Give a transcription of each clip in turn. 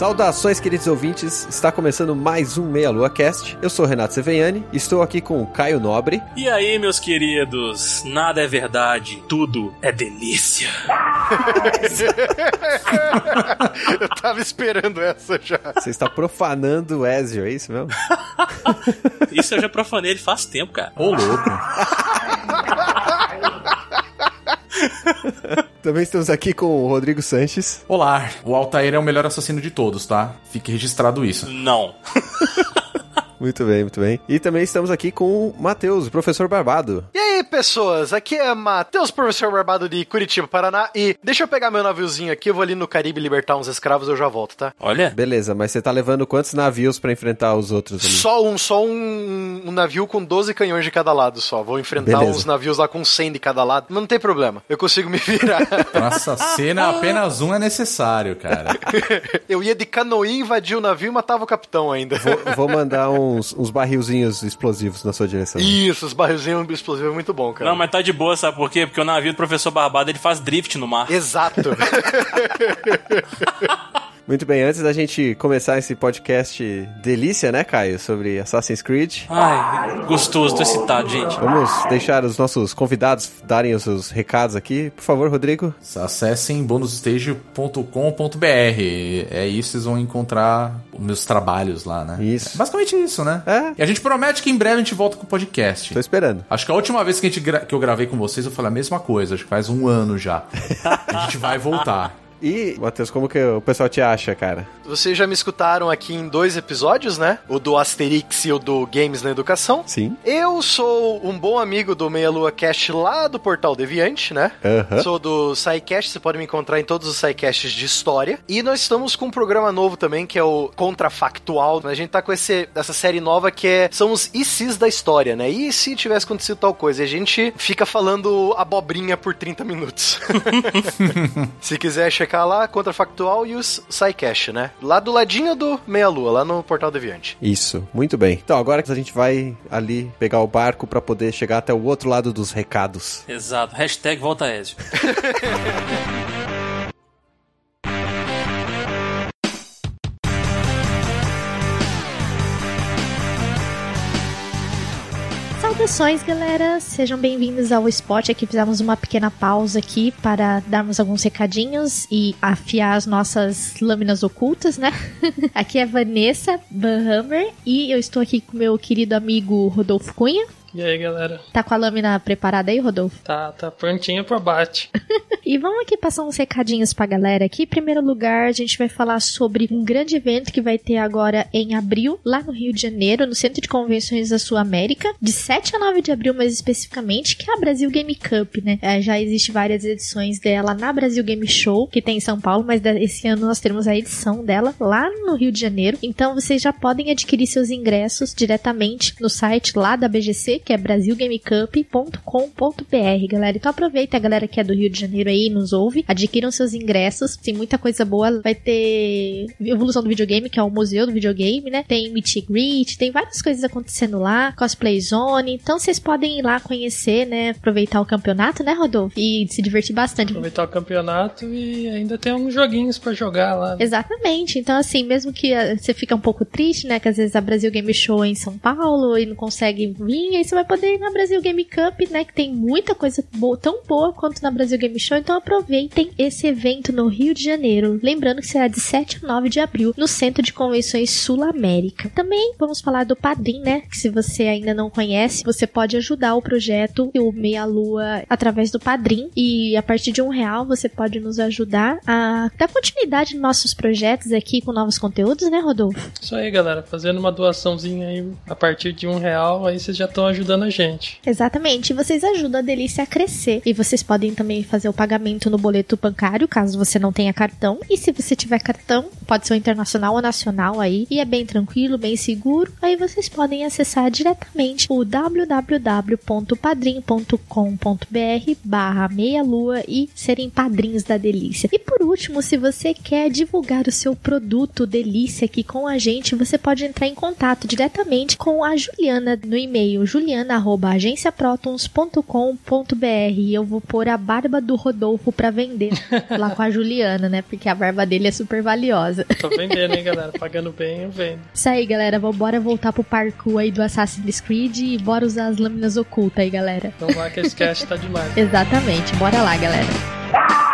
Saudações, queridos ouvintes. Está começando mais um Meia Lua Cast. Eu sou Renato Seveniani, estou aqui com o Caio Nobre. E aí, meus queridos? Nada é verdade, tudo é delícia. Eu tava esperando essa já. Você está profanando o Ezio, é isso mesmo? Isso eu já profanei ele faz tempo, cara. Ô, louco. Também estamos aqui com o Rodrigo Sanches. Olá, o Altair é o melhor assassino de todos, tá? Fique registrado isso. Não. Muito bem, muito bem. E também estamos aqui com o Matheus, o professor Barbado. E aí, pessoas? Aqui é Matheus, professor Barbado de Curitiba, Paraná. E deixa eu pegar meu naviozinho aqui, eu vou ali no Caribe libertar uns escravos, eu já volto, tá? Olha, Beleza, mas você tá levando quantos navios pra enfrentar os outros ali? Só um, só um, um navio com 12 canhões de cada lado só. Vou enfrentar Beleza. uns navios lá com 100 de cada lado. Mas não tem problema, eu consigo me virar. Pra essa cena, apenas um é necessário, cara. eu ia de canoinha, invadir o navio e matava o capitão ainda. Vou, vou mandar uns, uns barrilzinhos explosivos na sua direção. Isso, os barrilzinhos explosivos é muito bom, cara. não, mas tá de boa, sabe por quê? Porque o navio do professor Barbado ele faz drift no mar. Exato. Muito bem, antes da gente começar esse podcast delícia, né, Caio, sobre Assassin's Creed, Ai, gostoso, tô excitado, gente. vamos deixar os nossos convidados darem os seus recados aqui. Por favor, Rodrigo. Acessem bonusstage.com.br. É isso, vocês vão encontrar os meus trabalhos lá, né? Isso. É basicamente isso, né? É. E a gente promete que em breve a gente volta com o podcast. Tô esperando. Acho que a última vez que, a gente gra- que eu gravei com vocês, eu falei a mesma coisa. Acho que faz um ano já. a gente vai voltar. E, Matheus, como que o pessoal te acha, cara? Vocês já me escutaram aqui em dois episódios, né? O do Asterix e o do Games na Educação. Sim. Eu sou um bom amigo do Meia Lua Cast lá do Portal Deviante, né? Aham. Sou do SciCast, você pode me encontrar em todos os SciCasts de história. E nós estamos com um programa novo também, que é o Contrafactual. A gente tá com esse, essa série nova que é, são os ICs da história, né? E se tivesse acontecido tal coisa? E a gente fica falando abobrinha por 30 minutos. se quiser checar lá, Contrafactual e os SciCast, né? Lá do ladinho do Meia Lua, lá no Portal Deviante. Isso, muito bem. Então, agora que a gente vai ali pegar o barco pra poder chegar até o outro lado dos recados. Exato. Hashtag volta Ezio. Saudações, galera! Sejam bem-vindos ao Spot. Aqui fizemos uma pequena pausa aqui para darmos alguns recadinhos e afiar as nossas lâminas ocultas, né? aqui é Vanessa Banhammer e eu estou aqui com meu querido amigo Rodolfo Cunha. E aí, galera? Tá com a lâmina preparada aí, Rodolfo? Tá, tá prontinho pro abate. E vamos aqui passar uns recadinhos pra galera aqui. Em primeiro lugar, a gente vai falar sobre um grande evento que vai ter agora em abril, lá no Rio de Janeiro, no Centro de Convenções da Sul América, de 7 a 9 de abril, mais especificamente, que é a Brasil Game Cup, né? É, já existe várias edições dela na Brasil Game Show, que tem em São Paulo, mas esse ano nós teremos a edição dela lá no Rio de Janeiro. Então vocês já podem adquirir seus ingressos diretamente no site lá da BGC, que é brasilgamecup.com.br, galera. Então aproveita a galera que é do Rio de Janeiro aí e nos ouve, adquiram seus ingressos, tem muita coisa boa. Vai ter evolução do videogame, que é o museu do videogame, né? Tem meet and greet, tem várias coisas acontecendo lá, cosplay zone. Então vocês podem ir lá conhecer, né? Aproveitar o campeonato, né, Rodolfo? E se divertir bastante. Aproveitar o campeonato e ainda tem uns joguinhos pra jogar lá. Exatamente. Então, assim, mesmo que eh, você fica um pouco triste, né? Que às vezes a Brasil Game Show é em São Paulo e não consegue vir, aí você vai poder ir na Brasil Game Cup, né? Que tem muita coisa boa, tão boa quanto na Brasil Game Show. Então Então aproveitem esse evento no Rio de Janeiro. Lembrando que será de 7 a 9 de abril no Centro de Convenções Sul América. Também vamos falar do Padrim, né? Que se você ainda não conhece, você pode ajudar o projeto o Meia Lua através do Padrim. E a partir de um real você pode nos ajudar a dar continuidade nos nossos projetos aqui com novos conteúdos, né, Rodolfo? Isso aí, galera. Fazendo uma doaçãozinha aí a partir de um real, aí vocês já estão ajudando a gente. Exatamente. Vocês ajudam a Delícia a crescer. E vocês podem também fazer o pagamento no boleto bancário, caso você não tenha cartão. E se você tiver cartão, pode ser o internacional ou nacional aí. E é bem tranquilo, bem seguro. Aí vocês podem acessar diretamente o www.padrim.com.br barra meia lua e serem padrinhos da Delícia. E por último, se você quer divulgar o seu produto Delícia aqui com a gente, você pode entrar em contato diretamente com a Juliana no e-mail juliana@agenciaprotons.com.br eu vou pôr a barba do Rodolfo para vender lá com a Juliana, né? Porque a barba dele é super valiosa. Tô vendendo, hein, galera? Pagando bem, eu vendo. Isso aí, galera. Bora voltar pro parkour aí do Assassin's Creed e bora usar as lâminas ocultas aí, galera. Então lá que esse cast tá demais. Exatamente. Bora lá, galera.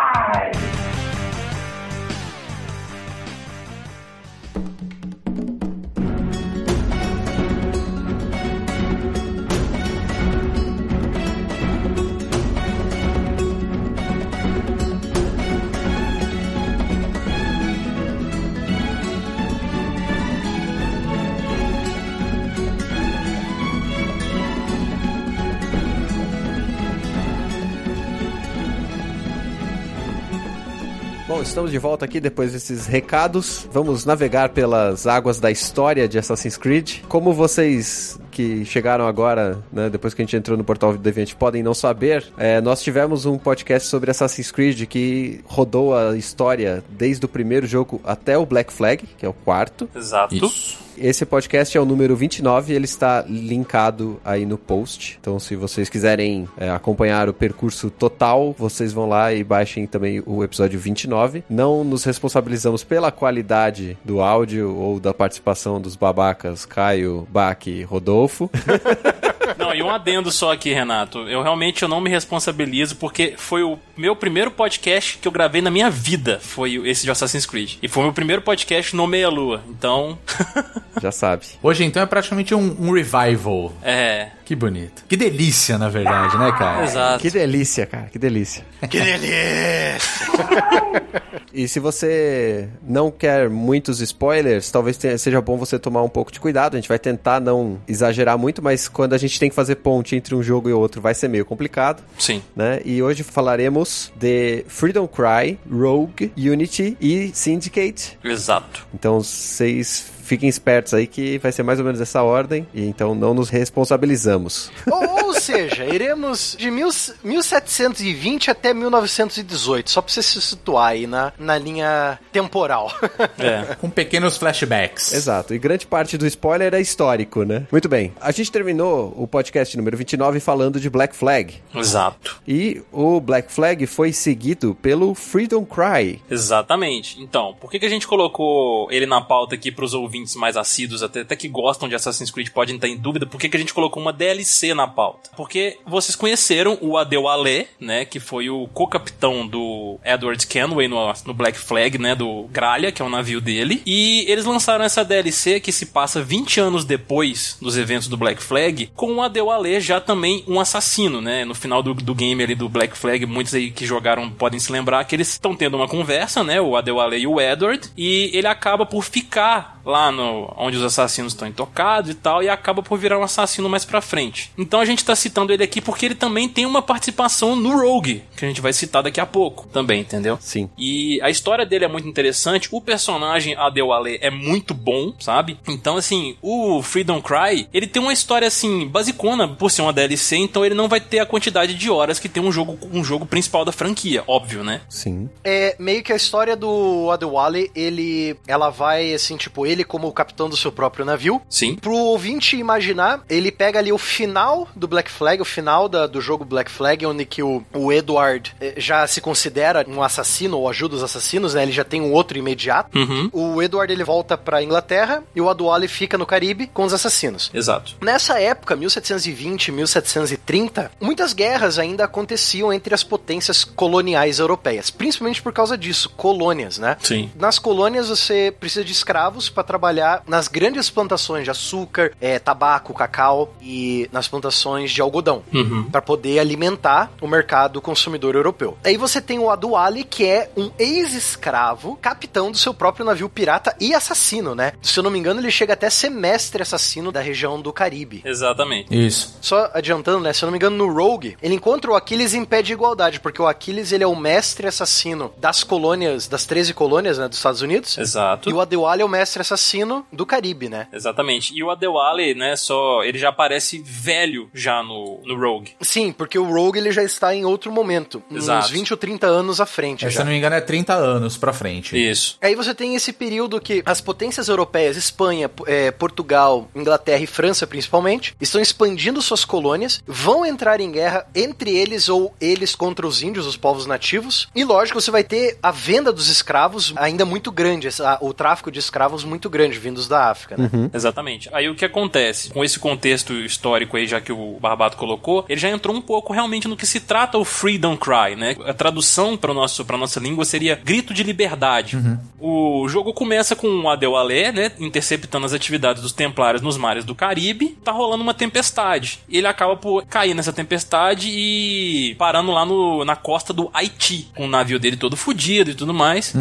Estamos de volta aqui depois desses recados. Vamos navegar pelas águas da história de Assassin's Creed. Como vocês que chegaram agora, né, depois que a gente entrou no portal do Deviant, podem não saber, é, nós tivemos um podcast sobre Assassin's Creed que rodou a história desde o primeiro jogo até o Black Flag, que é o quarto. Exato. Isso. Esse podcast é o número 29 ele está linkado aí no post. Então, se vocês quiserem é, acompanhar o percurso total, vocês vão lá e baixem também o episódio 29. Não nos responsabilizamos pela qualidade do áudio ou da participação dos babacas Caio, Bach e Rodolfo. Não, e um adendo só aqui, Renato. Eu realmente eu não me responsabilizo porque foi o meu primeiro podcast que eu gravei na minha vida. Foi esse de Assassin's Creed. E foi o meu primeiro podcast no Meia Lua. Então. Já sabe. Hoje, então, é praticamente um, um revival. é. Que bonito. Que delícia, na verdade, né, cara? Exato. Que delícia, cara, que delícia. Que delícia! E se você não quer muitos spoilers, talvez tenha- seja bom você tomar um pouco de cuidado. A gente vai tentar não exagerar muito, mas quando a gente tem que fazer ponte entre um jogo e outro, vai ser meio complicado, Sim. né? E hoje falaremos de Freedom Cry, Rogue, Unity e Syndicate. Exato. Então vocês fiquem espertos aí que vai ser mais ou menos essa ordem, e então não nos responsabilizamos. ou, ou seja, iremos de mil, 1720 até 1918, só pra você se situar aí na, na linha temporal. É. Com pequenos flashbacks. Exato, e grande parte do spoiler é histórico, né? Muito bem, a gente terminou o podcast número 29 falando de Black Flag. Exato. E o Black Flag foi seguido pelo Freedom Cry. Exatamente. Então, por que, que a gente colocou ele na pauta aqui pros ouvintes mais assíduos, até, até que gostam de Assassin's Creed, podem estar em dúvida, por que, que a gente colocou uma DLC na pauta? Porque vocês conheceram o Adewale, né, que foi o co-capitão do Edward Kenway no, no Black Flag, né, do Gralha, que é o navio dele, e eles lançaram essa DLC que se passa 20 anos depois dos eventos do Black Flag, com o Adewale já também um assassino, né, no final do, do game ali do Black Flag, muitos aí que jogaram podem se lembrar que eles estão tendo uma conversa, né, o Adewale e o Edward, e ele acaba por ficar lá no onde os assassinos estão intocados e tal, e acaba por virar um assassino mais pra frente. Então a gente tá citando ele aqui porque ele também tem uma participação no Rogue, que a gente vai citar daqui a pouco também, entendeu? Sim. E a história dele é muito interessante. O personagem Adewale é muito bom, sabe? Então, assim, o Freedom Cry, ele tem uma história, assim, basicona por ser uma DLC, então ele não vai ter a quantidade de horas que tem um jogo, um jogo principal da franquia, óbvio, né? Sim. É meio que a história do Adewale, ele ela vai assim, tipo, ele como o capitão do seu próprio navio. Sim. Pro ouvinte imaginar, ele pega ali o final do Black Flag, o final da- do jogo Black Flag, onde que o, o Edward eh, já se considera um assassino ou ajuda os assassinos, né? Ele já tem um outro imediato. Uhum. O Edward ele volta pra Inglaterra e o Adwale fica no Caribe com os assassinos. Exato. Nessa época, 1720, 1730, muitas guerras ainda aconteciam entre as potências coloniais europeias, principalmente por causa disso, colônias, né? Sim. Nas colônias você precisa de escravos para trabalhar nas grandes plantações de açúcar, eh, tabaco, cacau e nas plantações de algodão, Uhum. para poder alimentar o mercado consumidor europeu. Aí você tem o Aduale, que é um ex-escravo, capitão do seu próprio navio pirata e assassino, né? Se eu não me engano, ele chega até a ser mestre assassino da região do Caribe. Exatamente. Isso. Só adiantando, né? Se eu não me engano, no Rogue, ele encontra o Aquiles em pé de igualdade, porque o Aquiles ele é o mestre assassino das colônias, das 13 colônias, né, dos Estados Unidos. Exato. E o Adewale é o mestre assassino do Caribe, né? Exatamente. E o Adewale, né, só. Ele já aparece velho já no, no Rogue. Sim, porque o Rogue ele já está em outro momento, Exato. uns 20 ou 30 anos à frente É, se eu não me engano, é 30 anos pra frente. Isso. Aí você tem esse período que as potências europeias, Espanha, eh, Portugal, Inglaterra e França principalmente, estão expandindo suas colônias, vão entrar em guerra entre eles ou eles contra os índios, os povos nativos. E lógico, você vai ter a venda dos escravos ainda muito grande, essa- o tráfico de escravos muito grande vindos da África, né? Exatamente. Aí o que acontece? Com esse contexto histórico aí, já que o Barbato colocou, ele já entrou um pouco realmente no que se trata o Freedom Cry, né? A tradução para nosso para nossa língua seria grito de liberdade. O jogo começa com o Adewale, né, interceptando as atividades dos Templários nos mares do Caribe. Tá rolando uma tempestade. Ele acaba por cair nessa tempestade e parando lá no, na costa do Haiti, com o navio dele todo fudido e tudo mais.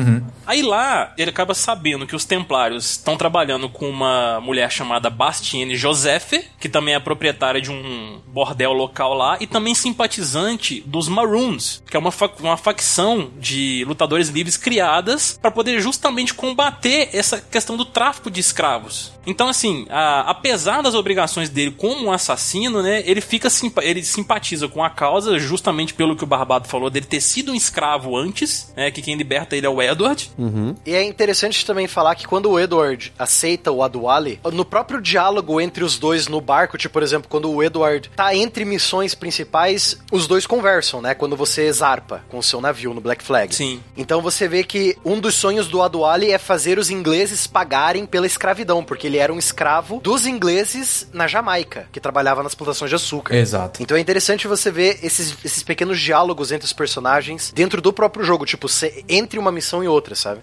Aí lá, ele acaba sabendo que os Templários estão trabalhando com uma mulher chamada Bastienne Josephe, que também é proprietária de um bordel local lá, e também simpatizante dos Maroons, que é uma, fa- uma facção de lutadores livres criadas para poder justamente combater essa questão do tráfico de escravos. Então, assim, a- apesar das obrigações dele como um assassino, né, ele fica simpa- ele simpatiza com a causa justamente pelo que o Barbado falou dele ter sido um escravo antes, né, que quem liberta ele é o Edward. E é interessante também falar que quando o Edward aceita o Adwale, no próprio diálogo entre os dois no barco, tipo, por exemplo, quando o Edward tá entre missões principais, os dois conversam, né? Quando você zarpa com o seu navio no Black Flag. Sim. Então você vê que um dos sonhos do Adwale é fazer os ingleses pagarem pela escravidão, porque ele era um escravo dos ingleses na Jamaica, que trabalhava nas plantações de açúcar. Exato. Então é interessante você ver esses, esses pequenos diálogos entre os personagens dentro do próprio jogo, tipo, entre uma missão e outra, sabe?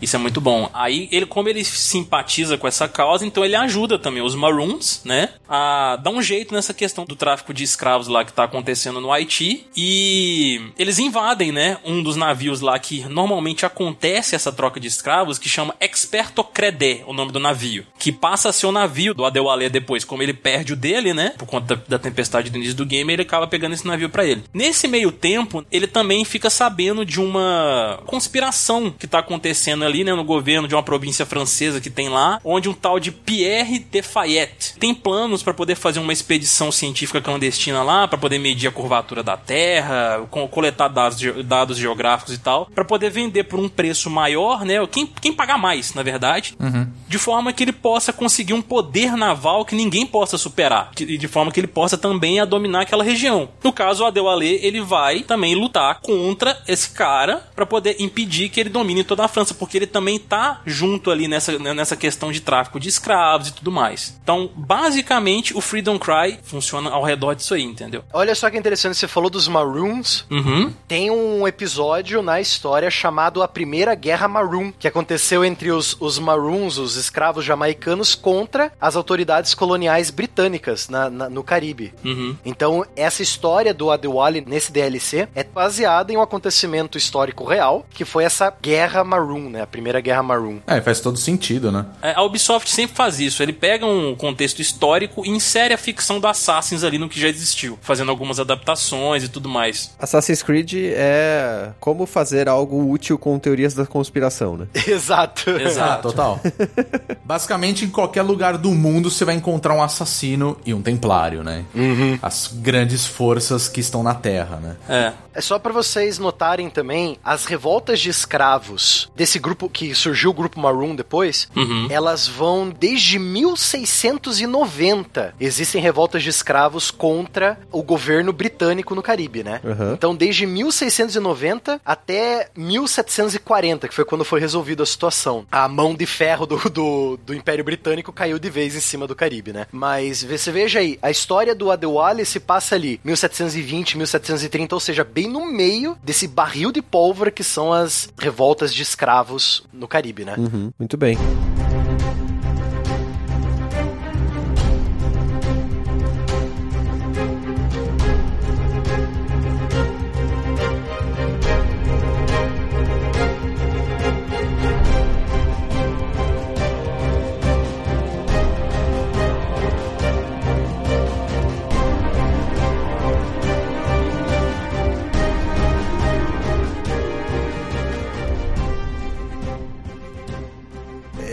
Isso é muito bom. Aí, ele, como ele simpatiza com essa causa, então ele ajuda também os Maroons, né? A dar um jeito nessa questão do tráfico de escravos lá que tá acontecendo no Haiti. E eles invadem, né? Um dos navios lá que normalmente acontece essa troca de escravos, que chama Experto Credé, o nome do navio. Que passa a ser o navio do Adewale depois. Como ele perde o dele, né? Por conta da, tempestade do início do game, ele acaba pegando esse navio pra ele. Nesse meio tempo, ele também fica sabendo de uma conspiração que tá acontecendo ali, né, no governo de uma província francesa que tem lá, onde um tal de Pierre de Fayette tem planos para poder fazer uma expedição científica clandestina lá, para poder medir a curvatura da Terra, co- coletar dados, ge- dados geográficos e tal, para poder vender por um preço maior, né, quem, quem pagar mais, na verdade, de forma que ele possa conseguir um poder naval que ninguém possa superar, e de forma que ele possa também a dominar aquela região. No caso, o Adewale, ele vai também lutar contra esse cara para poder impedir que ele domine toda a França, porque ele também tá junto ali nessa, nessa questão de tráfico de escravos e tudo mais. Então, basicamente, o Freedom Cry funciona ao redor disso aí, entendeu? Olha só que interessante, você falou dos Maroons. Uhum. Tem um episódio na história chamado A Primeira Guerra Maroon, que aconteceu entre os, os Maroons, os escravos jamaicanos, contra as autoridades coloniais britânicas na- na- no Caribe. Uhum. Então, essa história do Adewale nesse DLC é baseada em um acontecimento histórico real, que foi essa Guerra Maroon, né? A Primeira Guerra Maroon. É, faz todo sentido, né? É, A Ubisoft sempre faz isso. Ele pega um contexto histórico e insere a ficção do Assassins ali no que já existiu, fazendo algumas adaptações e tudo mais. Assassin's Creed é como fazer algo útil com teorias da conspiração, né? Exato. Exato. total. Basicamente, em qualquer lugar do mundo você vai encontrar um assassino e um templário, né? As grandes forças que estão na Terra, né? É. É só pra vocês notarem também as revoltas de escravos desse grupo que surgiu o grupo Maroon depois, elas vão desde 1690. Existem revoltas de escravos escravos contra o governo britânico no Caribe, né? Uhum. Então, desde 1690 até 1740, que foi quando foi resolvida a situação. A mão de ferro do, do, do Império Britânico caiu de vez em cima do Caribe, né? Mas você veja aí, a história do Adewale se passa ali 1720, 1730, ou seja, bem no meio desse barril de pólvora que são as revoltas de escravos no Caribe, né? Uhum, muito bem.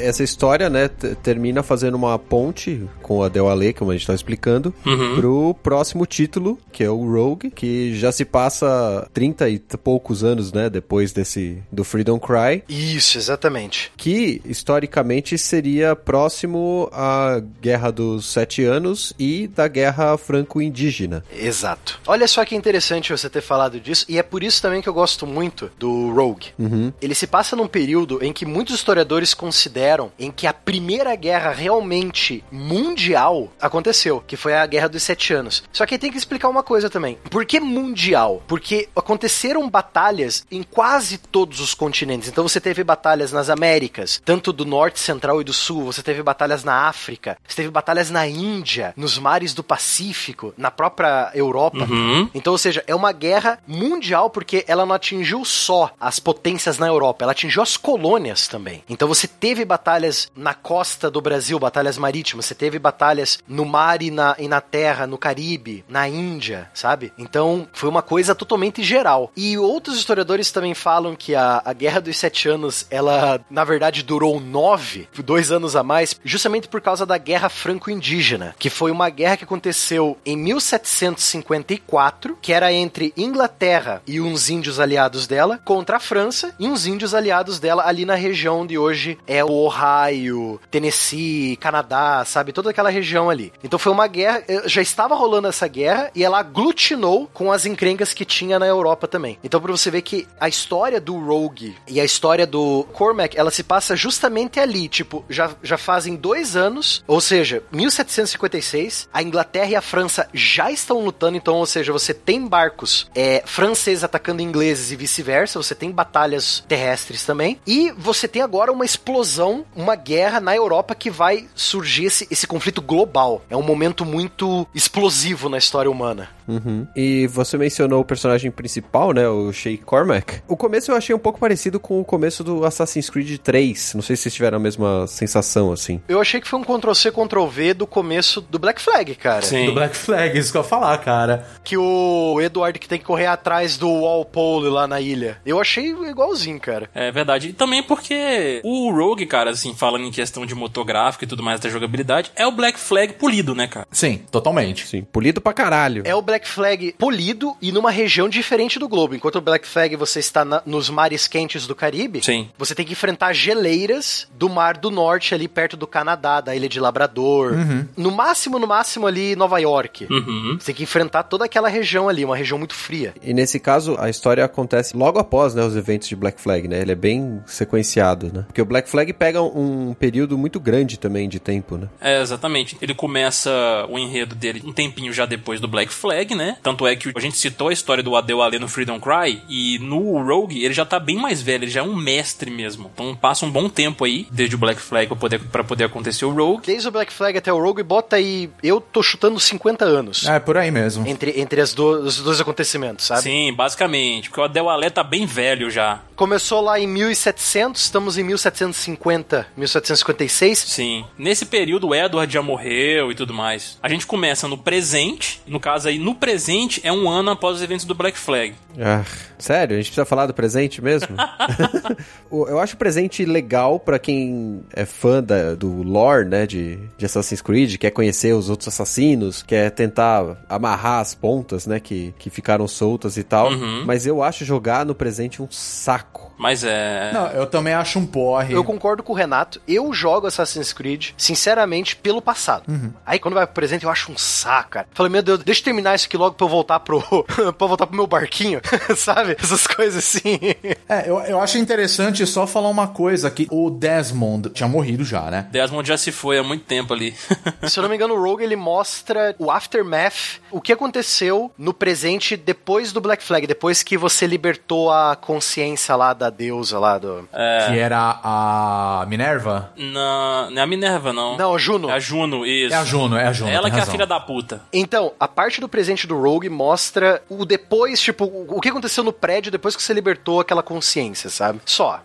Essa história, né, termina fazendo uma ponte com a Del Ale, como a gente tá explicando, Uhum. pro próximo título, que é o Rogue, que já se passa 30 e poucos anos, né, depois desse do Freedom Cry, Isso, exatamente. que historicamente seria próximo à Guerra dos Sete Anos e da Guerra Franco-Indígena. Exato. Olha só que interessante você ter falado disso, e é por isso também que eu gosto muito do Rogue. Uhum. Ele se passa num período em que muitos historiadores consideram em que a primeira guerra realmente mundial aconteceu, que foi a Guerra dos Sete Anos. Só que tem que explicar uma coisa também. Por que mundial? Porque aconteceram batalhas em quase todos os continentes. Então você teve batalhas nas Américas, tanto do norte, central e do sul. Você teve batalhas na África, você teve batalhas na Índia, nos mares do Pacífico, na própria Europa. Uhum. Então, ou seja, é uma guerra mundial porque ela não atingiu só as potências na Europa, ela atingiu as colônias também. Então você teve batalhas na costa do Brasil, batalhas marítimas, você teve batalhas no mar e na, e na terra, no Caribe, na Índia, sabe? Então foi uma coisa totalmente geral. E outros historiadores também falam que a, a Guerra dos Sete Anos, ela na verdade durou nove, dois anos a mais, justamente por causa da Guerra Franco-Indígena, que foi uma guerra que aconteceu em 1754, que era entre Inglaterra e uns índios aliados dela, contra a França e uns índios aliados dela ali na região de hoje é o Ohio, Tennessee, Canadá, sabe? Toda aquela região ali. Então foi uma guerra, eh, já estava rolando essa guerra e ela aglutinou com as encrencas que tinha na Europa também. Então pra você ver que a história do Rogue e a história do Cormac, ela se passa justamente ali, tipo, já, já fazem dois anos, ou seja, 1756, a Inglaterra e a França já estão lutando, então, ou seja, você tem barcos é, franceses atacando ingleses e vice-versa, você tem batalhas terrestres também, e você tem agora uma explosão, uma guerra na Europa que vai surgir esse, esse conflito global. É um momento muito explosivo na história humana. Uhum. E você mencionou o personagem principal, né? O Shay Cormac. O começo eu achei um pouco parecido com o começo do Assassin's Creed 3. Não sei se vocês tiveram a mesma sensação, assim. Eu achei que foi um Ctrl-C, Ctrl-V do começo do Black Flag, cara. Sim. Do Black Flag, isso que eu ia falar, cara. Que o Edward que tem que correr atrás do Walpole lá na ilha. Eu achei igualzinho, cara. É verdade. E também porque o Rogue, cara, assim, falando em questão de motor gráfico e tudo mais da jogabilidade, é o Black Flag polido, né, cara? Sim, totalmente. Sim, polido pra caralho. É o Black Flag polido e numa região diferente do globo. Enquanto o Black Flag você está na- nos mares quentes do Caribe, Sim. você tem que enfrentar geleiras do Mar do Norte, ali perto do Canadá, da Ilha de Labrador. No máximo, no máximo ali Nova York. Uhum. Você tem que enfrentar toda aquela região ali, uma região muito fria. E nesse caso, a história acontece logo após, né, os eventos de Black Flag, né? Ele é bem sequenciado, né? Porque o Black Flag pega um período muito grande também de tempo, né? É, exatamente. Ele começa o enredo dele um tempinho já depois do Black Flag, né? Tanto é que a gente citou a história do Adeu Ale no Freedom Cry, e no Rogue ele já tá bem mais velho, ele já é um mestre mesmo. Então passa um bom tempo aí, desde o Black Flag pra poder, pra poder acontecer o Rogue. Desde o Black Flag até o Rogue, bota aí. Eu tô chutando 50 anos. É, por aí mesmo. Entre, entre as do- os dois acontecimentos, sabe? Sim, basicamente, porque o Adeu Ale tá bem velho já. Começou lá em 1700, estamos em 1750, 1756. Sim. Nesse período o Edward já morreu e tudo mais. A gente começa no presente, no caso aí, no presente é um ano após os eventos do Black Flag. Ah, sério? A gente precisa falar do presente mesmo? Eu acho o presente legal pra quem é fã da- do lore, né, de, de Assassin's Creed, quer conhecer os outros assassinos, quer tentar amarrar as pontas, né, que, que ficaram soltas e tal. Uhum. Mas eu acho jogar no presente um saco. Mas é. Não, eu também acho um porre. Eu concordo com o Renato, eu jogo Assassin's Creed, sinceramente, pelo passado. Aí quando vai pro presente, eu acho um saco, cara. Falei, meu Deus, deixa eu terminar isso aqui logo pra eu voltar pro. pra eu voltar pro meu barquinho, sabe? Essas coisas assim. É, eu, eu acho interessante só falar uma coisa, que o Desmond tinha morrido já, né? Desmond já se foi há muito tempo ali. Se eu não me engano, o Rogue ele mostra o aftermath, o que aconteceu no presente depois do Black Flag, depois que você libertou a consciência lá da deusa lá do. Que era a Minerva. Na, não é a Minerva, não. Não, a Juno. É a Juno, isso. É a Juno, é a Juno. Ela tem que é a razão. filha da puta. Então, a parte do presente do Rogue mostra o depois, tipo, o o que aconteceu no prédio depois que você libertou aquela consciência, sabe? Só.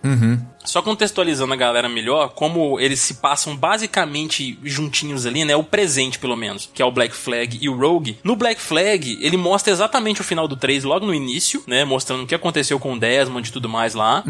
Só contextualizando a galera melhor, como eles se passam basicamente juntinhos ali, né? O presente, pelo menos, que é o Black Flag e o Rogue. No Black Flag, ele mostra exatamente o final do 3 logo no início, né? Mostrando o que aconteceu com o Desmond e tudo mais lá.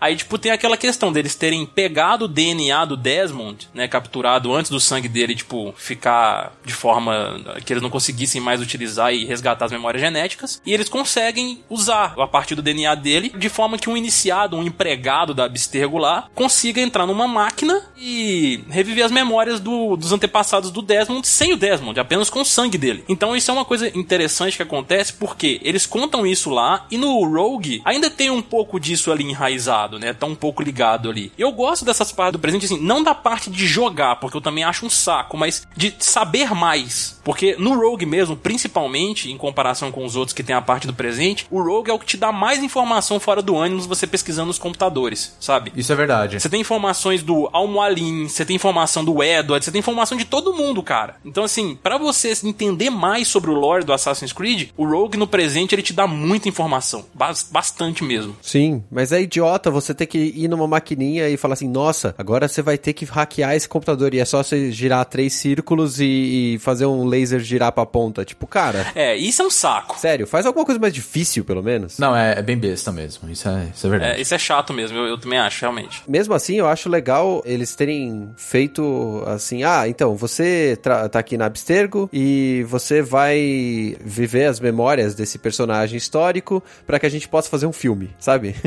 Aí, tipo, tem aquela questão deles terem pegado o DNA do Desmond, né? Capturado antes do sangue dele, tipo, ficar de forma que eles não conseguissem mais utilizar e resgatar as memórias genéticas. E eles conseguem usar a partir do DNA dele de forma que um iniciado, um empregado da Abstergo lá, consiga entrar numa máquina e reviver as memórias do- dos antepassados do Desmond sem o Desmond, apenas com o sangue dele. Então isso é uma coisa interessante que acontece porque eles contam isso lá e no Rogue ainda tem um pouco disso ali enraizado, né? Tá um pouco ligado ali. Eu gosto dessas partes do presente, assim, não da parte de jogar, porque eu também acho um saco, mas de saber mais. Porque no Rogue mesmo, principalmente, em comparação com os outros que tem a parte do presente, o Rogue é o que te dá mais informação fora do ânimo você pesquisando nos computadores, sabe? Isso é verdade. Você tem informações do Almoalin, você tem informação do Edward, você tem informação de todo mundo, cara. Então, assim, pra você entender mais sobre o lore do Assassin's Creed, o Rogue no presente ele te dá muita informação. Bas- bastante mesmo. Sim, mas é idiota você ter que ir numa maquininha e falar assim, nossa, agora você vai ter que hackear esse computador e é só você girar três círculos e, e fazer um laser girar pra ponta. Tipo, cara, É, isso é um saco. sério, faz alguma coisa mais difícil, pelo menos. Não, é, é bem besta mesmo. Isso é, isso é verdade. É, isso é chato mesmo, eu, eu também acho, realmente. Mesmo assim, eu acho legal eles terem feito assim: ah, então, você tá aqui na Abstergo e você vai viver as memórias desse personagem histórico pra que a gente possa fazer um filme, sabe?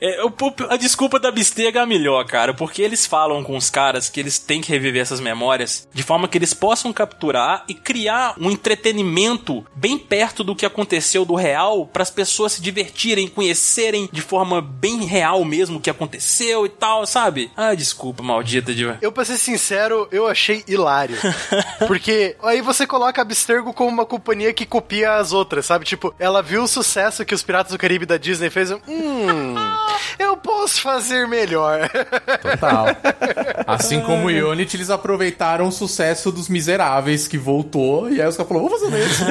É, o- o- a desculpa da Bistega é a melhor, cara, porque eles falam com os caras que eles têm que reviver essas memórias de forma que eles possam capturar e criar um entretenimento bem perto do que aconteceu do real para as pessoas se divertirem, conhecerem de forma bem real mesmo o que aconteceu e tal, sabe? Ah, desculpa, maldita de. Eu, pra ser sincero, eu achei hilário. Porque aí você coloca a Abstergo como uma companhia que copia as outras, sabe? Tipo, ela viu o sucesso que os Piratas do Caribe da Disney fez. Hum, eu posso fazer melhor. Total. Assim como o Unity, eles aproveitaram o sucesso dos Miseráveis, que voltou, e aí os caras falaram, vamos fazer isso.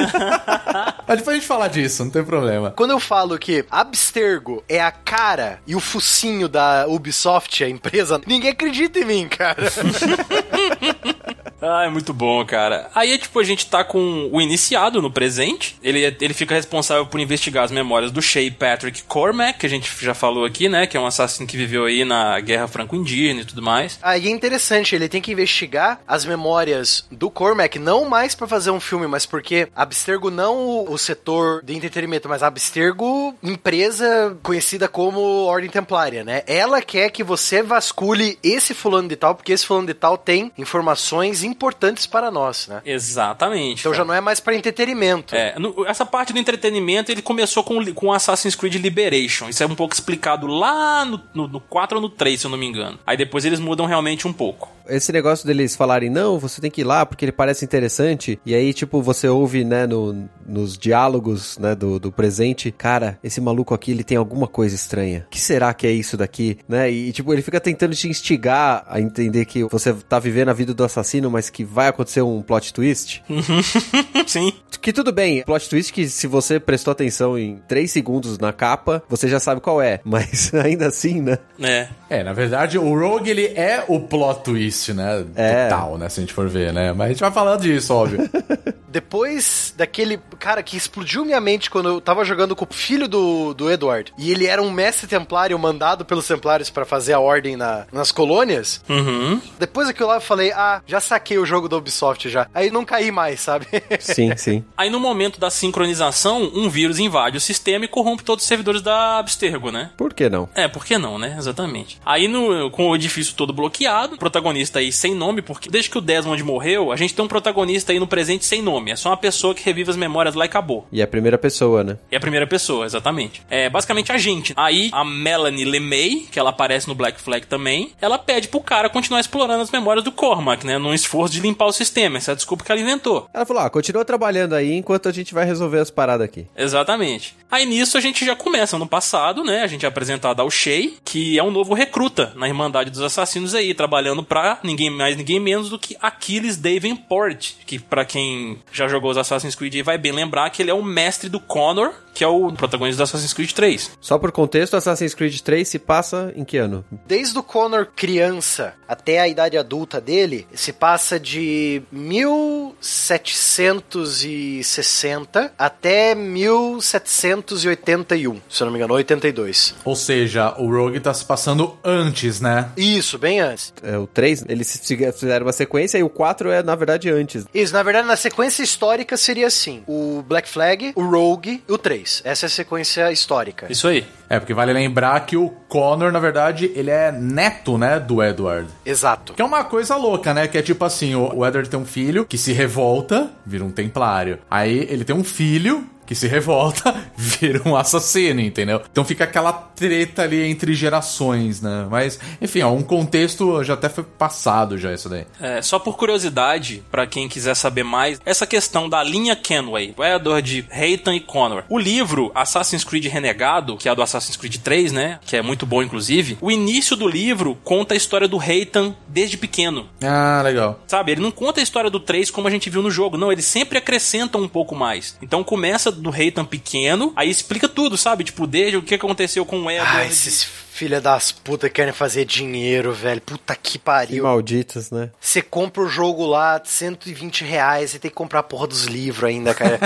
Mas depois a gente falar disso, não tem problema. Quando eu falo que Abstergo é a cara e o focinho da Ubisoft, a empresa, ninguém acredita em mim, cara. Ah, é muito bom, cara. Aí, tipo, a gente tá com o iniciado no presente. Ele, é- ele fica responsável por investigar as memórias do Shay Patrick Cormac, que a gente já falou aqui, né? Que é um assassino que viveu aí na Guerra Franco-Indígena e tudo mais. Aí é interessante, ele tem que investigar as memórias do Cormac, não mais pra fazer um filme, mas porque Abstergo não o, o setor de entretenimento, mas Abstergo, empresa conhecida como Ordem Templária, né? Ela quer que você vasculhe esse fulano de tal, porque esse fulano de tal tem informações importantes para nós, né? Exatamente. Então cara. já não é mais pra entretenimento. É, no- essa parte do entretenimento ele começou com, com Assassin's Creed Liberation. Isso é um pouco explicado lá no, no, no 4 ou no 3, se eu não me engano. Aí depois eles mudam realmente um pouco. Esse negócio deles falarem, não, você tem que ir lá porque ele parece interessante, e aí, tipo, você ouve, né, no, nos diálogos, né, do, do presente, cara, esse maluco aqui, ele tem alguma coisa estranha. O que será que é isso daqui, né? E, tipo, ele fica tentando te instigar a entender que você tá vivendo a vida do assassino, mas que vai acontecer um plot twist. Sim. Que tudo bem, plot twist que se você prestou atenção em 3 segundos na capa, você já sabe qual é, mas ainda assim, né? É. É, na verdade, o Rogue, ele é o plot twist, né? É. Total, né? Se a gente for ver, né? Mas a gente vai falar disso, óbvio. depois daquele cara que explodiu minha mente quando eu tava jogando com o filho do, do Edward, e ele era um mestre templário mandado pelos templários para fazer a ordem na, nas colônias, Uhum. depois daquilo lá eu falei, ah, já saquei o jogo da Ubisoft já. Aí não caí mais, sabe? Sim, sim. Aí no momento da sincronização, um vírus invade o sistema e corrompe todos os servidores da Abstergo, né? Por que não? É, por que não, né? Exatamente. Aí, no, com o edifício todo bloqueado, o protagonista aí sem nome, porque desde que o Desmond morreu, a gente tem um protagonista aí no presente sem nome. É só uma pessoa que revive as memórias lá e acabou. E é a primeira pessoa, né? É a primeira pessoa, exatamente. É basicamente a gente. Aí, a Melanie LeMay, que ela aparece no Black Flag também, ela pede pro cara continuar explorando as memórias do Cormac, né? Num esforço de limpar o sistema. Essa é a desculpa que ela inventou. Ela falou: ah, continua trabalhando aí enquanto a gente vai resolver as paradas aqui. Exatamente. Aí nisso a gente já começa no passado, né? A gente é apresentado ao Shay, que é um novo recruta na Irmandade dos Assassinos aí, trabalhando pra ninguém mais, ninguém menos do que Achilles Davenport, que pra quem já jogou os Assassin's Creed aí vai bem lembrar que ele é o mestre do Connor, que é o protagonista do Assassin's Creed 3. Só por contexto, Assassin's Creed 3 se passa em que ano? Desde o Connor criança até a idade adulta dele, se passa de 1760 até 1781, se eu não me engano, 82. Ou seja, o Rogue tá se passando antes, né? Isso, bem antes. É, o 3, eles fizeram uma sequência e o 4 é, na verdade, antes. Isso, na verdade, na sequência histórica seria assim: o Black Flag, o Rogue e o 3. Essa é a sequência histórica. Isso aí. É, porque vale lembrar que o Connor, na verdade, ele é neto, né, do Edward. Exato. Que é uma coisa louca, né? Que é tipo assim, o Edward tem um filho que se revolta, vira um templário. Aí ele tem um filho que se revolta, vira um assassino, entendeu? Então fica aquela treta ali entre gerações, né? Mas, enfim, ó, um contexto já até foi passado já isso daí. É, só por curiosidade, pra quem quiser saber mais, essa questão da linha Kenway, o Edward, Hayton e Connor. O livro Assassin's Creed Renegado, que é do Assassin's Creed 3, né? Que é muito bom, inclusive. O início do livro conta a história do Hayton desde pequeno. Ah, legal. Sabe, ele não conta a história do 3 como a gente viu no jogo, não, ele sempre acrescenta um pouco mais. Então começa do Reitan pequeno, aí explica tudo, sabe? Tipo, desde o que aconteceu com o Edward. Ah, esses filha das putas querem fazer dinheiro, velho. Puta que Que pariu. malditos, né? Você compra o jogo lá, 120 reais, você tem que comprar a porra dos livros ainda, cara.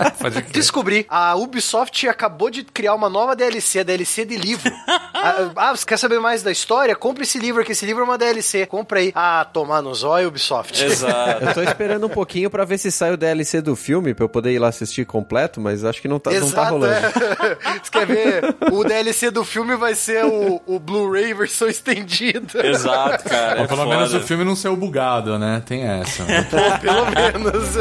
Descobri, a Ubisoft acabou de criar uma nova DLC, a DLC de livro. ah, ah, você quer saber mais da história? Compre esse livro, que esse livro é uma DLC. Compra aí. Ah, tomar no zóio, Ubisoft. Exato. Eu tô esperando um pouquinho pra ver se sai o DLC do filme, pra eu poder ir lá assistir completo, mas acho que não tá, não tá Exato, rolando. é. Você quer ver? O DLC do filme vai ser o, o Blu-ray versão estendida. Exato, cara. É pelo menos foda. o filme não saiu bugado, né? Tem essa. Pelo menos.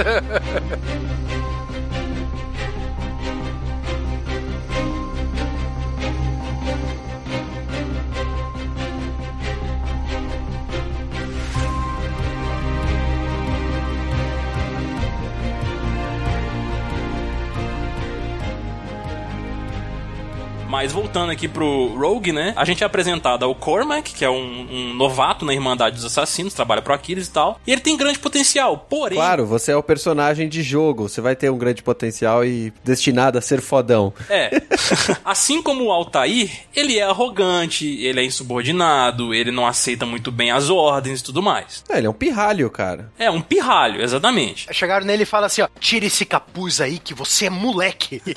Mas voltando aqui pro Rogue, né? A gente é apresentado ao Cormac, que é um, um novato na Irmandade dos Assassinos, trabalha pro Aquiles e tal. E ele tem grande potencial, porém. Claro, você é o personagem de jogo, você vai ter um grande potencial e destinado a ser fodão. É. assim como o Altair, ele é arrogante, ele é insubordinado, ele não aceita muito bem as ordens e tudo mais. É, ele é um pirralho, cara. É um pirralho, exatamente. Chegaram nele e falaram assim, ó, tira esse capuz aí que você é moleque.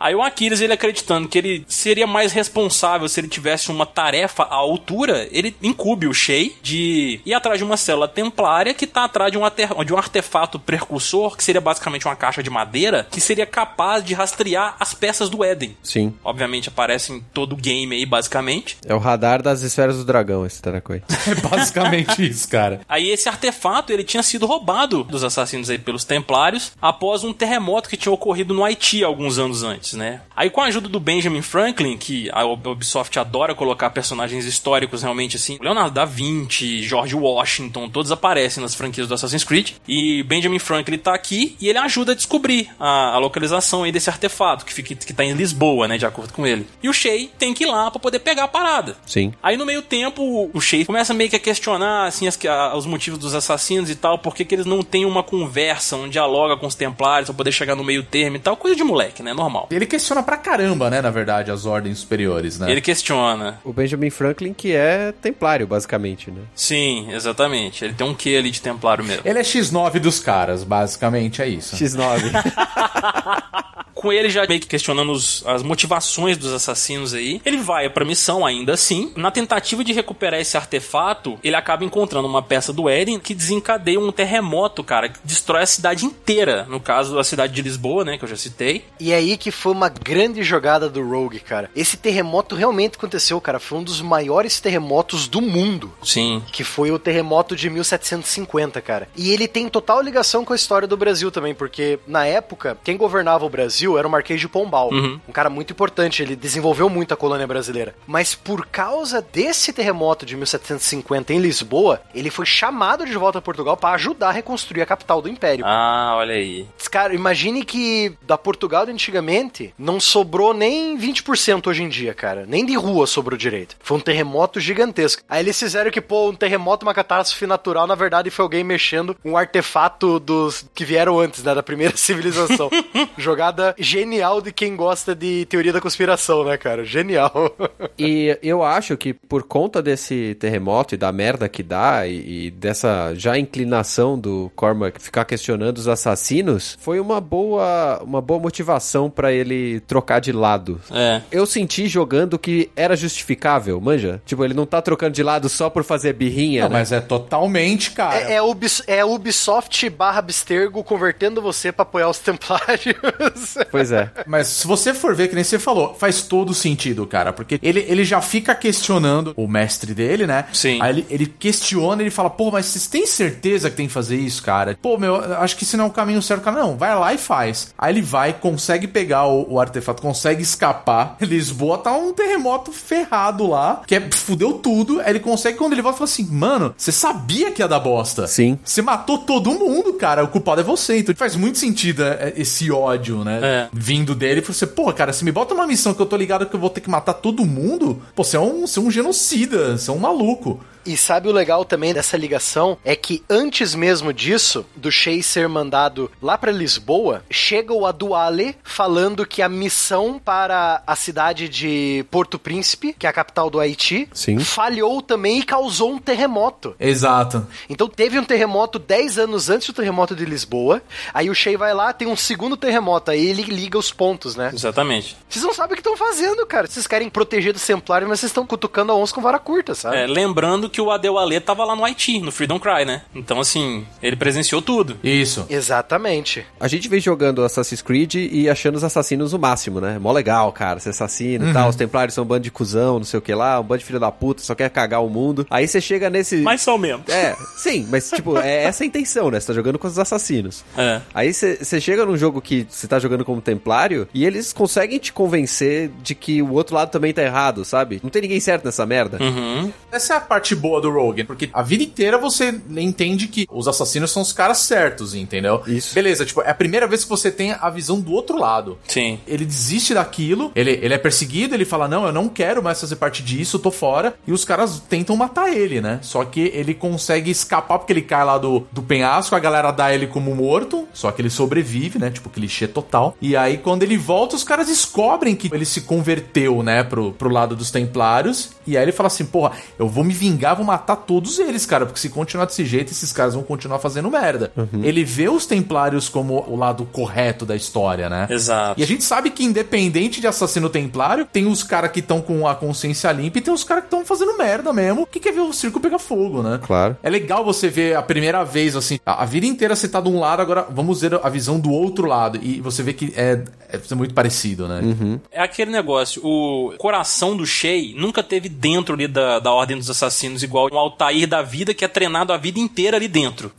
Aí o Aquiles, ele acreditando que ele seria mais responsável se ele tivesse uma tarefa à altura, ele incube o Shay de ir atrás de uma célula templária que tá atrás de um, de um artefato precursor, que seria basicamente uma caixa de madeira, que seria capaz de rastrear as peças do Éden. Sim. Obviamente aparece em todo o game aí, basicamente. É o radar das esferas do dragão, esse Tarakoi. é basicamente isso, cara. Aí esse artefato, ele tinha sido roubado dos assassinos aí pelos templários após um terremoto que tinha ocorrido no Haiti alguns anos antes, né? Aí com a ajuda do Benjamin Franklin, que a Ubisoft adora colocar personagens históricos realmente assim, Leonardo da Vinci, George Washington, todos aparecem nas franquias do Assassin's Creed. E Benjamin Franklin tá aqui e ele ajuda a descobrir a, a localização aí desse artefato que fica que tá em Lisboa, né, de acordo com ele. E o Shay tem que ir lá pra poder pegar a parada. Sim. Aí no meio tempo, o Shay começa meio que a questionar assim, as- a- os motivos dos assassinos e tal, por que, eles não têm uma conversa, um dialoga com os templários pra poder chegar no meio termo e tal, coisa de moleque, né? Normal. Ele questiona pra caramba, questiona, né, na verdade, as ordens superiores, né? Ele questiona. O Benjamin Franklin, que é templário, basicamente, né? Sim, exatamente. Ele tem um quê ali de templário mesmo. Ele é X9 dos caras, basicamente é isso. X9. com ele já meio que questionando os- as motivações dos assassinos aí, ele vai pra missão ainda assim. Na tentativa de recuperar esse artefato, ele acaba encontrando uma peça do Eren que desencadeia um terremoto, cara, que destrói a cidade inteira. No caso, a cidade de Lisboa, né, que eu já citei. E é aí que foi uma grande jogada do Rogue, cara. Esse terremoto realmente aconteceu, cara. Foi um dos maiores terremotos do mundo. Sim. Que foi o terremoto de 1750, cara. E ele tem total ligação com a história do Brasil também, porque na época, quem governava o Brasil era o Marquês de Pombal. Uhum. Um cara muito importante, ele desenvolveu muito a colônia brasileira. Mas por causa desse terremoto de 1750 em Lisboa, ele foi chamado de volta a Portugal para ajudar a reconstruir a capital do Império. Ah, olha aí. Cara, imagine que da Portugal de antigamente não sobrou nem 20% hoje em dia, cara. Nem de rua sobrou direito. Foi um terremoto gigantesco. Aí eles fizeram que, pô, um terremoto, uma catástrofe natural, na verdade foi alguém mexendo um artefato dos que vieram antes, né, da primeira civilização. Jogada genial de quem gosta de teoria da conspiração, né, cara? Genial. E eu acho que por conta desse terremoto e da merda que dá e, e dessa já inclinação do Cormac ficar questionando os assassinos, foi uma boa uma boa motivação pra ele trocar de lado. É. Eu senti jogando que era justificável, manja? Tipo, ele não tá trocando de lado só por fazer birrinha, Não, né? mas é totalmente, cara. É, é, Ubis- é Ubisoft barra Abstergo convertendo você pra apoiar os templários. Pois é. Mas se você for ver, que nem você falou, faz todo sentido, cara. Porque ele, ele já fica questionando o mestre dele, né? Sim. Aí ele, ele questiona, ele fala, pô, mas vocês têm certeza que tem que fazer isso, cara? Pô, meu, eu acho que esse não é o caminho certo, cara. Não, vai lá e faz. Aí ele vai, consegue pegar o, o artefato, consegue escapar. Lisboa tá um terremoto ferrado lá, que é, fudeu tudo. Aí ele consegue, quando ele volta, fala assim, mano, você sabia que ia dar bosta. Sim. Você matou todo mundo, cara. O culpado é você. Então faz muito sentido é, esse ódio, né? É. Vindo dele. Você, pô, cara, se me bota uma missão que eu tô ligado que eu vou ter que matar todo mundo, pô, você é um, você é um genocida, você é um maluco. E sabe o legal também dessa ligação? É que antes mesmo disso, do Shea ser mandado lá pra Lisboa, chega o Aduale falando que a missão para a cidade de Porto Príncipe, que é a capital do Haiti, Sim. falhou também e causou um terremoto. Exato. Então teve um terremoto 10 anos antes do terremoto de Lisboa. Aí o Shea vai lá, tem um segundo terremoto. Aí ele liga os pontos, né? Exatamente. Vocês não sabem o que estão fazendo, cara. Vocês querem proteger dos Templários, mas vocês estão cutucando a onça com vara curta, sabe? É, lembrando que o Adeuale tava lá no Haiti, no Freedom Cry, né? Então, assim, ele presenciou tudo. Isso. Exatamente. A gente vem jogando Assassin's Creed e achando os assassinos o máximo, né? Mó legal, cara, ser assassino e tal. Os templários são um bando de cuzão, não sei o que lá, um bando de filho da puta, só quer cagar o mundo. Aí você chega nesse. Mas só mesmo. É, sim, mas tipo, é essa a intenção, né? Você tá jogando com os assassinos. É. Aí você chega num jogo que você tá jogando como templário e eles conseguem te convencer de que o outro lado também tá errado, sabe? Não tem ninguém certo nessa merda. Uhum. Essa é a parte boa do Rogue, porque a vida inteira você entende que os assassinos são os caras certos, entendeu? Isso. Beleza, tipo, é a primeira vez que você tem a visão do outro lado. Sim. Ele desiste daquilo, ele, ele é perseguido, ele fala: Não, eu não quero mais fazer parte disso, tô fora. E os caras tentam matar ele, né? Só que ele consegue escapar porque ele cai lá do, do penhasco, a galera dá ele como morto, só que ele sobrevive, né? Tipo, clichê total. E aí, quando ele volta, os caras descobrem que ele se converteu, né, pro, pro lado dos templários. E aí ele fala assim: Porra, eu vou me vingar, vou matar todos eles, cara, porque se continuar desse jeito, esses caras vão continuar fazendo merda. Ele vê os templários como o lado correto da história, né? Exato. E a gente sabe que, independente de assassino templário, tem os caras que estão com a consciência limpa e tem os caras que estão fazendo merda mesmo, que quer ver o circo pegar fogo, né? Claro. É legal você ver a primeira vez, assim, a, a vida inteira você tá de um lado, agora vamos ver a visão do outro lado. E você vê que é, é muito parecido, né? É aquele negócio, o coração do Shea nunca teve dentro ali da, da Ordem dos Assassinos, igual um Altair da vida que é treinado a vida inteira ali dentro.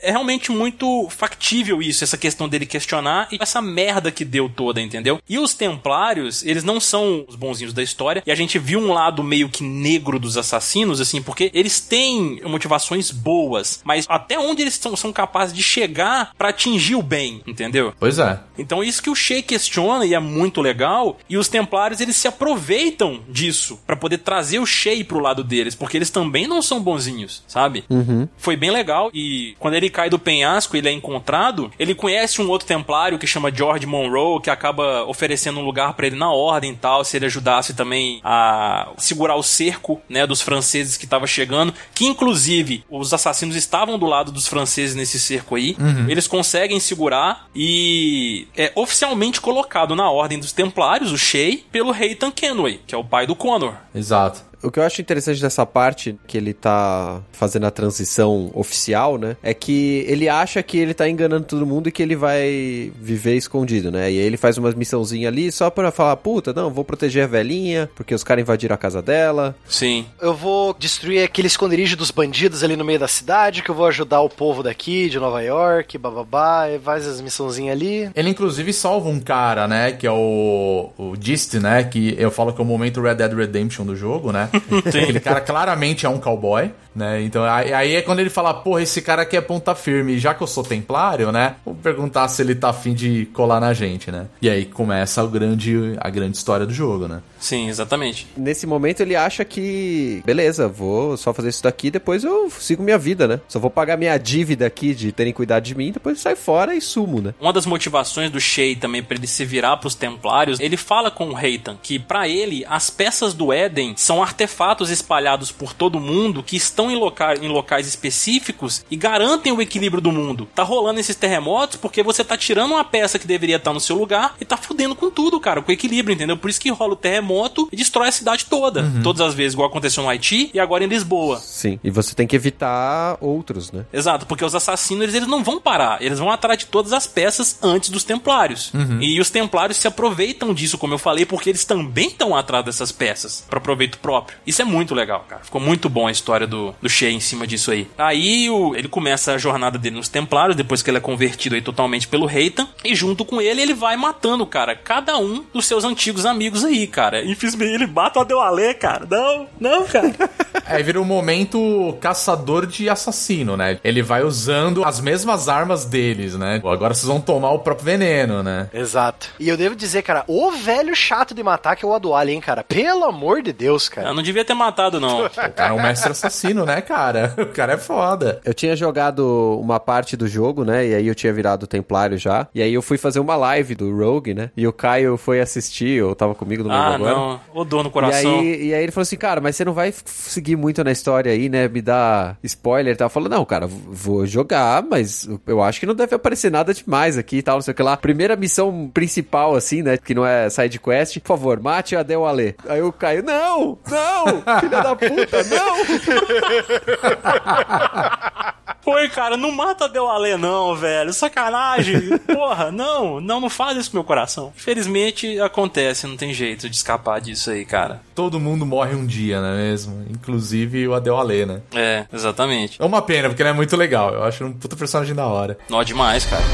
É realmente muito factível isso, essa questão dele questionar e essa merda que deu toda, entendeu? E os Templários, eles não são os bonzinhos da história, e a gente viu um lado meio que negro dos assassinos, assim, porque eles têm motivações boas, mas até onde eles são, são capazes de chegar pra atingir o bem, entendeu? Pois é. Então isso que o Shea questiona e é muito legal, e os Templários eles se aproveitam disso pra poder trazer o Shea pro lado deles, porque eles também não são bonzinhos, sabe? Uhum. Foi bem legal e quando ele cai do penhasco, ele é encontrado, ele conhece um outro templário que chama George Monroe, que acaba oferecendo um lugar para ele na ordem e tal, se ele ajudasse também a segurar o cerco, né, dos franceses que estava chegando, que inclusive os assassinos estavam do lado dos franceses nesse cerco aí. Eles conseguem segurar e é oficialmente colocado na ordem dos templários, o Shay, pelo Reitan Kenway, que é o pai do Connor. Exato. O que eu acho interessante dessa parte que ele tá fazendo a transição oficial, né? É que ele acha que ele tá enganando todo mundo e que ele vai viver escondido, né? E aí ele faz uma missãozinha ali só pra falar, puta, não, vou proteger a velhinha, porque os caras invadiram a casa dela. Sim. Eu vou destruir aquele esconderijo dos bandidos ali no meio da cidade, que eu vou ajudar o povo daqui, de Nova York, bababá, e faz as missãozinhas ali. Ele inclusive salva um cara, né? Que é o, o Gist, né? Que eu falo que é o momento Red Dead Redemption do jogo, né? Aquele cara claramente é um cowboy, né? Então aí, é quando ele fala, porra, esse cara aqui é ponta firme, já que eu sou templário, né? Vou perguntar se ele tá afim de colar na gente, né? E aí começa o grande, a grande história do jogo, né? Sim, exatamente. Nesse momento ele acha que, beleza, vou só fazer isso daqui, depois eu sigo minha vida, né? Só vou pagar minha dívida aqui de terem cuidado de mim, depois sai fora e sumo, né? Uma das motivações do Shay também pra ele se virar pros Templários, ele fala com o Reitan que pra ele as peças do Éden são artefatos espalhados por todo mundo que estão em, loca em locais específicos e garantem o equilíbrio do mundo. Tá rolando esses terremotos porque você tá tirando uma peça que deveria estar no seu lugar e tá fudendo com tudo, cara, com o equilíbrio, entendeu? Por isso que rola o terremoto e destrói a cidade toda. Todas as vezes, igual aconteceu no Haiti e agora em Lisboa. Sim. E você tem que evitar outros, né? Exato, porque os assassinos eles, eles não vão parar, eles vão atrás de todas as peças antes dos templários. E os templários se aproveitam disso, como eu falei, porque eles também estão atrás dessas peças, para proveito próprio. Isso é muito legal, cara. Ficou muito bom a história do, do Shea em cima disso aí. Aí o, ele começa a jornada dele nos templários, depois que ele é convertido aí totalmente pelo Reitan, e junto com ele, ele vai matando, cara, cada um dos seus antigos amigos aí, cara. Infelizmente, ele mata o Adeualê, cara. Não, não, cara. Aí vira um momento caçador de assassino, né? Ele vai usando as mesmas armas deles, né? Agora vocês vão tomar o próprio veneno, né? Exato. E eu devo dizer, cara, o velho chato de matar que é o Aduali, hein, cara? Pelo amor de Deus, cara. Eu não devia ter matado, não. O cara é um mestre assassino, né, cara? O cara é foda. Eu tinha jogado uma parte do jogo, né? E aí eu tinha virado templário já. E aí eu fui fazer uma live do Rogue, né? E o Caio foi assistir, eu tava comigo no Ah, agora. não. O dor no E coração. aí, e aí ele falou assim, cara, mas você não vai seguir muito na história aí, né? Me dá spoiler e tal. Eu falei, não, cara, vou jogar, mas eu acho que não deve aparecer nada demais aqui e tal, não sei o que lá. Primeira missão principal, assim, né? Que não é side quest. Por favor, mate a Del Ale. Aí o Caio, não, não, filha da puta, não. Foi, cara, não mata Del Alê, não, velho. Sacanagem. Porra, não, não, não faz isso com meu coração. Infelizmente acontece, não tem jeito de escapar disso aí, cara. Todo mundo morre um dia, não é mesmo? Inclusive o Adel Ale, né? É, exatamente. É uma pena, porque ele é muito legal. Eu acho um puta personagem da hora. Nó demais, cara.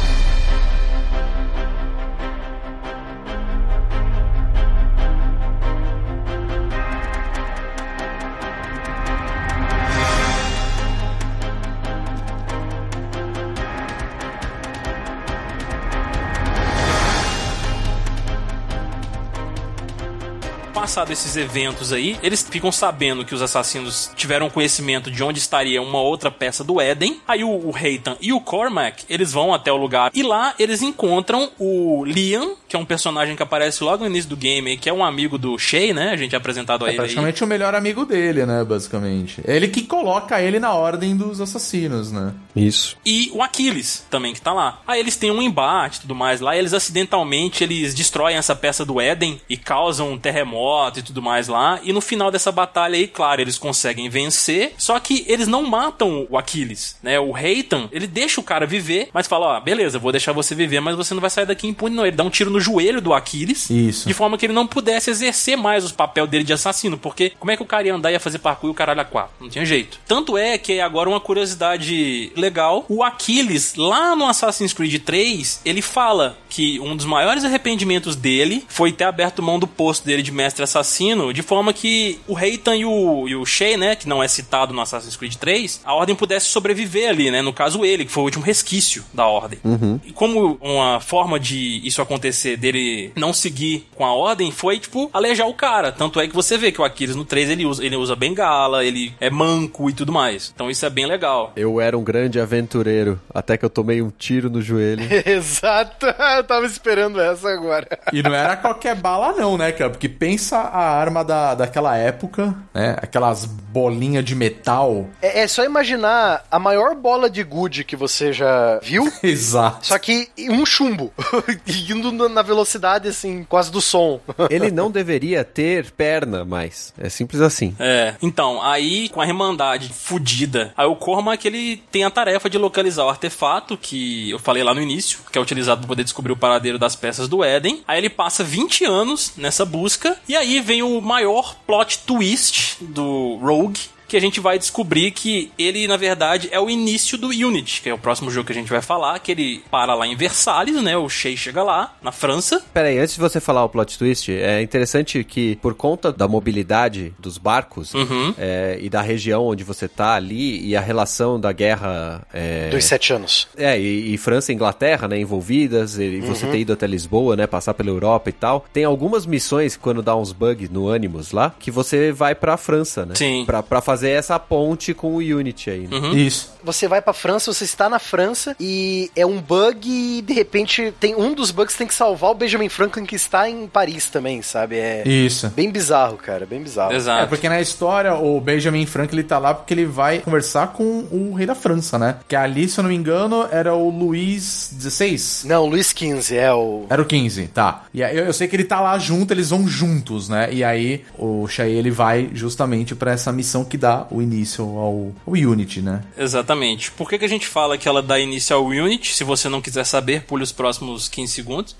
Passado esses eventos aí, eles ficam sabendo que os assassinos tiveram conhecimento de onde estaria uma outra peça do Éden. Aí o, o Reitan e o Cormac, eles vão até o lugar e lá eles encontram o Liam, que é um personagem que aparece logo no início do game, aí, que é um amigo do Shay, né? A gente é apresentado a É ele aí. praticamente o melhor amigo dele, né? Basicamente. É ele que coloca ele na ordem dos assassinos, né? Isso. e o Aquiles também que tá lá. Aí eles têm um embate e tudo mais lá, e eles acidentalmente eles destroem essa peça do Éden e causam um terremoto e tudo mais lá. E no final dessa batalha aí, claro, eles conseguem vencer, só que eles não matam o Aquiles, né? O Reitan, ele deixa o cara viver, mas fala, ó, beleza, vou deixar você viver, mas você não vai sair daqui impune não. Ele dá um tiro no joelho do Aquiles. Isso. De forma que ele não pudesse exercer mais os papel dele de assassino, porque como é que o cara ia andar e ia fazer parkour e o caralho a quatro? Não tinha jeito. Tanto é que agora uma curiosidade legal, o Aquiles, lá no Assassin's Creed 3, ele fala que um dos maiores arrependimentos dele foi ter aberto mão do posto dele de mestre mestre assassino de forma que o Reitan e o, e o Shay, né, que não é citado no Assassin's Creed 3, a Ordem pudesse sobreviver ali, né? No caso ele, que foi o último resquício da Ordem. E como uma forma de isso acontecer, dele não seguir com a Ordem, foi, tipo, alejar o cara. Tanto é que você vê que o Aquiles no 3, ele usa, ele usa bengala, ele é manco e tudo mais. Então isso é bem legal. Eu era um grande aventureiro, até que eu tomei um tiro no joelho. Exato. Eu tava esperando essa agora. E não era qualquer bala, não, né, cara? Porque pensa a arma da, daquela época, né? Aquelas bolinhas de metal. É, é só imaginar a maior bola de gude que você já viu. Exato. Só que um chumbo, indo na- velocidade, assim, quase do som. Ele não deveria ter perna mais. É simples assim. É, então, aí com a Irmandade fudida, aí o Cormac ele tem a tarefa de localizar o artefato que eu falei lá no início, que é utilizado para poder descobrir o paradeiro das peças do Éden. Aí ele passa 20 anos nessa busca, e aí vem o maior plot twist do Rogue. Que a gente vai descobrir que ele, na verdade, é o início do Unity, que é o próximo jogo que a gente vai falar, que ele para lá em Versalhes, né? O Shea chega lá, na França. Pera aí, antes de você falar o plot twist, é interessante que por conta da mobilidade dos barcos Uhum. é, e da região onde você tá ali e a relação da guerra é, Dos sete anos. É, e, e França e Inglaterra, né, envolvidas, e você ter ido até Lisboa, né, passar pela Europa e tal. Tem algumas missões, quando dá uns bugs no Animus lá, que você vai pra França, né? Sim. Pra, pra fazer essa ponte com o Unity aí, né? Uhum. Isso. Você vai pra França, você está na França e é um bug e de repente tem um dos bugs tem que salvar o Benjamin Franklin que está em Paris também, sabe? É Isso. bem bizarro, cara, bem bizarro. É, Exato. porque na história o Benjamin Franklin tá lá porque ele vai conversar com o rei da França, né? Que ali, se eu não me engano, era o Luís XVI. Não, Luiz XV é o Era o 15, tá. E aí eu, eu sei que ele tá lá junto, eles vão juntos, né? E aí o Shai ele vai justamente pra essa missão que dá o início ao, ao Unity, né? Exatamente. Por que, que a gente fala que ela dá início ao Unity? Se você não quiser saber, pule os próximos 15 segundos.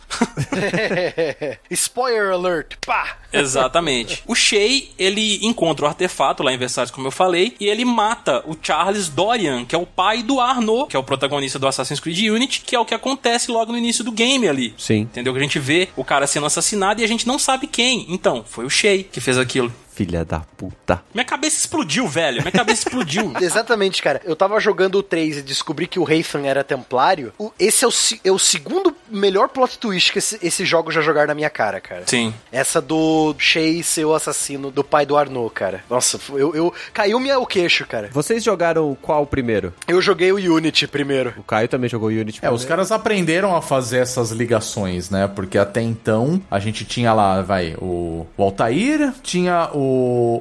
Spoiler alert, pá! Exatamente. o Shay, ele encontra o artefato lá em Versalhes, como eu falei, e ele mata o Charles Dorian, que é o pai do Arnaud, que é o protagonista do Assassin's Creed Unity, que é o que acontece logo no início do game ali. Sim. Entendeu? Que a gente vê o cara sendo assassinado e a gente não sabe quem. Então, foi o Shay que fez aquilo. Filha da puta. Minha cabeça explodiu, velho. Minha cabeça explodiu. Exatamente, cara. Eu tava jogando o 3 e descobri que o Rafen era templário. O- esse é o, é o segundo melhor plot twist que esse, esse jogo já jogaram na minha cara, cara. Sim. Essa do Shay ser o assassino do pai do Arnaud, cara. Nossa, eu, eu caiu-me o queixo, cara. Vocês jogaram qual primeiro? Eu joguei o Unity primeiro. O Caio também jogou Unity É, os caras aprenderam a fazer essas ligações, né? Porque até então a gente tinha lá, vai, o, o Altair, tinha o,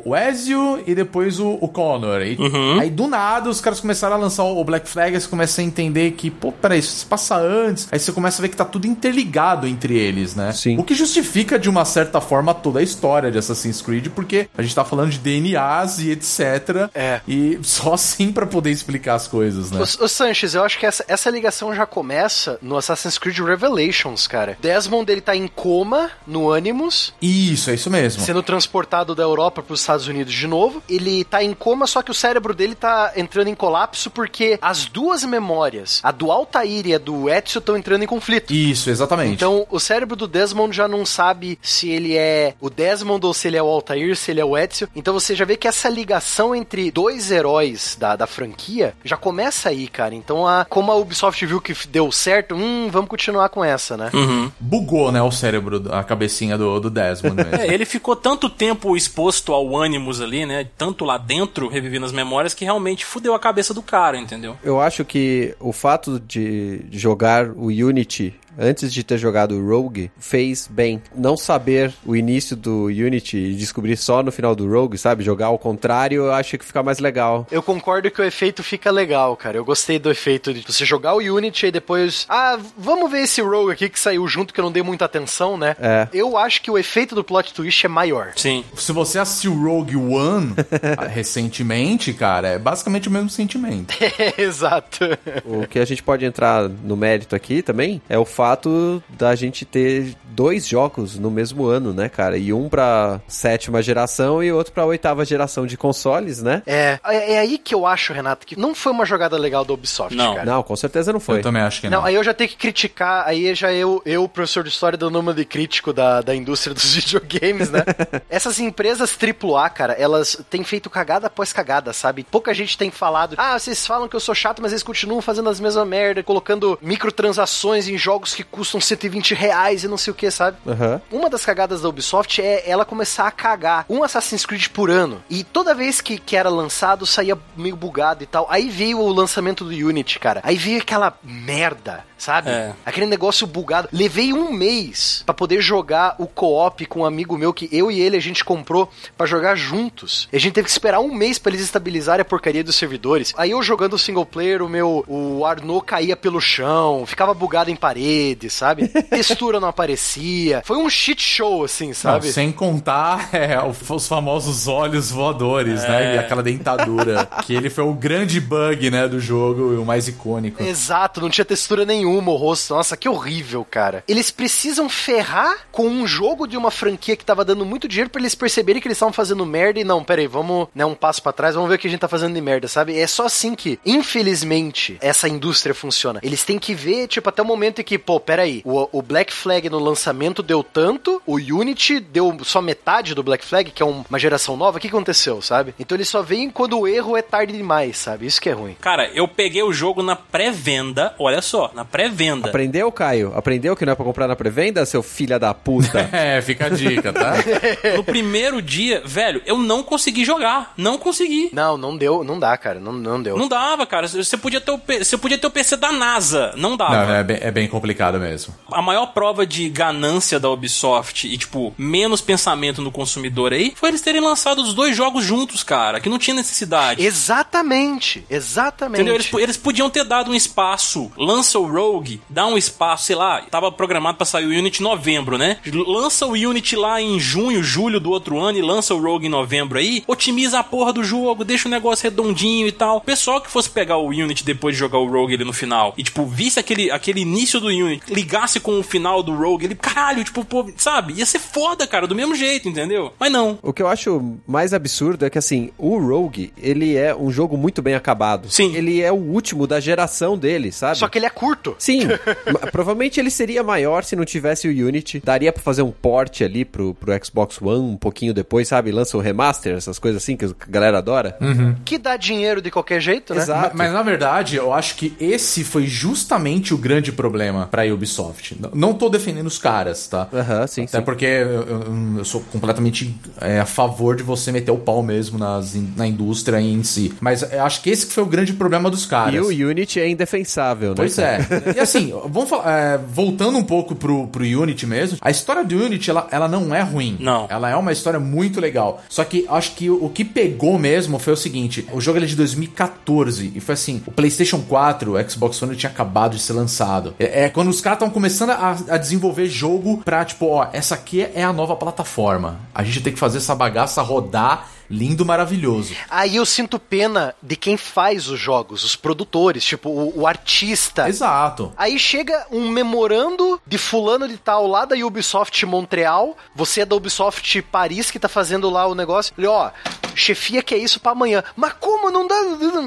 o Ezio e depois o, o Connor. E, Aí do nada os caras começaram a lançar o Black Flag, aí você começa a entender que, pô, peraí, isso se passa antes. Aí você começa a ver que tá tudo interligado entre eles, né? Sim. O que justifica de uma certa forma toda a história de Assassin's Creed, porque a gente tá falando de DNAs e etc. É. E só assim pra poder explicar as coisas, né? Ô, ô Sanches, eu acho que essa, essa ligação já começa no Assassin's Creed Revelations, cara. Desmond, ele tá em coma no Animus, Isso, é isso mesmo. sendo transportado da Europa para os Estados Unidos de novo. Ele tá em coma, só que o cérebro dele tá entrando em colapso porque as duas memórias, a do Altair e a do Ezio, estão entrando em conflito. Isso, exatamente. Então, o cérebro do Desmond já não sabe se ele é o Desmond ou se ele é o Altair, se ele é o Ezio. Então você já vê que essa ligação entre dois heróis da, da franquia já começa aí, cara. Então, a, como a Ubisoft viu que deu certo, hum, vamos continuar com essa, né? Uhum. Bugou, né, o cérebro, a cabecinha do, do Desmond mesmo. É, ele ficou tanto tempo exposto ao Animus ali, né? Tanto lá dentro, revivendo as memórias, que realmente fudeu a cabeça do cara, entendeu? Eu acho que o fato de jogar o Unity antes de ter jogado o Rogue fez bem. Não saber o início do Unity e descobrir só no final do Rogue, sabe? Jogar ao contrário, eu acho que fica mais legal. Eu concordo que o efeito fica legal, cara. Eu gostei do efeito de você jogar o Unity e depois. Ah, vamos ver esse Rogue aqui que saiu junto que eu não dei muita atenção, né? É. Eu acho que o efeito do plot twist é maior. Sim. Se você assistiu Rogue One ah, recentemente, cara, é basicamente o mesmo sentimento. Exato. O que a gente pode entrar no mérito aqui também é o fato da gente ter dois jogos no mesmo ano, né, cara? E um pra sétima geração e outro pra oitava geração de consoles, né? É, é, é aí que eu acho, Renato, que não foi uma jogada legal da Ubisoft, Não. cara. Não, com certeza não foi. Eu também acho que Não, não. aí eu já tenho que criticar, aí já eu, eu professor de história, dando uma de crítico da, da indústria dos videogames, né? Essas empresas AAA, cara, elas têm feito cagada após cagada, sabe? Pouca gente tem falado, ah, vocês falam que eu sou chato, mas eles continuam fazendo as mesmas merda, colocando microtransações em jogos que custam 120 reais e não sei o que, sabe? Aham. Uma das cagadas da Ubisoft é ela começar a cagar um Assassin's Creed por ano. E toda vez que, que era lançado, saía meio bugado e tal. Aí veio o lançamento do Unity, cara. Aí veio aquela merda, sabe? É. Aquele negócio bugado. Levei um mês pra poder jogar o co-op com um amigo meu que eu e ele a gente comprou pra jogar juntos. E a gente teve que esperar um mês pra eles estabilizarem a porcaria dos servidores. Aí eu jogando o single player, o meu o Arnaud caía pelo chão, ficava bugado em parede, sabe? Textura não aparecia. Foi um shit show assim, Não, sabe? sem contar é, os famosos olhos voadores, né? E aquela dentadura. que ele foi o grande bug, né, do jogo e o mais icônico. Exato, não tinha textura nenhuma o rosto. Nossa, que horrível, cara. Eles precisam ferrar com um jogo de uma franquia que tava dando muito dinheiro pra eles perceberem que eles estavam fazendo merda e não, peraí, vamos, né, um passo pra trás, vamos ver o que a gente tá fazendo de merda, sabe? É só assim que, infelizmente, essa indústria funciona. Eles têm que ver, tipo, até o momento em que, pô, peraí, o, o Black Flag no lançamento deu tanto, o Unity deu só metade do Black Flag, que é um- uma geração nova, o que aconteceu, sabe? Então eles só veem quando o erro é tarde demais, sabe? Isso que é ruim. Cara, eu peguei o jogo na pré-venda, olha só, na pré-venda. Aprendeu, Caio? Aprendeu que não é pra comprar na pré-venda, seu filho da puta? É, fica a dica, tá? No primeiro dia, velho, eu não consegui jogar. Não consegui. Não, não deu, não dá, cara, não, não deu. Não dava, cara. Você podia ter o, você podia ter o PC da NASA. Não dava. Não, é bem, é bem complicado mesmo. A maior prova de ganância da Ubisoft e, tipo, menos pensamento no consumidor aí foi eles terem lançado os dois jogos juntos, cara, que não tinha necessidade. Exatamente, exatamente. Entendeu? Eles, eles podiam ter dado um espaço. Lança o Rogue, dá um espaço, sei lá, tava programado pra sair o Unity em novembro, né? Lança o Unity lá em junho, julho do outro ano e lança o Rogue em novembro aí. Otimiza a porra do jogo, deixa o negócio redondinho e tal. O pessoal que fosse pegar o Unity depois de jogar o Rogue ali no final e, tipo, visse aquele, aquele início do Unity, ligasse com o final do Rogue, ele, caralho, tipo, pô, sabe? Ia ser foda, cara, do mesmo jeito, entendeu? Mas não. O que eu acho mais absurdo é que, assim, o Rogue, ele é um jogo muito bem acabado. Sim. Ele é o último da geração dele, sabe? Só que ele é curto. Sim, provavelmente ele seria maior se não tivesse o Unity. Daria pra fazer um port ali pro, pro Xbox One um pouquinho depois, sabe? Lança o remaster, essas coisas assim que a galera adora. Que dá dinheiro de qualquer jeito, né? Exato. Ma- Mas, na verdade, eu acho que esse foi justamente o grande problema pra Ubisoft. Não tô defendendo os caras, tá? Aham, sim, Até sim. porque eu, eu- eu sou completamente é, a favor de você meter o pau mesmo nas, na indústria em si. Mas eu acho que esse que foi o grande problema dos caras. E o Unity é indefensável, né? Pois é. E assim, vamos falar, é, voltando um pouco pro, pro Unity mesmo, a história do Unity, ela, ela não é ruim. Não. Ela é uma história muito legal. Só que acho que o, o que pegou mesmo foi o seguinte: o jogo ele é de 2014 e foi assim: o PlayStation 4, o Xbox One tinha acabado de ser lançado. É, é quando os caras estão começando a, a desenvolver jogo pra, tipo, ó, essa aqui é a nova plataforma. A gente tem que fazer essa bagaça rodar lindo, maravilhoso. Aí eu sinto pena de quem faz os jogos, os produtores, tipo, o, o artista. Exato. Aí chega um memorando de fulano de tal lá da Ubisoft Montreal, você é da Ubisoft Paris que tá fazendo lá o negócio. Ele, ó, chefia que é isso pra amanhã. Mas como não dá?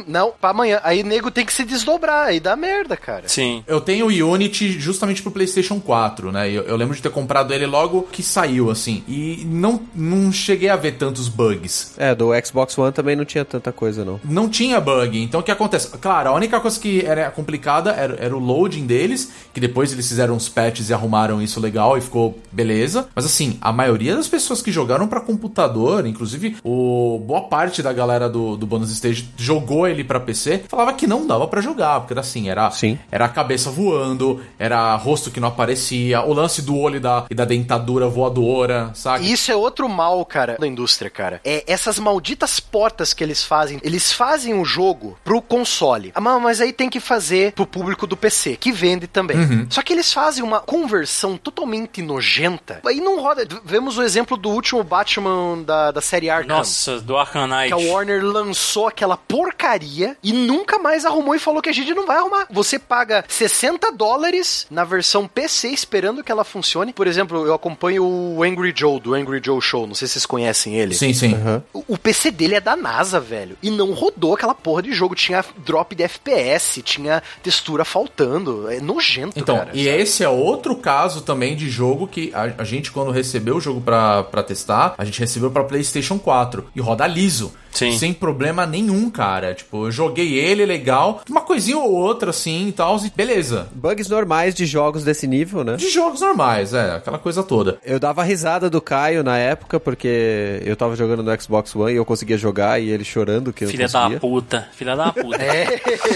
Não, pra amanhã. Aí nego tem que se desdobrar, aí dá merda, cara. Sim. Eu tenho o Unity justamente pro PlayStation 4, né? Eu, eu lembro de ter comprado ele logo que saiu, assim. E não, não cheguei a ver tantos bugs. É, do Xbox One também não tinha tanta coisa, não. Não tinha bug. Então o que acontece? Claro, a única coisa que era complicada era, era o loading deles, que depois eles fizeram uns patches e arrumaram isso legal e ficou beleza. Mas assim, a maioria das pessoas que jogaram pra computador, inclusive o boa parte da galera do, do Bonus Stage jogou ele pra PC, falava que não dava pra jogar, porque era assim, era Sim. era a cabeça voando, era rosto que não aparecia, o lance do olho e da, e da dentadura voadora, sabe? E isso é outro mal, cara, da indústria, cara. É essas malditas portas que eles fazem. Eles fazem o jogo pro console. Ah, mas aí tem que fazer pro público do PC, que vende também. Só que eles fazem uma conversão totalmente nojenta. Aí não roda. Vemos o exemplo do último Batman da, da série Arkham. Nossa, Do Arcanite. Que a Warner lançou aquela porcaria e nunca mais arrumou e falou que a gente não vai arrumar. Você paga 60 dólares na versão PC esperando que ela funcione. Por exemplo, eu acompanho o Angry Joe, do Angry Joe Show. Não sei se vocês conhecem ele. Sim, sim. O, o PC dele é da NASA, velho. E não rodou aquela porra de jogo. Tinha drop de FPS, tinha textura faltando. É nojento, Então, cara. e esse é outro caso também de jogo que a, a gente, quando recebeu o jogo pra, pra testar, a gente recebeu pra PlayStation 4 e roda liso. Sim. Sem problema nenhum, cara. Tipo, eu joguei ele, legal. Uma coisinha ou outra, assim e tal, e beleza. Bugs normais de jogos desse nível, né? De jogos normais, é, aquela coisa toda. Eu dava risada do Caio na época, porque eu tava jogando no Xbox One e eu conseguia jogar e ele chorando que eu Filha não conseguia. da puta. Filha da puta. É,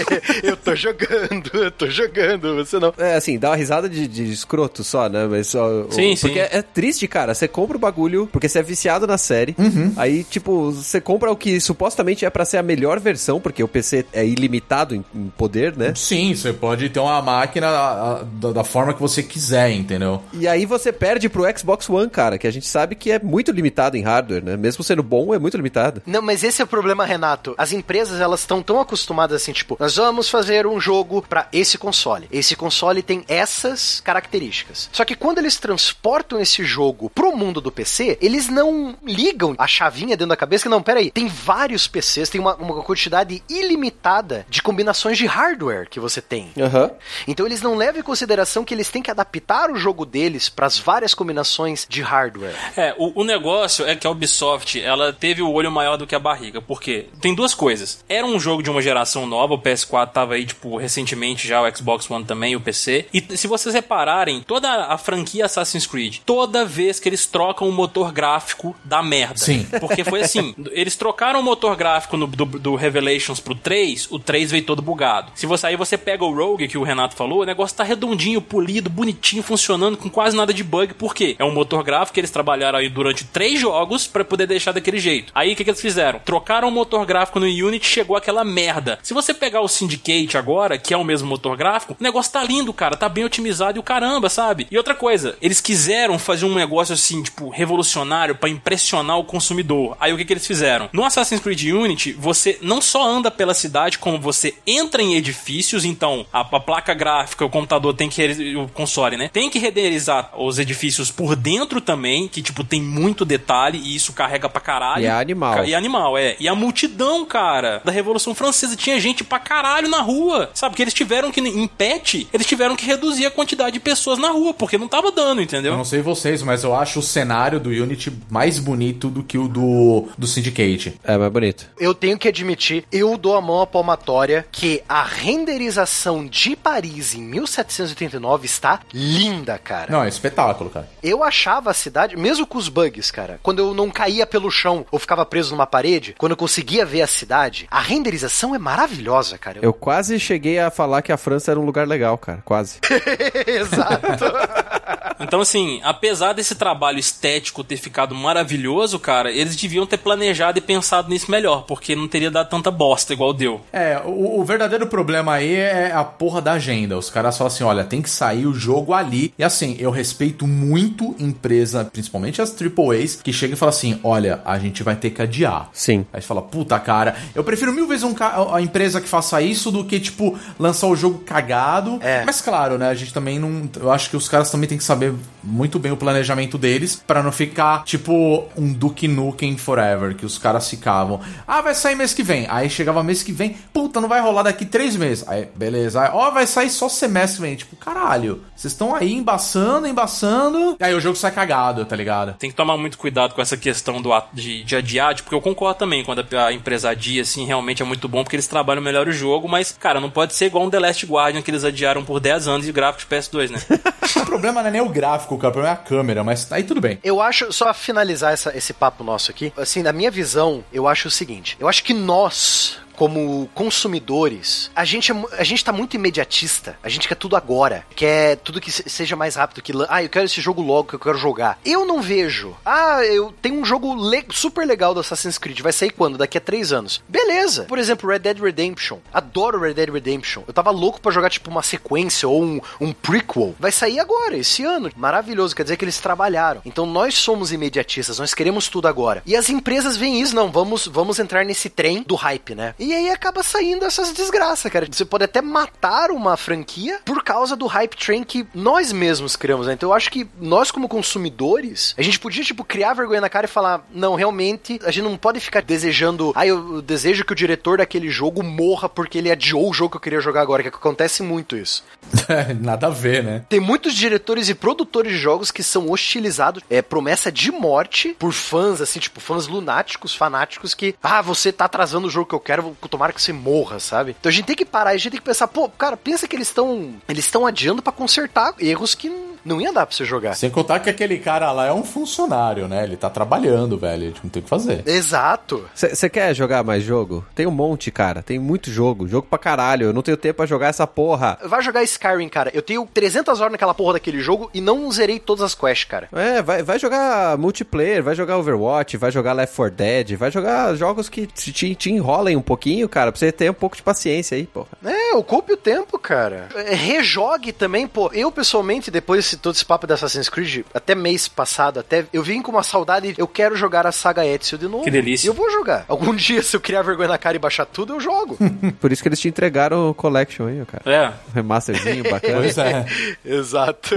eu tô jogando, eu tô jogando, você não. É, assim, dá uma risada de, de escroto só, né? Mas só. o- Sim, porque sim. É, é triste, cara. Você compra o bagulho porque você é viciado na série. Aí, tipo, você compra o que supostamente é pra ser a melhor versão, porque o PC é ilimitado em, em poder, né? Sim, você pode ter uma máquina a- a- da, da forma que você quiser, entendeu? E aí você perde pro Xbox One, cara, que a gente sabe que é muito limitado em hardware, né? Mesmo sendo bom, é muito limitado. Não, mas esse é o problema, Renato. As empresas, elas estão tão acostumadas assim, tipo, nós vamos fazer um jogo pra esse console. Esse console tem essas características. Só que quando eles transportam esse jogo pro mundo do PC, eles não ligam a chavinha dentro da cabeça que não, peraí, tem vários PCs, tem uma, uma quantidade ilimitada de combinações de hardware que você tem. Aham. Então eles não levam em consideração que eles têm que adaptar o jogo deles para as várias combinações de hardware. É, o, o negócio é que a Ubisoft, ela teve o olho maior do que a barriga. Por quê? Tem duas coisas. Era um jogo de uma geração nova, o PS4 tava aí, tipo, recentemente já, o Xbox One também, o PC. E se vocês repararem, toda a franquia Assassin's Creed, toda vez que eles trocam o motor gráfico, dá merda. Sim. Porque foi assim, eles trocaram o motor gráfico no- do, do Revelations pro 3, o 3 veio todo bugado. Se você aí você pega o Rogue, que o Renato falou, o negócio tá redondinho, polido, bonitinho, funcionando, com quase nada de bug. Por quê? É um motor gráfico que eles trabalharam aí durante três jogos pra poder deixar daquele jeito. Aí o que, que eles fizeram? Trocaram o motor gráfico no Unity, chegou aquela merda. Se você pegar o Syndicate agora, que é o mesmo motor gráfico, o negócio tá lindo, cara, tá bem otimizado e o caramba, sabe? E outra coisa, eles quiseram fazer um negócio assim, tipo, revolucionário pra impressionar o consumidor. Aí o que, que eles fizeram? No Assassin's Creed Unity, você não só anda pela cidade, como você entra em edifícios, então a, a placa gráfica, o computador tem que o console, né? Tem que renderizar os edifícios por dentro também, que tipo tem muito detalhe e isso carrega pra caralho. E é animal. E animal, é. E a multidão, cara, da Revolução Francesa tinha gente pra caralho na rua. Sabe que eles tiveram que em patch, eles tiveram que reduzir a quantidade de pessoas na rua, porque não tava dando, entendeu? Eu não sei vocês, mas eu acho o cenário do Unity mais bonito do que o do, do Syndicate. É mais bonito. Eu tenho que admitir, eu dou a mão à palmatória que a renderização de Paris em 1789 está linda, cara. Não, é espetáculo, cara. Eu achava a cidade, mesmo com os bugs, cara, quando eu não caía pelo chão ou ficava preso numa parede, quando eu conseguia ver a cidade, a renderização é maravilhosa, cara. Eu quase cheguei a falar que a França era um lugar legal, cara. Quase. Exato. Então, assim, apesar desse trabalho estético ter ficado maravilhoso, cara, eles deviam ter planejado e pensado nisso melhor, porque não teria dado tanta bosta igual deu. É, o, o verdadeiro problema aí é a porra da agenda. Os caras falam assim: olha, tem que sair o jogo ali. E assim, eu respeito muito empresa, principalmente as AAAs, que chegam e falam assim: olha, a gente vai ter que adiar. Sim. Aí você fala, puta cara, eu prefiro mil vezes um ca- a empresa que faça isso do que, tipo, lançar o jogo cagado. É. Mas claro, né, a gente também não. Eu acho que os caras também têm que saber muito bem o planejamento deles pra não ficar, tipo, um Duke Nukem Forever, que os caras ficavam. Ah, vai sair mês que vem. Aí chegava mês que vem, puta, não vai rolar daqui três meses. Aí, beleza. Aí, ó, vai sair só semestre que vem. Tipo, caralho, vocês estão aí embaçando, embaçando. Aí o jogo sai cagado, tá ligado? Tem que tomar muito cuidado com essa questão do ato de, de adiar, porque eu concordo também, quando a, a empresa adia, assim, realmente é muito bom, porque eles trabalham melhor o jogo, mas, cara, não pode ser igual um The Last Guardian que eles adiaram por 10 anos e gráfico de PS2, né? O problema não é nem o gráfico, cara, o problema é a câmera, mas aí tudo bem. Eu acho, só finalizar essa- esse papo nosso aqui, assim, na minha visão, eu acho o seguinte: eu acho que nós, como consumidores, a gente, é, a gente tá muito imediatista. A gente quer tudo agora. Quer tudo que se- seja mais rápido. Que, ah, eu quero esse jogo logo que eu quero jogar. Eu não vejo. Ah, eu tenho um jogo le- super legal do Assassin's Creed. Vai sair quando? Daqui a três anos. Beleza. Por exemplo, Red Dead Redemption. Adoro Red Dead Redemption. Eu tava louco pra jogar tipo uma sequência ou um, um prequel. Vai sair agora, esse ano. Maravilhoso. Quer dizer que eles trabalharam. Então nós somos imediatistas. Nós queremos tudo agora. E as empresas veem isso. Não, vamos, vamos entrar nesse trem do hype, né? E aí acaba saindo essas desgraças, cara. Você pode até matar uma franquia por causa do hype train que nós mesmos criamos, né? Então eu acho que nós, como consumidores, a gente podia, tipo, criar vergonha na cara e falar: não, realmente, a gente não pode ficar desejando. Ah, eu desejo que o diretor daquele jogo morra porque ele adiou o jogo que eu queria jogar agora, que acontece muito isso. Nada a ver, né? Tem muitos diretores e produtores de jogos que são hostilizados, é promessa de morte por fãs, assim, tipo, fãs lunáticos, fanáticos que, ah, você tá atrasando o jogo que eu quero, tomara que você morra, sabe? Então a gente tem que parar, a gente tem que pensar, pô, cara, pensa que eles estão eles estão adiando pra consertar erros que não ia dar pra você jogar. Sem contar que aquele cara lá é um funcionário, né? Ele tá trabalhando, velho. Ele não tem o que fazer. Exato. Você quer jogar mais jogo? Tem um monte, cara. Tem muito jogo. Jogo pra caralho. Eu não tenho tempo pra jogar essa porra. Vai jogar Skyrim, cara. Eu tenho 300 horas naquela porra daquele jogo e não zerei todas as quests, cara. É, vai, vai jogar multiplayer, vai jogar Overwatch, vai jogar Left 4 Dead, vai jogar jogos que te, te enrolem um pouquinho, cara, pra você ter um pouco de paciência aí, porra. É, ocupe o tempo, cara. É, rejogue também, pô. Eu, pessoalmente, depois de todo esse papo de Assassin's Creed, até mês passado, até eu vim com uma saudade. Eu quero jogar a saga Ezio de novo. Que delícia. E eu vou jogar. Algum dia, se eu criar vergonha na cara e baixar tudo, eu jogo. Por isso que eles te entregaram o Collection aí, cara. É. Um remasterzinho bacana. Pois é. Exato.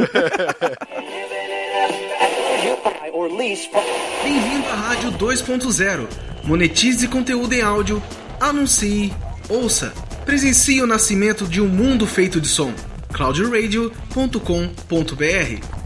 Bem-vindo à Rádio 2.0. Monetize conteúdo em áudio, anuncie, ouça, presencie o nascimento de um mundo feito de som. cloudradio.com.br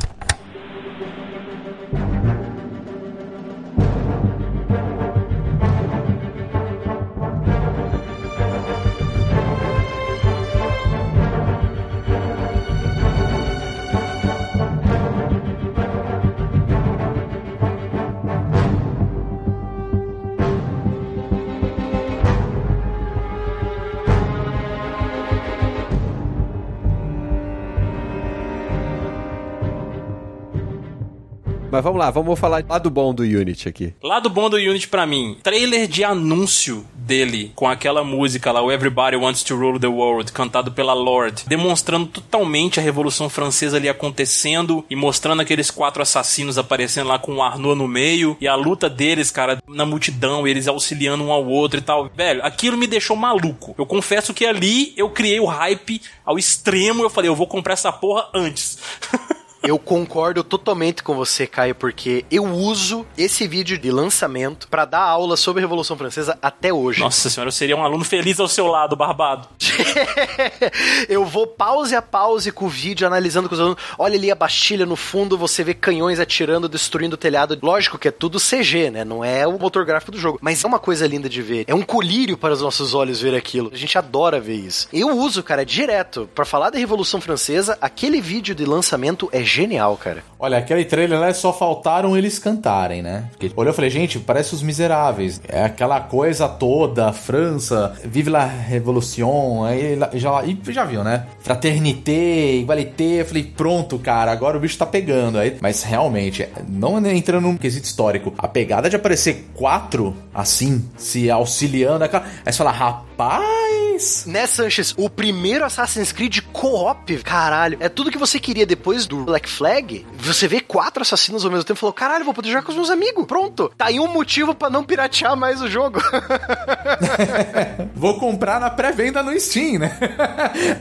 Mas vamos lá, vamos falar lá do bom do Unity aqui. Lado bom do Unity pra mim, trailer de anúncio dele com aquela música lá, o Everybody Wants to Rule the World, cantado pela Lorde, demonstrando totalmente a Revolução Francesa ali acontecendo e mostrando aqueles quatro assassinos aparecendo lá com o Arnaud no meio e a luta deles, cara, na multidão, eles auxiliando um ao outro e tal. Velho, aquilo me deixou maluco. Eu confesso que ali eu criei o hype ao extremo, eu falei, eu vou comprar essa porra antes. Eu concordo totalmente com você, Caio, porque eu uso esse vídeo de lançamento pra dar aula sobre a Revolução Francesa até hoje. Nossa senhora, eu seria um aluno feliz ao seu lado, barbado. eu vou pause a pause com o vídeo, analisando com os alunos. Olha ali a Bastilha no fundo, você vê canhões atirando, destruindo o telhado. Lógico que é tudo CG, né? Não é o motor gráfico do jogo. Mas é uma coisa linda de ver. É um colírio para os nossos olhos ver aquilo. A gente adora ver isso. Eu uso, cara, direto. Pra falar da Revolução Francesa, aquele vídeo de lançamento é genial, cara. Olha, aquele trailer lá só faltaram eles cantarem, né? Porque olhou e falei, gente, parece os miseráveis. É aquela coisa toda, França, vive la revolution, aí já, e já viu, né? Fraternité, igualité. Eu falei, pronto, cara, agora o bicho tá pegando. Aí, mas realmente, não entrando num quesito histórico, a pegada de aparecer quatro assim, se auxiliando, aquela- aí você fala, rapaz. Né, Sanches? O primeiro Assassin's Creed co-op, caralho, é tudo que você queria depois do Black Flag. Você vê quatro assassinos ao mesmo tempo e falou: caralho, vou poder jogar com os meus amigos. Pronto. Tá aí um motivo pra não piratear mais o jogo. Vou comprar na pré-venda no Steam, né?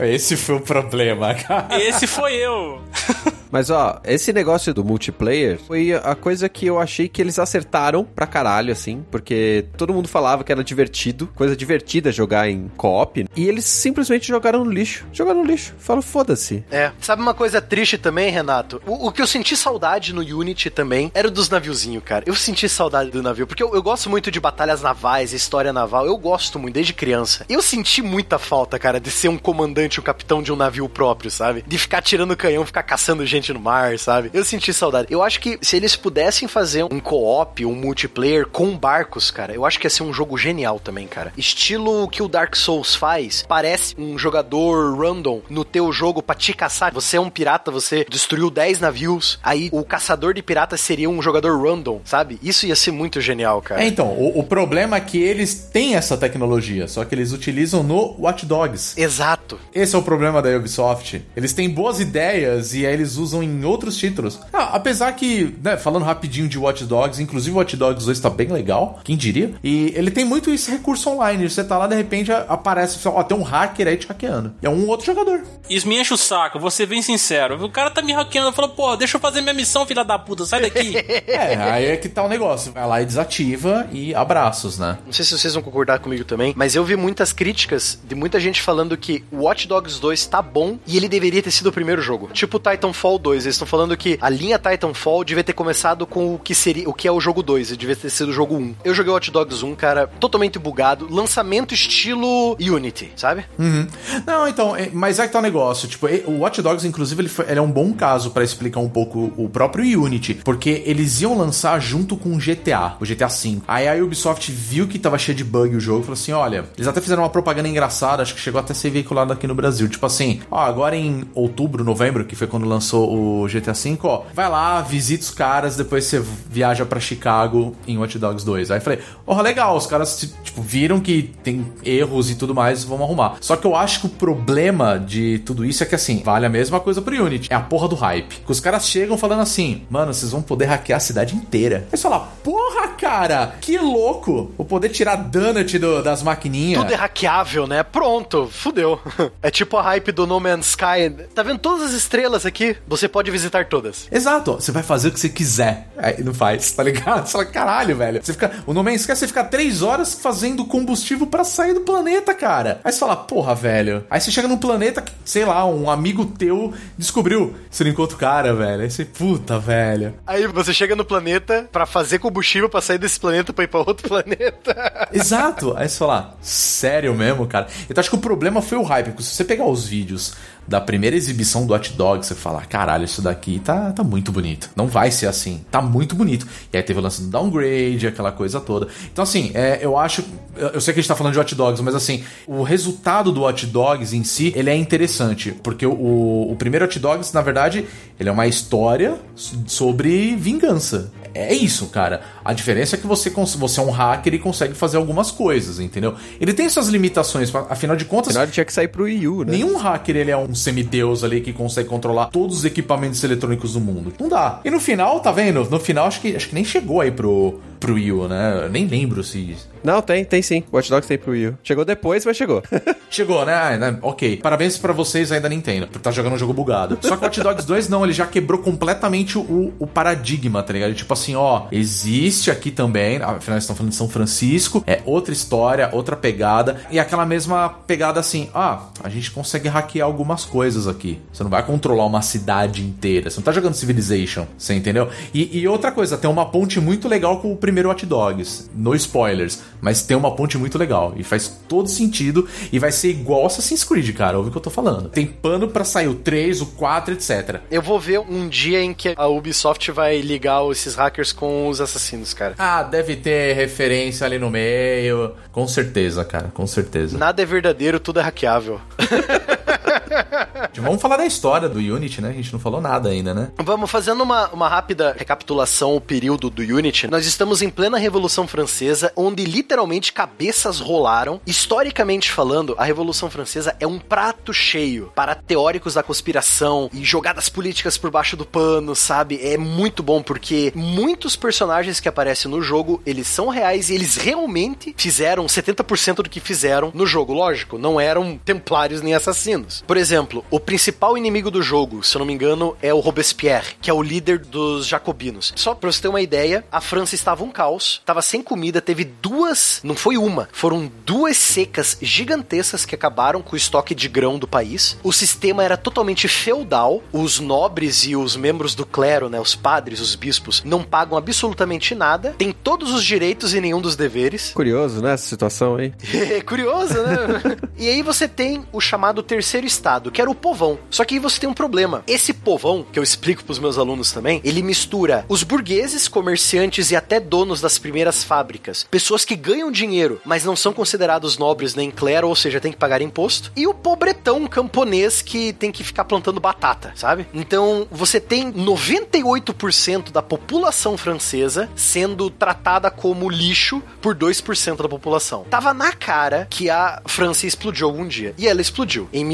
Esse foi o problema, cara. Esse foi eu. Mas ó, esse negócio do multiplayer foi a coisa que eu achei que eles acertaram pra caralho, assim, porque todo mundo falava que era divertido, coisa divertida jogar em co-op, e eles simplesmente jogaram no lixo. Jogaram no lixo. Falo, foda-se. É. Sabe uma coisa triste também, Renato? O, o que eu senti saudade no Unity também era dos naviozinhos, cara. Eu senti saudade do navio, porque eu, eu gosto muito de batalhas navais, história naval. Eu gosto muito, desde criança. Eu senti muita falta, cara, de ser um comandante, um capitão de um navio próprio, sabe? De ficar tirando canhão, ficar caçando gente gente no mar, sabe? Eu senti saudade. Eu acho que se eles pudessem fazer um co-op, um multiplayer com barcos, cara, eu acho que ia ser um jogo genial também, cara. Estilo que o Dark Souls faz, parece um jogador random no teu jogo pra te caçar. Você é um pirata, você destruiu 10 navios, aí o caçador de piratas seria um jogador random, sabe? Isso ia ser muito genial, cara. É, então, o, o problema é que eles têm essa tecnologia, só que eles utilizam no Watch Dogs. Exato. Esse é o problema da Ubisoft. Eles têm boas ideias e aí eles usam em outros títulos. Ah, apesar que, né, falando rapidinho de Watch Dogs, inclusive o Watch Dogs 2 tá bem legal, quem diria? E ele tem muito esse recurso online. Você tá lá, de repente aparece, ó, tem um hacker aí te hackeando. E é um outro jogador. Isso me enche o saco, vou ser bem sincero. O cara tá me hackeando, falou, pô, deixa eu fazer minha missão, filha da puta, sai daqui. é, aí é que tá o negócio. Vai lá e desativa e abraços, né? Não sei se vocês vão concordar comigo também, mas eu vi muitas críticas de muita gente falando que o Watch Dogs 2 tá bom e ele deveria ter sido o primeiro jogo. Tipo Titanfall 2. Eles estão falando que a linha Titanfall devia ter começado com o que seria o que é o jogo 2, e devia ter sido o jogo 1. Eu joguei Watch Dogs 1, cara, totalmente bugado, lançamento estilo Unity, sabe? Uhum. Não, então, é, mas é que tá o negócio, tipo, o Watch Dogs, inclusive, ele, foi, ele é um bom caso para explicar um pouco o próprio Unity, porque eles iam lançar junto com o GTA, o GTA V. Aí a Ubisoft viu que tava cheio de bug o jogo falou assim: olha, eles até fizeram uma propaganda engraçada, acho que chegou até a ser veiculado aqui no Brasil. Tipo assim, ó, agora em outubro, novembro, que foi quando lançou o GTA V, ó, vai lá, visita os caras, depois você viaja para Chicago em Watch Dogs 2. Aí eu falei, ó, oh, legal, os caras, tipo, viram que tem erros e tudo mais, vamos arrumar. Só que eu acho que o problema de tudo isso é que, assim, vale a mesma coisa pro Unity. É a porra do hype. Que os caras chegam falando assim, mano, vocês vão poder hackear a cidade inteira. Aí você fala, porra, cara, que louco! Vou poder tirar donut do, das maquininhas. Tudo é hackeável, né? Pronto, fudeu. É tipo a hype do No Man's Sky. Tá vendo todas as estrelas aqui? Você pode visitar todas. Exato, você vai fazer o que você quiser. Aí não faz, tá ligado? Você fala, caralho, velho. Você fica, o No Man's Sky, você fica três horas fazendo combustível para sair do planeta, cara. Aí você fala, porra, velho. Aí você chega num planeta que, sei lá, um amigo teu descobriu. Você não encontra o cara, velho. Aí você, puta, velho. Aí você chega no planeta para fazer combustível para sair desse planeta pra ir pra outro planeta. Exato. Aí você fala, sério mesmo, cara? Então acho que o problema foi o hype, porque se você pegar os vídeos da primeira exibição do Hot Dog, você fala, caralho, isso daqui tá, tá muito bonito. Não vai ser assim. Tá muito bonito. E aí teve o lance do downgrade, aquela coisa toda. Então, assim, é, eu acho. Eu sei que a gente tá falando de Hot Dogs, mas assim, o resultado do Hot Dogs em si, ele é interessante. Porque o, o primeiro Hot Dogs, na verdade, ele é uma história sobre vingança. É isso, cara. A diferença é que você, você é um hacker e consegue fazer algumas coisas, entendeu? Ele tem suas limitações, afinal de contas. Afinal, ele tinha que sair pro Wii U, né? Nenhum hacker ele é um semideus ali que consegue controlar todos os equipamentos eletrônicos do mundo. Não dá. E no final, tá vendo? No final, acho que, acho que nem chegou aí pro, pro Wii U, né? Eu nem lembro se. Não, tem, tem sim. Watch Dogs tem pro Wii U. Chegou depois, mas chegou. chegou, né? Ah, né? Ok. Parabéns para vocês ainda Nintendo, por estar tá jogando um jogo bugado. Só que Watch Dogs 2 não, ele já quebrou completamente o, o paradigma, tá ligado? Tipo assim, ó, existe aqui também, afinal estão falando de São Francisco, é outra história, outra pegada, e aquela mesma pegada assim, ah, a gente consegue hackear algumas coisas aqui. Você não vai controlar uma cidade inteira, você não tá jogando Civilization, você entendeu? E, e outra coisa, tem uma ponte muito legal com o primeiro Watch Dogs, no spoilers, mas tem uma ponte muito legal, e faz todo sentido, e vai ser igual Assassin's Creed, cara, ouve o que eu tô falando. Tem pano para sair o 3, o 4, etc. Eu vou ver um dia em que a Ubisoft vai ligar esses hackers com os assassinos, cara. Ah, deve ter referência ali no meio. Com certeza, cara, com certeza. Nada é verdadeiro, tudo é hackeável. Vamos falar da história do Unity, né? A gente não falou nada ainda, né? Vamos fazendo uma, uma rápida recapitulação o período do Unity. Nós estamos em plena Revolução Francesa, onde literalmente cabeças rolaram. Historicamente falando, a Revolução Francesa é um prato cheio para teóricos da conspiração e jogadas políticas por baixo do pano, sabe? É muito bom porque muitos personagens que aparecem no jogo, eles são reais e eles realmente fizeram 70% do que fizeram no jogo. Lógico, não eram templários nem assassinos. Por exemplo, o principal inimigo do jogo, se eu não me engano, é o Robespierre, que é o líder dos jacobinos. Só pra você ter uma ideia, a França estava um caos, estava sem comida, teve duas, não foi uma, foram duas secas gigantescas que acabaram com o estoque de grão do país. O sistema era totalmente feudal, os nobres e os membros do clero, né, os padres, os bispos, não pagam absolutamente nada, tem todos os direitos e nenhum dos deveres. Curioso, né, essa situação aí. É curioso, né? e aí você tem o chamado terceiro estado que era o povão. Só que aí você tem um problema. Esse povão, que eu explico pros meus alunos também, ele mistura os burgueses, comerciantes e até donos das primeiras fábricas, pessoas que ganham dinheiro, mas não são considerados nobres nem clero, ou seja, tem que pagar imposto, e o pobretão camponês que tem que ficar plantando batata, sabe? Então, você tem 98% da população francesa sendo tratada como lixo por 2% da população. Tava na cara que a França explodiu algum dia. E ela explodiu. Em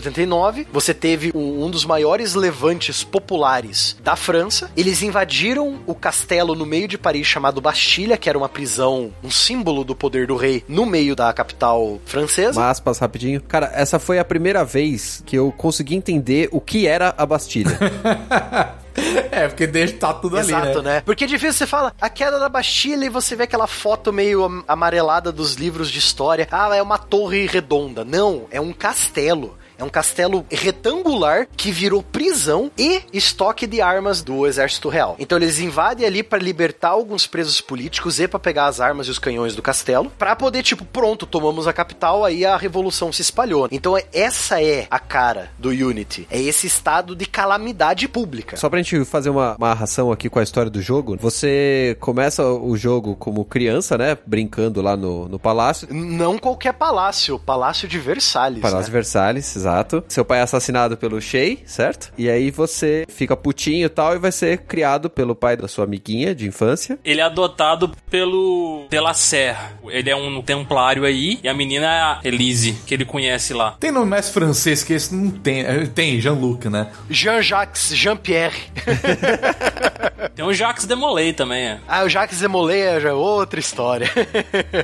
1789, você teve um, um dos maiores levantes populares da França. Eles invadiram o castelo no meio de Paris chamado Bastilha, que era uma prisão, um símbolo do poder do rei no meio da capital francesa. Uma aspas rapidinho. Cara, essa foi a primeira vez que eu consegui entender o que era a Bastilha. É, porque deixa tá tudo ali, Exato, né? né? Porque é difícil você fala a queda da Bastilha e você vê aquela foto meio am- amarelada dos livros de história. Ah, é uma torre redonda. Não, é um castelo. É um castelo retangular que virou prisão e estoque de armas do exército real. Então eles invadem ali para libertar alguns presos políticos e para pegar as armas e os canhões do castelo, para poder tipo, pronto, tomamos a capital, aí a revolução se espalhou. Então é- essa é a cara do Unity. É esse estado de calamidade pública. Só pra gente fazer uma amarração aqui com a história do jogo, você começa o jogo como criança, né? Brincando lá no, no palácio. Não qualquer palácio, o Palácio de Versalhes. Palácio né? Versalhes, exato. Seu pai é assassinado pelo Shea, certo? E aí você fica putinho e tal, e vai ser criado pelo pai da sua amiguinha de infância. Ele é adotado pelo Delacer. Ele é um templário aí. E a menina é a Elise, que ele conhece lá. Tem nome mais francês que esse não tem. É, Tem, Jean-Luc, né? Jean-Jacques Jean-Pierre. Tem o Jacques Demolay também. é. ah, o Jacques Zemolay já é outra história.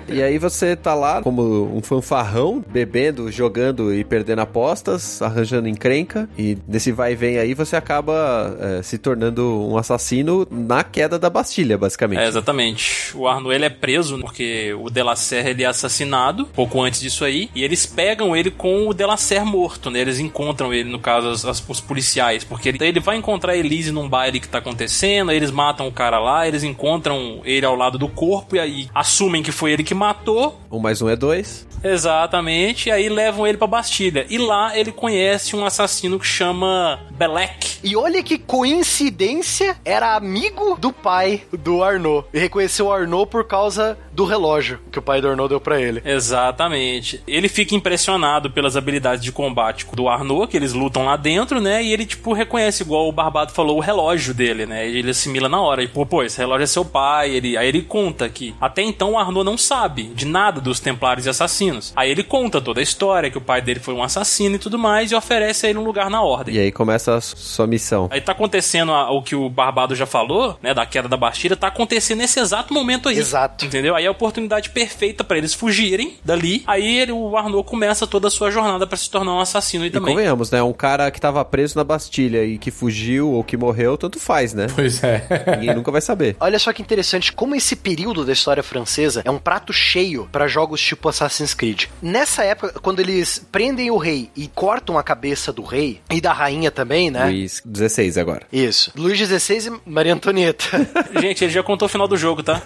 E aí você tá lá como um fanfarrão, bebendo, jogando e perdendo apostas, arranjando encrenca. E nesse vai e vem aí você acaba é, se tornando um assassino na queda da Bastilha, basicamente. É, exatamente. O ele é preso porque o Delacer ele é assassinado pouco antes disso aí e eles pegam ele com o Delacer morto, né? Eles encontram ele, no caso, as- as- os policiais, porque ele, ele vai encontrar a Elise num baile que tá acontecendo, eles matam o cara lá, eles encontram ele ao lado do corpo e aí assumem que foi ele que matou, Um mais um é dois. exatamente, e aí levam ele pra Bastilha. E lá ele conhece um assassino que chama Belek. e olha que coincidência, era amigo do pai do Arnaud. E reconheceu o Arnaud por causa do relógio que o pai do Arnaud deu pra ele. Exatamente. Ele fica impressionado pelas habilidades de combate do Arnaud, que eles lutam lá dentro, né? E ele, tipo, reconhece, igual o Barbado falou, o relógio dele, né? Ele assimila na hora. E, pô, pô, esse relógio é seu pai. Ele, aí ele conta que até então o Arnaud não sabe de nada dos Templários e Assassinos. Aí ele conta toda a história, que o pai dele foi um assassino e tudo mais, e oferece a ele um lugar na ordem. E aí começa a su- sua missão. Aí tá acontecendo a- o que o Barbado já falou, né, da queda da Bastilha, tá acontecendo nesse exato momento aí. Exato. Entendeu? Aí é a oportunidade perfeita pra eles fugirem dali. Aí ele- o Arnaud começa toda a sua jornada pra se tornar um assassino aí E também. convenhamos, né? Um cara que tava preso na Bastilha e que fugiu ou que morreu, tanto faz, né? Pois é. Ninguém nunca vai saber. Olha só que interessante como esse período da história francesa é um prato cheio pra jogos tipo Assassin's Creed. Nessa época, quando eles prendem o rei e cortam a cabeça do rei e da rainha também, né? Luiz 16 agora. Isso. Luís XVI e Maria Antonieta. Gente, ele já contou o final do jogo, tá?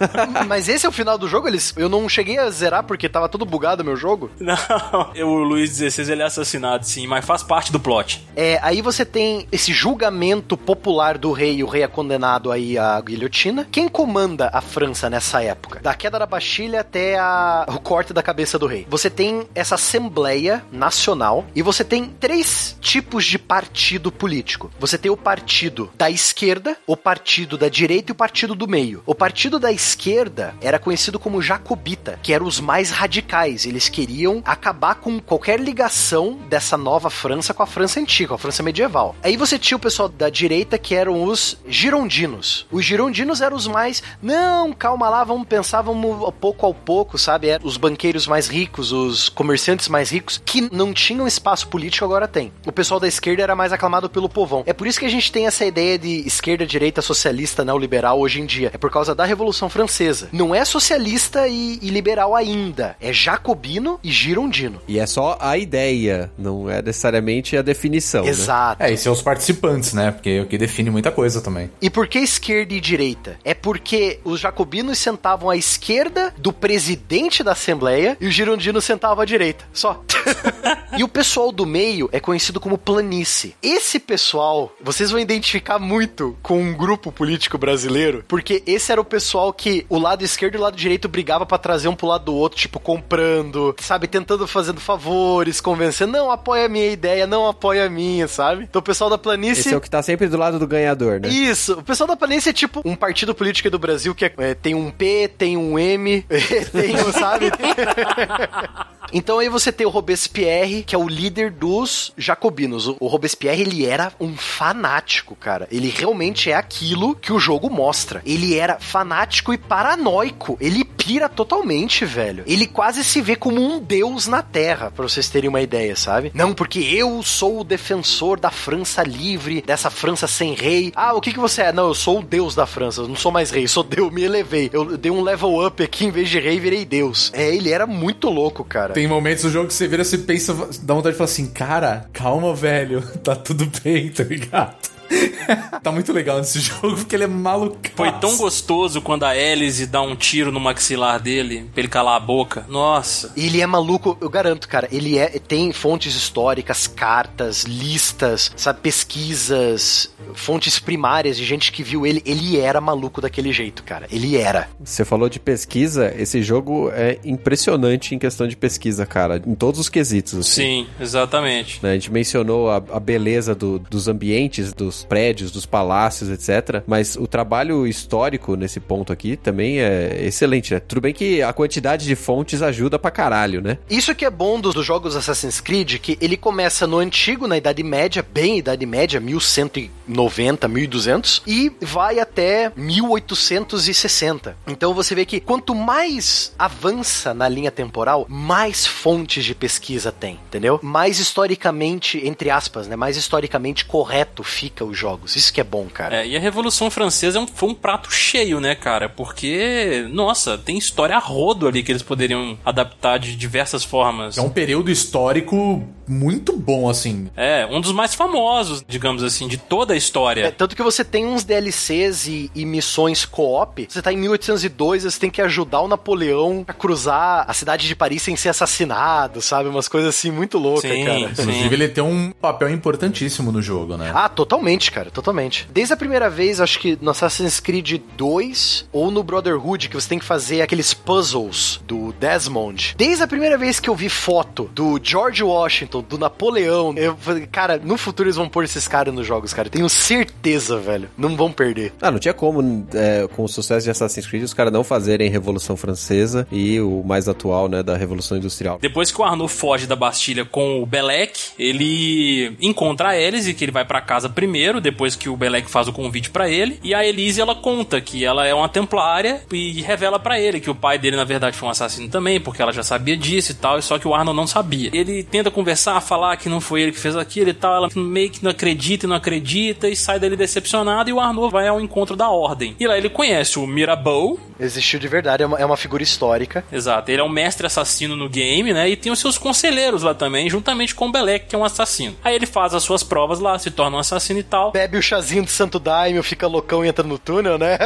Mas esse é o final do jogo? Eles, eu não cheguei a zerar porque tava todo bugado o meu jogo. Não, o Luiz XVI ele é assassinado, sim, mas faz parte do plot. É, aí você tem esse julgamento popular do rei, o rei é condenado aí à guilhotina. Quem comanda a França nessa época? Da queda da Bastilha até a- o corte da cabeça do rei. Você tem essa Assembleia Nacional e você tem três tipos de partido político. Você tem o partido da esquerda, o partido da direita e o partido do meio. O partido da esquerda era conhecido como jacobita, que eram os mais radicais. Eles queriam acabar com qualquer ligação dessa nova França com a França antiga, a França medieval. Aí você tinha o pessoal da direita que eram os girondinos. Os girondinos eram os mais, não, calma lá, vamos pensar, vamos pouco ao pouco, sabe? Eram os banqueiros mais ricos, os comerciantes mais ricos, que não tinham espaço político, agora tem. O pessoal da esquerda era mais aclamado pelo povão. É por isso que a gente tem essa ideia de esquerda, direita, socialista, neoliberal hoje em dia. É por causa da Revolução Francesa. Não é socialista e, e liberal ainda. É jacobino e girondino. E é só a ideia, não é necessariamente a definição, né? Exato. É, e são os participantes, né? Porque é o que define muita coisa também. E por que esquerda e direita? É porque os jacobinos sentavam à esquerda do presidente da Assembleia e os girondinos sentavam à direita. Só. E o pessoal do meio é conhecido como planície. Esse pessoal, vocês vão identificar muito com um grupo político brasileiro, porque esse era o pessoal que o lado esquerdo e o lado direito brigava pra trazer um pro lado do outro, tipo, comprando, sabe, tentando fazendo favores, convencendo, não apoia a minha ideia, não apoia a minha, sabe? Então o pessoal da planície Esse é o que tá sempre do lado do ganhador, né? isso, o pessoal da planície é tipo um partido político do Brasil que é- é, tem um P, tem um M, tem um, sabe? Então aí você tem o Robespierre, que é o líder dos jacobinos. O Robespierre, ele era um fanático, cara. Ele realmente é aquilo que o jogo mostra. Ele era fanático e paranoico. Ele pira totalmente, velho. Ele quase se vê como um deus na Terra, pra vocês terem uma ideia, sabe? Não, porque eu sou o defensor da França livre, dessa França sem rei. Ah, o que que você é? Não, eu sou o deus da França, eu não sou mais rei, sou deus, me elevei. Eu dei um level up aqui, em vez de rei, virei deus. É, ele era muito louco, cara. Tem momentos do jogo que você vira, você pensa, dá vontade de falar assim, cara, calma, velho, tá tudo bem, tá ligado? tá muito legal nesse jogo, porque ele é maluco. Foi tão gostoso quando a Alice dá um tiro no maxilar dele, pra ele calar a boca. Nossa. Ele é maluco, eu garanto, cara. Ele é tem fontes históricas, cartas, listas, sabe, pesquisas, fontes primárias de gente que viu ele. Ele era maluco daquele jeito, cara. Ele era. Você falou de pesquisa, esse jogo é impressionante em questão de pesquisa, cara, em todos os quesitos. assim. Sim, exatamente. né? A gente mencionou a, a beleza do- dos ambientes, dos prédios, dos palácios, etc. Mas o trabalho histórico nesse ponto aqui também é excelente, né? Tudo bem que a quantidade de fontes ajuda pra caralho, né? Isso que é bom dos, dos jogos Assassin's Creed, que ele começa no antigo, na Idade Média, bem Idade Média, 1190, 1200, e vai até 1860. Então você vê que quanto mais avança na linha temporal, mais fontes de pesquisa tem, entendeu? Mais historicamente, entre aspas, né? Mais historicamente correto fica os jogos. Isso que é bom, cara. É, e a Revolução Francesa é um- foi um prato cheio, né, cara? Porque, nossa, tem história a rodo ali que eles poderiam adaptar de diversas formas. É um período histórico muito bom, assim. É, um dos mais famosos, digamos assim, de toda a É, história. tanto que você tem uns DLCs e, e missões co-op. Você tá em 1802, você tem que ajudar o Napoleão a cruzar a cidade de Paris sem ser assassinado, sabe? Umas coisas assim muito loucas, Sim, cara. sim. Inclusive, ele tem um papel importantíssimo no jogo, né? Ah, totalmente, cara, totalmente. Desde a primeira vez, acho que no Assassin's Creed 2 ou no Brotherhood, que você tem que fazer aqueles puzzles do Desmond. Desde a primeira vez que eu vi foto do George Washington, do Napoleão, eu falei, cara, no futuro eles vão pôr esses caras nos jogos, cara. Tenho certeza, velho. Não vão perder. Ah, não tinha como, é, com o sucesso de Assassin's Creed, os caras não fazerem Revolução Francesa e o mais atual, né, da Revolução Industrial. Depois que o Arnaud foge da Bastilha com o Belec, ele encontra a Elise, que ele vai pra casa primeiro, depois que o Belec faz o convite pra ele. E a Elise, ela conta que ela é uma templária e revela pra ele que o pai dele, na verdade, foi um assassino também, porque ela já sabia disso e tal, só que o Arnold não sabia. Ele tenta conversar, falar que não foi ele que fez aquilo e tal, ela meio que não acredita e não acredita e sai dali decepcionada e o Arnaud vai ao encontro da Ordem. E lá ele conhece o Mirabeau, Existiu de verdade, é uma, é uma figura histórica. Exato, ele é um mestre assassino no game, né? E tem os seus conselheiros lá também, juntamente com o Belek, que é um assassino. Aí ele faz as suas provas lá, se torna um assassino e tal. Bebe o chazinho do Santo Daimyo, fica loucão e entra no túnel, né?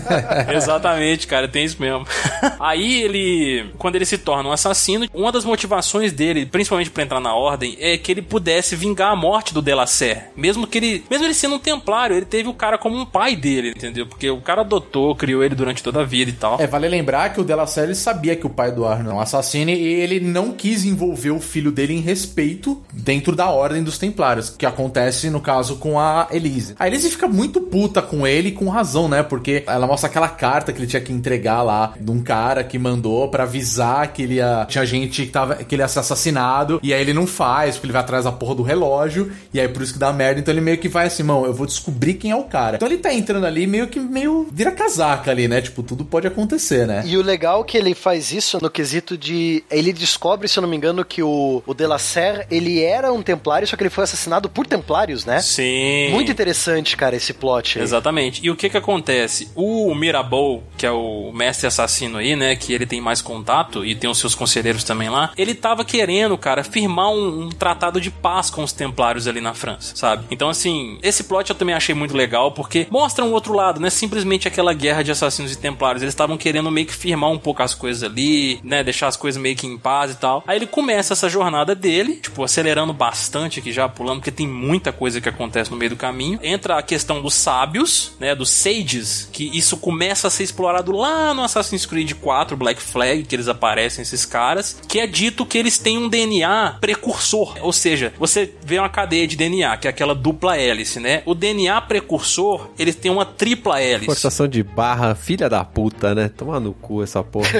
Exatamente, cara, tem isso mesmo. Aí ele, quando ele se torna um assassino, uma das motivações dele, principalmente pra entrar na ordem, é que ele pudesse vingar a morte do Delacer. Mesmo que ele, mesmo ele sendo um templário, ele teve o cara como um pai dele, entendeu? Porque o cara adotou, criou ele durante toda a vida e tal. É, vale lembrar que o Delacerre sabia que o pai do Arno é um assassino e ele não quis envolver o filho dele em respeito dentro da Ordem dos Templários, que acontece no caso com a Elise. A Elise fica muito puta com ele, com razão, né? Porque ela mostra aquela carta que ele tinha que entregar lá de um cara que mandou pra avisar que ele ia, tinha gente que, tava, que ele ia ser assassinado e aí ele não faz, porque ele vai atrás da porra do relógio e aí por isso que dá merda. Então ele meio que vai assim, mão, eu vou descobrir quem é o cara. Então ele tá entrando ali meio que meio vira casaca ali, né? Tipo, tudo pode acontecer, né? E o legal é que ele faz isso no quesito de. Ele descobre, se eu não me engano, que o, o Delacer ele era um templário, só que ele foi assassinado por templários, né? Sim. Muito interessante, cara, esse plot. aí. Exatamente. E o que que acontece? O Mirabeau, que é o mestre assassino aí, né, que ele tem mais contato e tem os seus conselheiros também lá, ele tava querendo, cara, firmar um, um tratado de paz com os templários ali na França, sabe? Então, assim, esse plot eu também achei muito legal, porque mostra um outro lado, não é simplesmente aquela guerra de assassinos e templários. Eles estavam querendo meio que firmar um pouco as coisas ali, né? Deixar as coisas meio que em paz e tal. Aí ele começa essa jornada dele, tipo, acelerando bastante aqui já, pulando, porque tem muita coisa que acontece no meio do caminho. Entra a questão dos sábios, né? Dos sages, que isso começa a ser explorado lá no Assassin's Creed 4, Black Flag, que eles aparecem, esses caras, que é dito que eles têm um DNA precursor. Ou seja, você vê uma cadeia de DNA, que é aquela dupla hélice, né? O DNA precursor, ele tem uma tripla hélice. Forçação de barra, filha da puta, né? Toma no cu essa porra.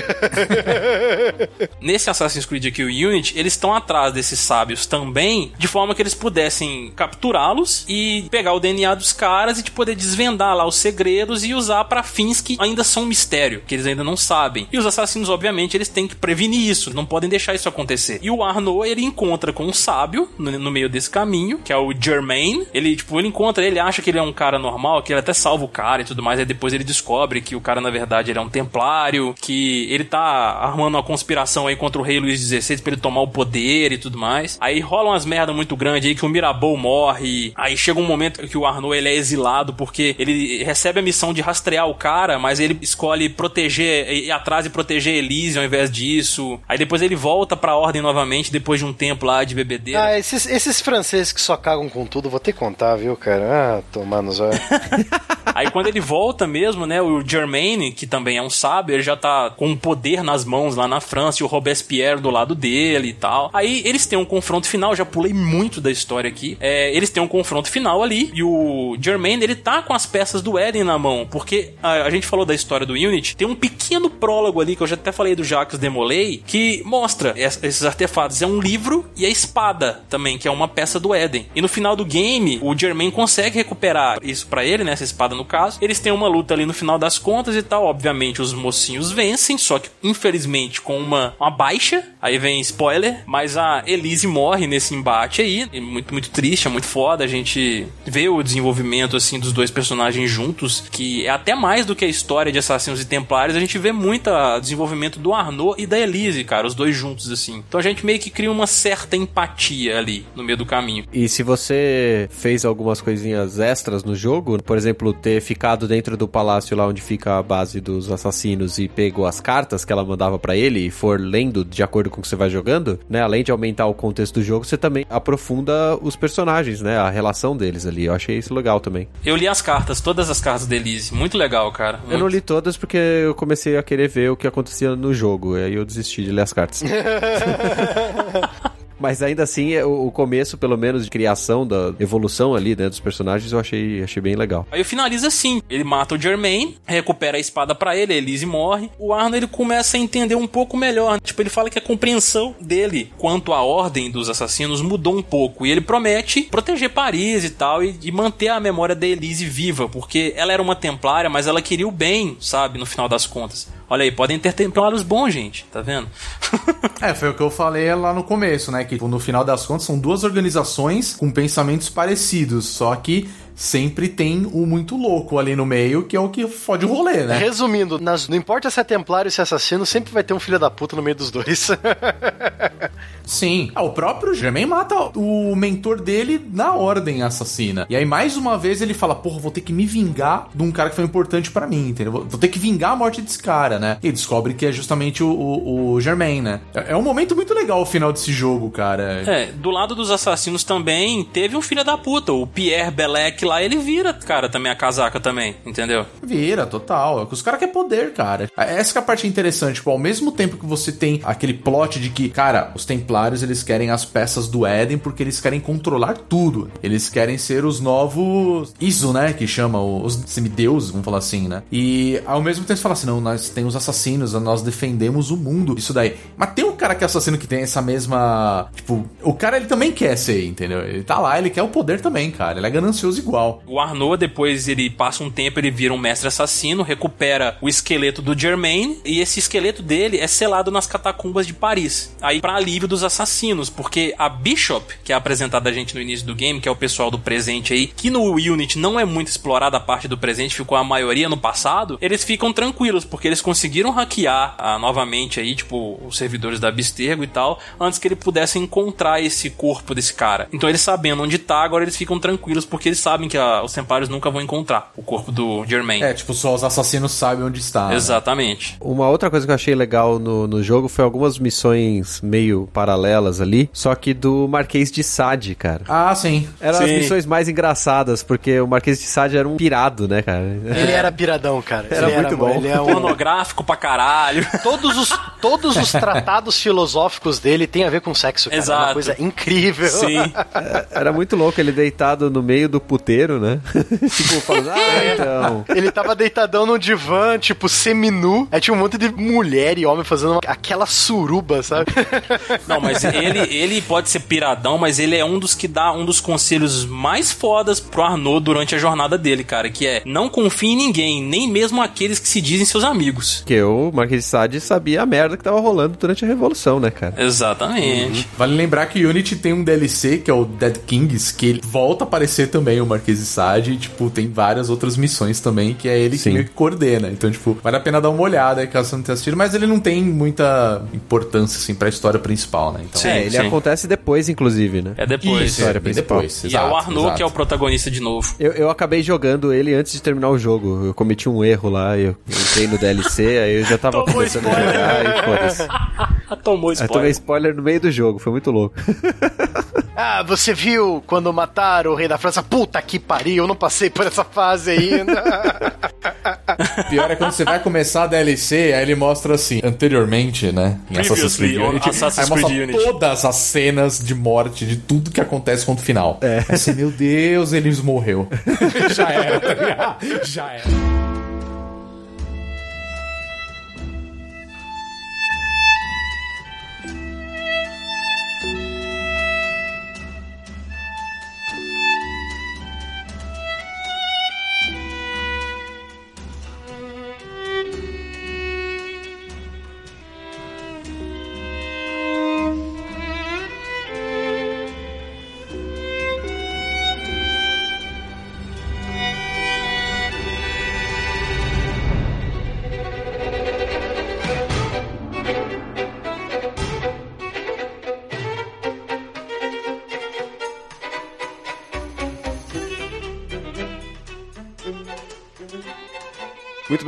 Nesse Assassin's Creed aqui, o Unity, eles estão atrás desses sábios também, de forma que eles pudessem capturá-los e pegar o DNA dos caras e de poder desvendar lá os segredos e usar para fins que ainda são um mistério, que eles ainda não sabem. E os assassinos, obviamente, eles têm que prevenir isso, não podem deixar isso acontecer. E o Arnaud, ele encontra com um sábio no, no meio desse caminho, que é o Germain. Ele, tipo, ele encontra, ele acha que ele é um cara normal, que ele até salva o cara e tudo mais, aí depois ele descobre que o cara, na verdade, ele é um templário, que ele tá armando uma conspiração aí contra o rei Luís XVI pra ele tomar o poder e tudo mais. Aí rola umas merda muito grande aí que o Mirabeau morre. Aí chega um momento que o Arnaud ele é exilado porque ele recebe a missão de rastrear o cara, mas ele escolhe proteger, ir atrás e proteger Elise ao invés disso. Aí depois ele volta pra ordem novamente depois de um tempo lá de bebedeira. Ah, esses, esses franceses que só cagam com tudo, vou ter que contar, viu, cara? Ah, tomar nos olhos. Aí quando ele volta mesmo, né, o Germain, que também é um sábio, ele já tá com o poder nas mãos lá na França e o Robespierre do lado dele e tal. Aí eles têm um confronto final, já pulei muito da história aqui. É, eles têm um confronto final ali e o Germain, ele tá com as peças do Eden na mão, porque a, a gente falou da história do Unity, tem um pequeno prólogo ali que eu já até falei do Jacques Demolay, que mostra es- esses artefatos. É um livro e a espada também, que é uma peça do Eden. E no final do game, o Germain consegue recuperar isso pra ele, né, essa espada no caso. Eles têm uma luta ali no final das contas e tal. Obviamente os mocinhos vencem, só que infelizmente com uma, uma baixa. Aí vem spoiler, mas a Elise morre nesse embate aí. Muito, muito triste, é muito foda. A gente vê o desenvolvimento assim dos dois personagens juntos, que é até mais do que a história de assassinos e templários. A gente vê muito desenvolvimento do Arnaud e da Elise, cara, os dois juntos assim. Então a gente meio que cria uma certa empatia ali no meio do caminho. E se você fez algumas coisinhas extras no jogo, por exemplo, ter ficado dentro do palácio lá onde fica a base dos assassinos e pegou as cartas que ela mandava pra ele e for lendo de acordo com o que você vai jogando, né? Além de aumentar o contexto do jogo, você também aprofunda os personagens, né? A relação deles ali. Eu achei isso legal também. Eu li as cartas, todas as cartas da Elise. Muito legal, cara. Eu não Muito. li todas porque eu comecei a querer ver o que acontecia no jogo. E aí eu desisti de ler as cartas. Mas ainda assim, é o o começo, pelo menos, de criação da evolução ali, né, dos personagens, eu achei, achei bem legal. Aí finaliza assim, ele mata o Germain, recupera a espada pra ele, a Elise morre. O Arno ele começa a entender um pouco melhor. Tipo, ele fala que a compreensão dele quanto à ordem dos assassinos mudou um pouco e ele promete proteger Paris e tal e, e manter a memória da Elise viva, porque ela era uma templária, mas ela queria o bem, sabe, no final das contas. Olha aí, podem ter templários bons, gente, tá vendo? É, foi o que eu falei lá no começo, né? Que tipo, no final das contas são duas organizações com pensamentos parecidos, só que sempre tem um muito louco ali no meio, que é o que fode o rolê, né? Resumindo, nas- não importa se é templário ou se é assassino, sempre vai ter um filho da puta no meio dos dois. Sim. Ah, o próprio Germain mata o mentor dele na ordem assassina. E aí, mais uma vez, ele fala: Porra, vou ter que me vingar de um cara que foi importante pra mim, entendeu? Vou vou ter que vingar a morte desse cara, né? E descobre que é justamente o, o, o Germain, né? É é um momento muito legal o final desse jogo, cara. É, do lado dos assassinos também teve um filho da puta, o Pierre Belec lá, ele vira, cara, também a casaca também, entendeu? Vira, total. Os caras querem poder, cara. Essa é a parte interessante. Tipo, ao mesmo tempo que você tem aquele plot de que, cara, os templários eles querem as peças do Éden porque eles querem controlar tudo. Eles querem ser os novos Iso, né? Que chama os semideuses, vamos falar assim, né? E ao mesmo tempo você fala assim: não, nós temos assassinos, nós defendemos o mundo. Isso daí. Mas tem um cara que é assassino que tem essa mesma. Tipo, o cara ele também quer ser, entendeu? Ele tá lá, ele quer o poder também, cara. Ele é ganancioso igual. O Arnaud, depois ele passa um tempo, ele vira um mestre assassino, recupera o esqueleto do Germain, e esse esqueleto dele é selado nas catacumbas de Paris. Aí, pra alívio dos assassinos, porque a Bishop, que é apresentada a gente no início do game, que é o pessoal do presente aí, que no Unity não é muito explorada a parte do presente, ficou a maioria no passado, eles ficam tranquilos, porque eles conseguiram hackear ah, novamente aí, tipo, os servidores da Abstergo e tal, antes que ele pudesse encontrar esse corpo desse cara. Então eles sabendo onde tá, agora eles ficam tranquilos, porque eles sabem sabem que a- os Templários nunca vão encontrar o corpo do Germain. É, tipo, só os assassinos sabem onde está. né? Exatamente. Uma outra coisa que eu achei legal no, no jogo foi algumas missões meio paralelas ali, só que do Marquês de Sade, cara. Ah, sim. Eram as Sim. missões mais engraçadas, porque o Marquês de Sade era um pirado, né, cara? Ele era piradão, cara. Era ele muito bom. Ele é um... Pornográfico pra caralho. Todos os, todos os tratados filosóficos dele têm a ver com sexo, cara. É uma Exato. coisa incrível. Sim. Era muito louco ele deitado no meio do puteiro, né? tipo, falando, ah, então. Ele tava deitadão no divã, tipo, seminu. Aí tinha um monte de mulher e homem fazendo uma- aquela suruba, sabe? Não, mas ele, ele pode ser piradão, mas ele é um dos que dá um dos conselhos mais fodas pro Arnaud durante a jornada dele, cara, que é não confie em ninguém, nem mesmo aqueles que se dizem seus amigos. Porque o Marquês de Sade sabia a merda que tava rolando durante a Revolução, né, cara? Exatamente. Vale lembrar que Unity tem um DLC, que é o Dead Kings, que ele volta a aparecer também o Marquês de Sade, e, tipo, tem várias outras missões também, que é ele Sim. que meio que coordena. Então, tipo, vale a pena dar uma olhada aí, caso você não tenha assistido, mas ele não tem muita importância, assim, pra história principal, né? Então, Sim, é, ele sim. acontece depois, inclusive, né? É depois. Isso, é, História principal. depois. E exato, é o Arnaud exato. que é o protagonista de novo. Eu, eu acabei jogando ele antes de terminar o jogo. Eu cometi um erro lá, eu entrei no DLC, aí eu já tava Tomou começando a jogar e foda-se. Tomou Aí tomei spoiler no meio do jogo, foi muito louco. Ah, você viu quando mataram o rei da França? Puta que pariu, eu não passei por essa fase ainda. Pior é quando você vai começar a DLC, aí ele mostra assim, anteriormente, né? Em Assassin's Creed Unity, Assassin's aí mostra Creed Unity. todas as cenas de morte, de tudo que acontece contra o final. É. Aí você, meu Deus, ele morreu. Já era, tá? Já era.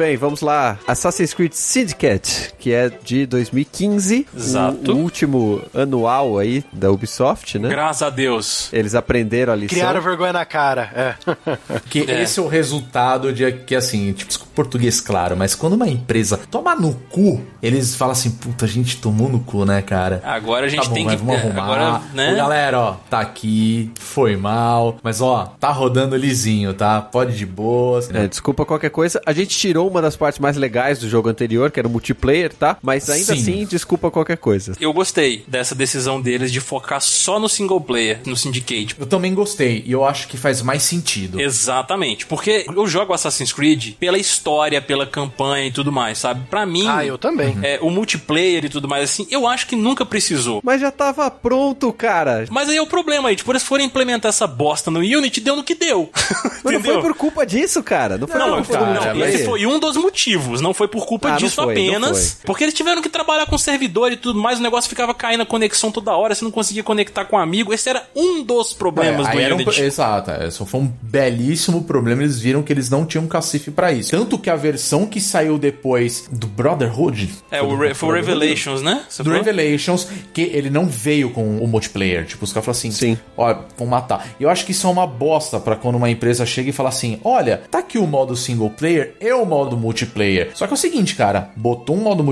Bem, vamos lá. Assassin's Creed Syndicate, que é de 2015. Exato. O, o último anual aí da Ubisoft, né? Graças a Deus. Eles aprenderam a lição. Criaram vergonha na cara. É. Que É. esse é o resultado de que, assim, tipo, português, claro, mas quando uma empresa toma no cu, eles falam assim, puta, a gente tomou no cu, né, cara? Agora a gente Tá bom, tem que. vamos arrumar. Agora, né? Ô, galera, ó, tá aqui, foi mal, mas ó, tá rodando lisinho, tá? Pode de boa. assim, É, desculpa qualquer coisa. A gente tirou uma das partes mais legais do jogo anterior, que era o multiplayer, tá? Mas ainda Sim. assim, desculpa qualquer coisa. Eu gostei dessa decisão deles de focar só no single player, no Syndicate. Eu também gostei, e eu acho que faz mais sentido. Exatamente, porque eu jogo Assassin's Creed pela história, pela campanha e tudo mais, sabe? Pra mim, Ah, eu também. é, o multiplayer e tudo mais assim, eu acho que nunca precisou. Mas já tava pronto, cara. Mas aí é o problema aí, tipo, eles forem implementar essa bosta no Unity, deu no que deu. Mas não foi por culpa disso, cara. Não foi Não, por culpa foi, do multiplayer. esse foi um dos motivos, não foi por culpa Ah, não disso foi, não apenas. Foi. Porque eles tiveram que trabalhar com servidor e tudo mais, o negócio ficava caindo a conexão toda hora, você não conseguia conectar com um amigo. Esse era um dos problemas É, do era um- exato, é, foi um belíssimo problema. Eles viram que eles não tinham cacife pra isso. Tanto que a versão que saiu depois do Brotherhood. É, o Re foi o Revelations, né? Você Do falou? Revelations, que ele não veio com o multiplayer. Tipo, os caras falaram assim: Sim. Ó, vão matar. E eu acho que isso é uma bosta pra quando uma empresa chega e fala assim: Olha, tá aqui o modo single player e o modo multiplayer. Só que é o seguinte, cara: botou um modo multiplayer,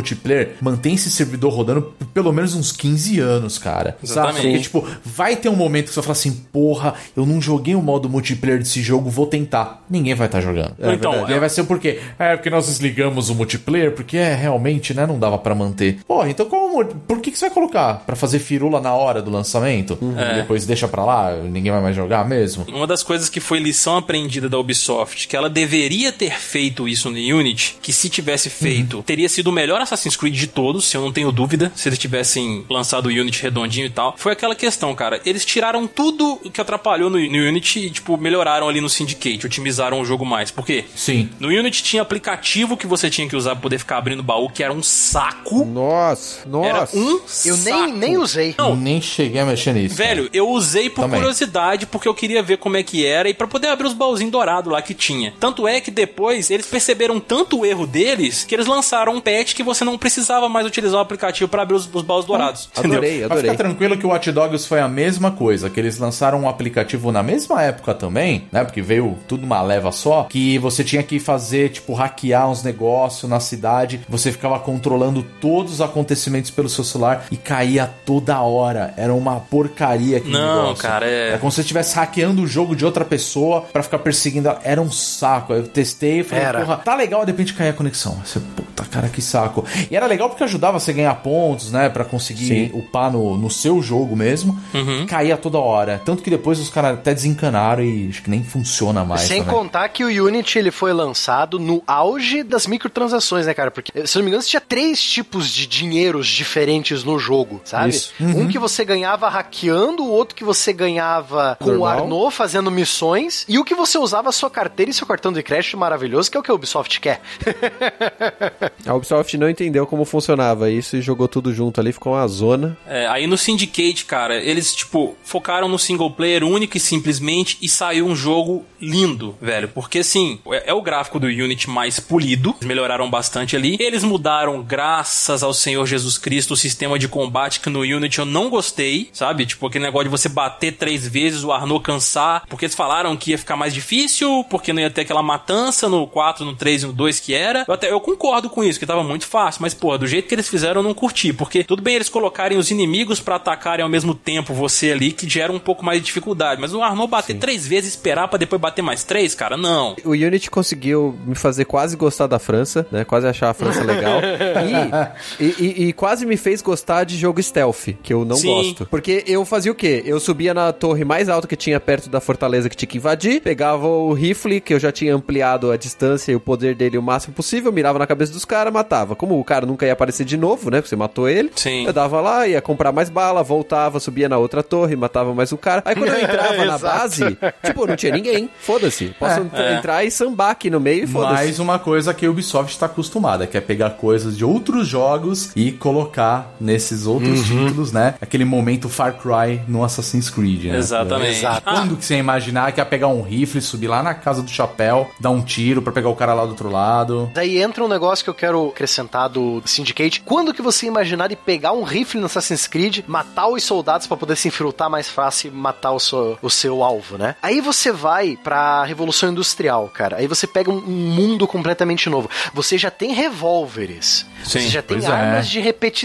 mantém esse servidor rodando por pelo menos uns 15 anos, cara. Sabe? Exatamente. Porque, tipo, vai ter um momento que você vai falar assim: Porra, eu não joguei o modo multiplayer desse jogo, vou tentar. Ninguém vai estar jogando. então, E aí vai ser por quê? É porque nós desligamos o multiplayer, porque é realmente, né, não dava pra manter. Porra, então qual por que, que você vai colocar? Pra fazer firula na hora do lançamento? E depois deixa pra lá, ninguém vai mais jogar mesmo? Uma das coisas que foi lição aprendida da Ubisoft, que ela deveria ter feito isso no Unity, que se tivesse feito, teria sido o melhor Assassin's Creed de todos, se eu não tenho dúvida, se eles tivessem lançado o Unity redondinho e tal. Foi aquela questão, cara. Eles tiraram tudo que atrapalhou no, no Unity e, tipo, melhoraram ali no Syndicate, otimizaram o jogo mais. Por quê? Sim. No Unity tinha aplicativo que você tinha que usar pra poder ficar abrindo baú, que era um saco. Nossa, nossa. Era Nossa. um Eu nem, saco. nem usei. Não, Nem cheguei a mexer nisso. Velho, eu usei por Também. curiosidade, porque eu queria ver como é que era e pra poder abrir os baúzinhos dourados lá que tinha. Tanto é que depois eles perceberam tanto o erro deles que eles lançaram um patch que você não precisava mais utilizar o aplicativo pra abrir os, os baús dourados. entendeu? Adorei, Mas adorei. fica tranquilo que o Watch Dogs foi a mesma coisa, que eles lançaram um aplicativo na mesma época também, né? Porque veio tudo uma leva só, que você tinha que fazer, tipo, hackear uns negócios na cidade, você ficava controlando todos os acontecimentos pelo seu celular e caía toda hora. Era uma porcaria aquele Não, negócio. cara, é- Era como se você estivesse hackeando o jogo de outra pessoa pra ficar perseguindo ela. Era um saco. Eu testei e falei, Era. porra, tá legal, de repente caía a conexão. Você, puta, cara, que saco. E era legal porque ajudava você a ganhar pontos, né? Pra conseguir Sim. upar no, no seu jogo mesmo. Uhum. Caía toda hora. Tanto que depois os caras até desencanaram e acho que nem funciona mais. Sem também. contar que o Unity ele foi lançado no auge das microtransações, né, cara? Porque, se não me engano, você tinha três tipos de dinheiros diferentes no jogo, sabe? Isso. Um que você ganhava hackeando, o outro que você ganhava com o Normal. Arnaud fazendo missões, e o que você usava a sua carteira e seu cartão de crédito maravilhoso, que é o que a Ubisoft quer. A Ubisoft não entendeu como funcionava isso e jogou tudo junto ali, ficou uma zona. É, aí no Syndicate, cara, eles, tipo, focaram no single player único e simplesmente e saiu um jogo lindo, velho. Porque, assim, é, é o gráfico do Unity mais polido, eles melhoraram bastante ali. Eles mudaram, graças ao Senhor Jesus Cristo, o sistema de combate que no Unity eu não gostei, sabe? Tipo, aquele negócio de você bater três vezes, o Arnaud cansar, porque eles falaram que ia ficar mais difícil, porque não ia ter aquela matança no 4, no 3 e no 2 que era. Eu até eu concordo com isso, que tava muito fácil, mas, porra, do jeito que eles fizeram eu não curti, porque tudo bem eles colocarem os inimigos pra atacarem ao mesmo tempo você ali, que gera um pouco mais de dificuldade, mas o Arnaud bater três vezes e esperar pra depois bater mais três, cara, não. O Unity conseguiu me fazer quase gostar da França, né? Quase achar a França legal. E, e- e- e quase me fez gostar de jogo stealth, que eu não Sim. gosto. Porque eu fazia o quê? Eu subia na torre mais alta que tinha perto da fortaleza que tinha que invadir, pegava o rifle, que eu já tinha ampliado a distância e o poder dele o máximo possível, mirava na cabeça dos caras, matava. Como o cara nunca ia aparecer de novo, né? Porque você matou ele. Sim. Eu dava lá, ia comprar mais bala, voltava, subia na outra torre, matava mais o cara. Aí quando eu entrava na base, tipo, não tinha ninguém. Foda-se. Posso É. entrar e sambar aqui no meio e foda-se. Mais uma coisa que a Ubisoft está acostumada, que é pegar coisas de outros jogos e colocar nesses outros títulos, né? Aquele momento Far Cry no Assassin's Creed, né? Exatamente. Exato. Ah, Quando que você ia imaginar que ia pegar um rifle, subir lá na casa do chapéu, dar um tiro pra pegar o cara lá do outro lado? Daí entra um negócio que eu quero acrescentar do Syndicate. Quando que você imaginar de pegar um rifle no Assassin's Creed, matar os soldados pra poder se infiltrar mais fácil e matar o seu, o seu alvo, né? Aí você vai pra Revolução Industrial, cara. Aí você pega um, um mundo completamente novo. Você já tem revólveres. Sim, você já tem é. armas de repetição.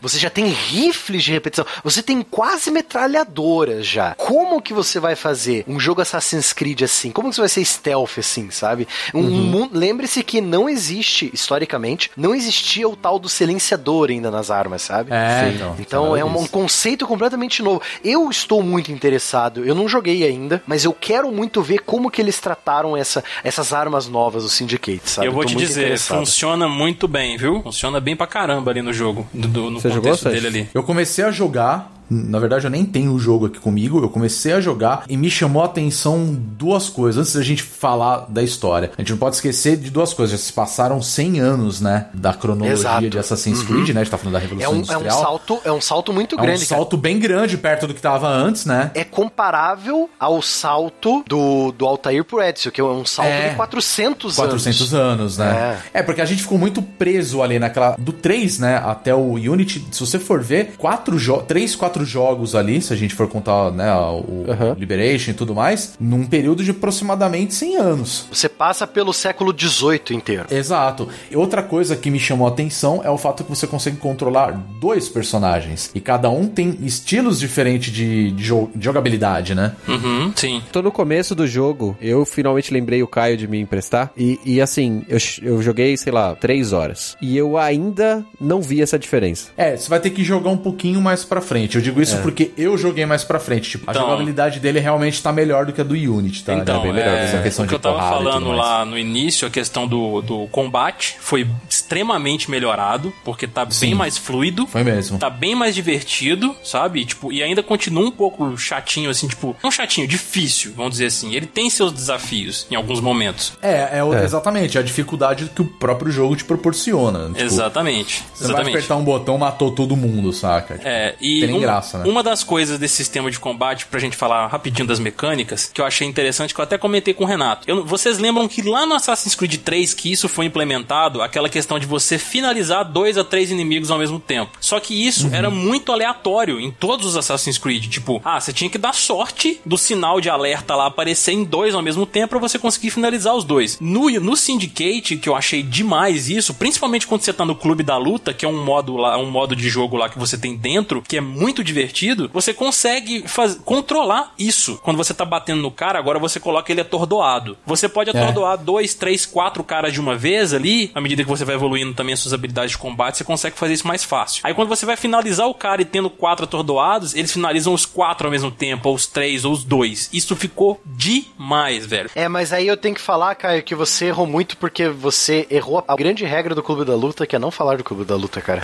Você já tem rifles de repetição. Você tem quase metralhadoras já. Como que você vai fazer um jogo Assassin's Creed assim? Como que você vai ser stealth assim, sabe? Um Uhum. Lembre-se que não existe, historicamente, não existia o tal do silenciador ainda nas armas, sabe? É, então. Então é um, um conceito completamente novo. Eu estou muito interessado. Eu não joguei ainda, mas eu quero muito ver como que eles trataram essa, essas armas novas do Syndicate, sabe? eu vou tô te dizer, interessado. funciona muito bem, viu? Funciona bem pra caramba ali no jogo, do- do- no Você jogou, contexto dele ali. Eu comecei a jogar. Na verdade, eu nem tenho o jogo aqui comigo. Eu comecei a jogar e me chamou a atenção duas coisas. Antes da gente falar da história, a gente não pode esquecer de duas coisas. Já se passaram 100 anos, né? Da cronologia Exato. de Assassin's Creed, né? A gente tá falando da É Revolução um, é um Industrial. salto, é um salto muito É um grande, cara. salto bem grande perto do que tava antes, né? É comparável ao salto do, do Altair pro Ezio, que é um salto É. de 400, 400 anos, né? É. porque a gente ficou muito preso ali naquela. Do 3, né? Até o Unity. Se você for ver, quatro jo 3, 4 jogos ali, se a gente for contar, né? O Aham. Liberation e tudo mais, num período de aproximadamente 100 anos. Você passa pelo século XVIII inteiro. Exato. E outra coisa que me chamou a atenção é o fato que você consegue controlar dois personagens. E cada um tem estilos diferentes de, de jo- de jogabilidade, né? Uhum, sim. Tô no começo do jogo, eu finalmente lembrei o Caio de me emprestar. E, e assim, eu, eu joguei, sei lá, três horas. E eu ainda não vi essa diferença. É, você vai ter que jogar um pouquinho mais pra frente. Eu digo isso porque eu joguei mais pra frente. Tipo, a Então. jogabilidade dele realmente tá melhor do que a do Unity, tá? Então, bem melhor é, essa questão o que de eu tava falando lá no início, a questão do, do combate foi extremamente melhorado, porque tá Sim. bem mais fluido. Foi mesmo. Tá bem mais divertido, sabe? Tipo, e ainda continua um pouco chatinho, assim, tipo, não chatinho, difícil, vamos dizer assim. Ele tem seus desafios em alguns momentos. É, é, o- exatamente, a dificuldade que o próprio jogo te proporciona. Tipo, exatamente. Você vai exatamente. apertar um botão, matou todo mundo, saca? É, e um- graça, né? uma das coisas desse sistema de combate, pra gente falar rapidinho das mecânicas, que eu achei interessante, que eu até comentei com o Renato. Eu- vocês lembram que lá no Assassin's Creed 3, que isso foi implementado, aquela questão de você finalizar dois a três inimigos ao mesmo tempo. Só que Uhum. isso era muito aleatório em todos os Assassin's Creed. Tipo, ah, você tinha que dar sorte do sinal de alerta lá aparecer em dois ao mesmo tempo pra você conseguir finalizar os dois. No, no Syndicate, que eu achei demais isso, principalmente quando você tá no Clube da Luta, que é um modo lá, um modo de jogo lá que você tem dentro, que é muito divertido, você consegue faz- controlar isso. Quando você tá batendo no cara, agora você coloca ele atordoado. Você pode atordoar dois, três, quatro caras de uma vez ali, à medida que você vai evoluindo também as suas habilidades de combate, você consegue fazer isso mais fácil. Aí quando você vai finalizar o cara e tendo quatro atordoados, eles finalizam os quatro ao mesmo tempo, ou os três, ou os dois. Isso ficou demais, velho. É, mas aí eu tenho que falar, Caio, que você errou muito porque você errou a grande regra do Clube da Luta, que é não falar do Clube da Luta, cara.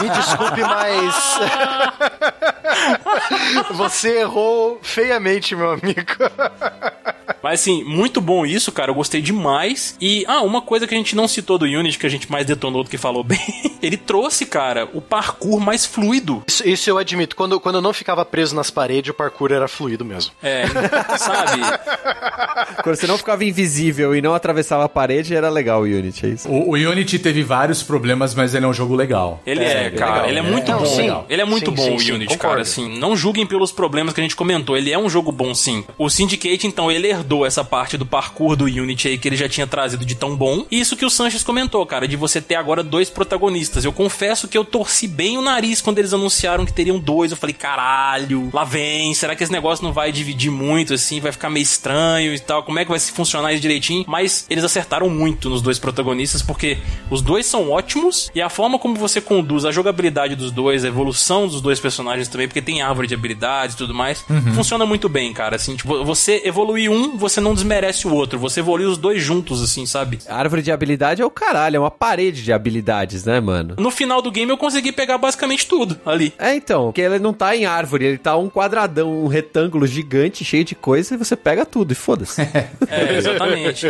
Me desculpe, mas. você errou feiamente, meu amigo. Mas assim, muito bom isso, cara. Eu gostei demais. E, ah, uma coisa que a gente não citou do Unity, que a gente mais detonou do que falou bem, ele trouxe, cara, o parkour mais fluido. Isso, isso eu admito. Quando, quando eu não ficava preso nas paredes, o parkour era fluido mesmo. É, sabe? Quando você não ficava invisível e não atravessava a parede, era legal o Unity, é isso? O, o Unity teve vários problemas, mas ele é um jogo legal. Ele é, É, cara. legal, ele é muito Não, bom. sim. Ele é muito Sim, bom sim, o sim, Unity, concordo. cara. Assim, não julguem pelos problemas que a gente comentou. Ele é um jogo bom, sim. O Syndicate, então, ele herdou essa parte do parkour do Unity aí que ele já tinha trazido de tão bom. E isso que o Sanches comentou, cara, de você ter agora dois protagonistas. Eu confesso que eu torci bem o nariz quando eles anunciaram que teriam dois. Eu falei, caralho, lá vem. Será que esse negócio não vai dividir muito, assim? Vai ficar meio estranho e tal? Como é que vai se funcionar isso direitinho? Mas eles acertaram muito nos dois protagonistas, porque os dois são ótimos e a forma como você conduz a jogabilidade dos dois, a evolução dos dois personagens também, porque tem árvore de habilidades e tudo mais, funciona muito bem, cara. Assim, tipo, você evoluir um, você não desmerece o outro, você evolui os dois juntos, assim, sabe? A árvore de habilidade é o caralho, é uma parede de habilidades, né, mano? No final do game eu consegui pegar basicamente tudo ali. É, então, porque ele não tá em árvore, ele tá um quadradão, um retângulo gigante, cheio de coisa, e você pega tudo e foda-se. É, exatamente.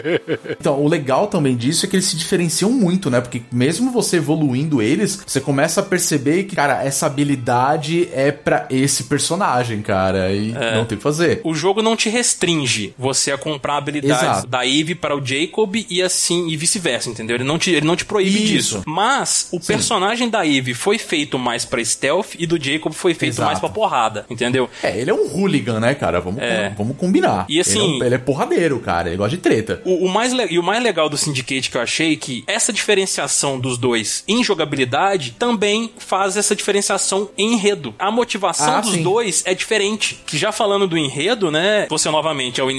Então, o legal também disso é que eles se diferenciam muito, né? Porque mesmo você evoluindo eles, você começa a perceber que, cara, essa habilidade é pra esse personagem, cara. E não tem o que fazer. o jogo não te restringe você a comprar habilidades Exato. da Eve para o Jacob e assim e vice-versa, entendeu? Ele não te, ele não te proíbe Isso. disso. Mas o personagem da Eve foi feito mais pra stealth e do Jacob foi feito Exato. mais pra porrada, entendeu? É, ele é um hooligan, né, cara? Vamos, É. vamos combinar. E assim- Ele é, um- ele é porradeiro, cara. Ele gosta de treta. O, o mais e o mais legal do Syndicate que eu achei é que essa diferenciação dos dois em jogabilidade também faz essa diferenciação em enredo. A motivação Ah, dos sim. dois é diferente. Que já falando do enredo, né? Você novamente é o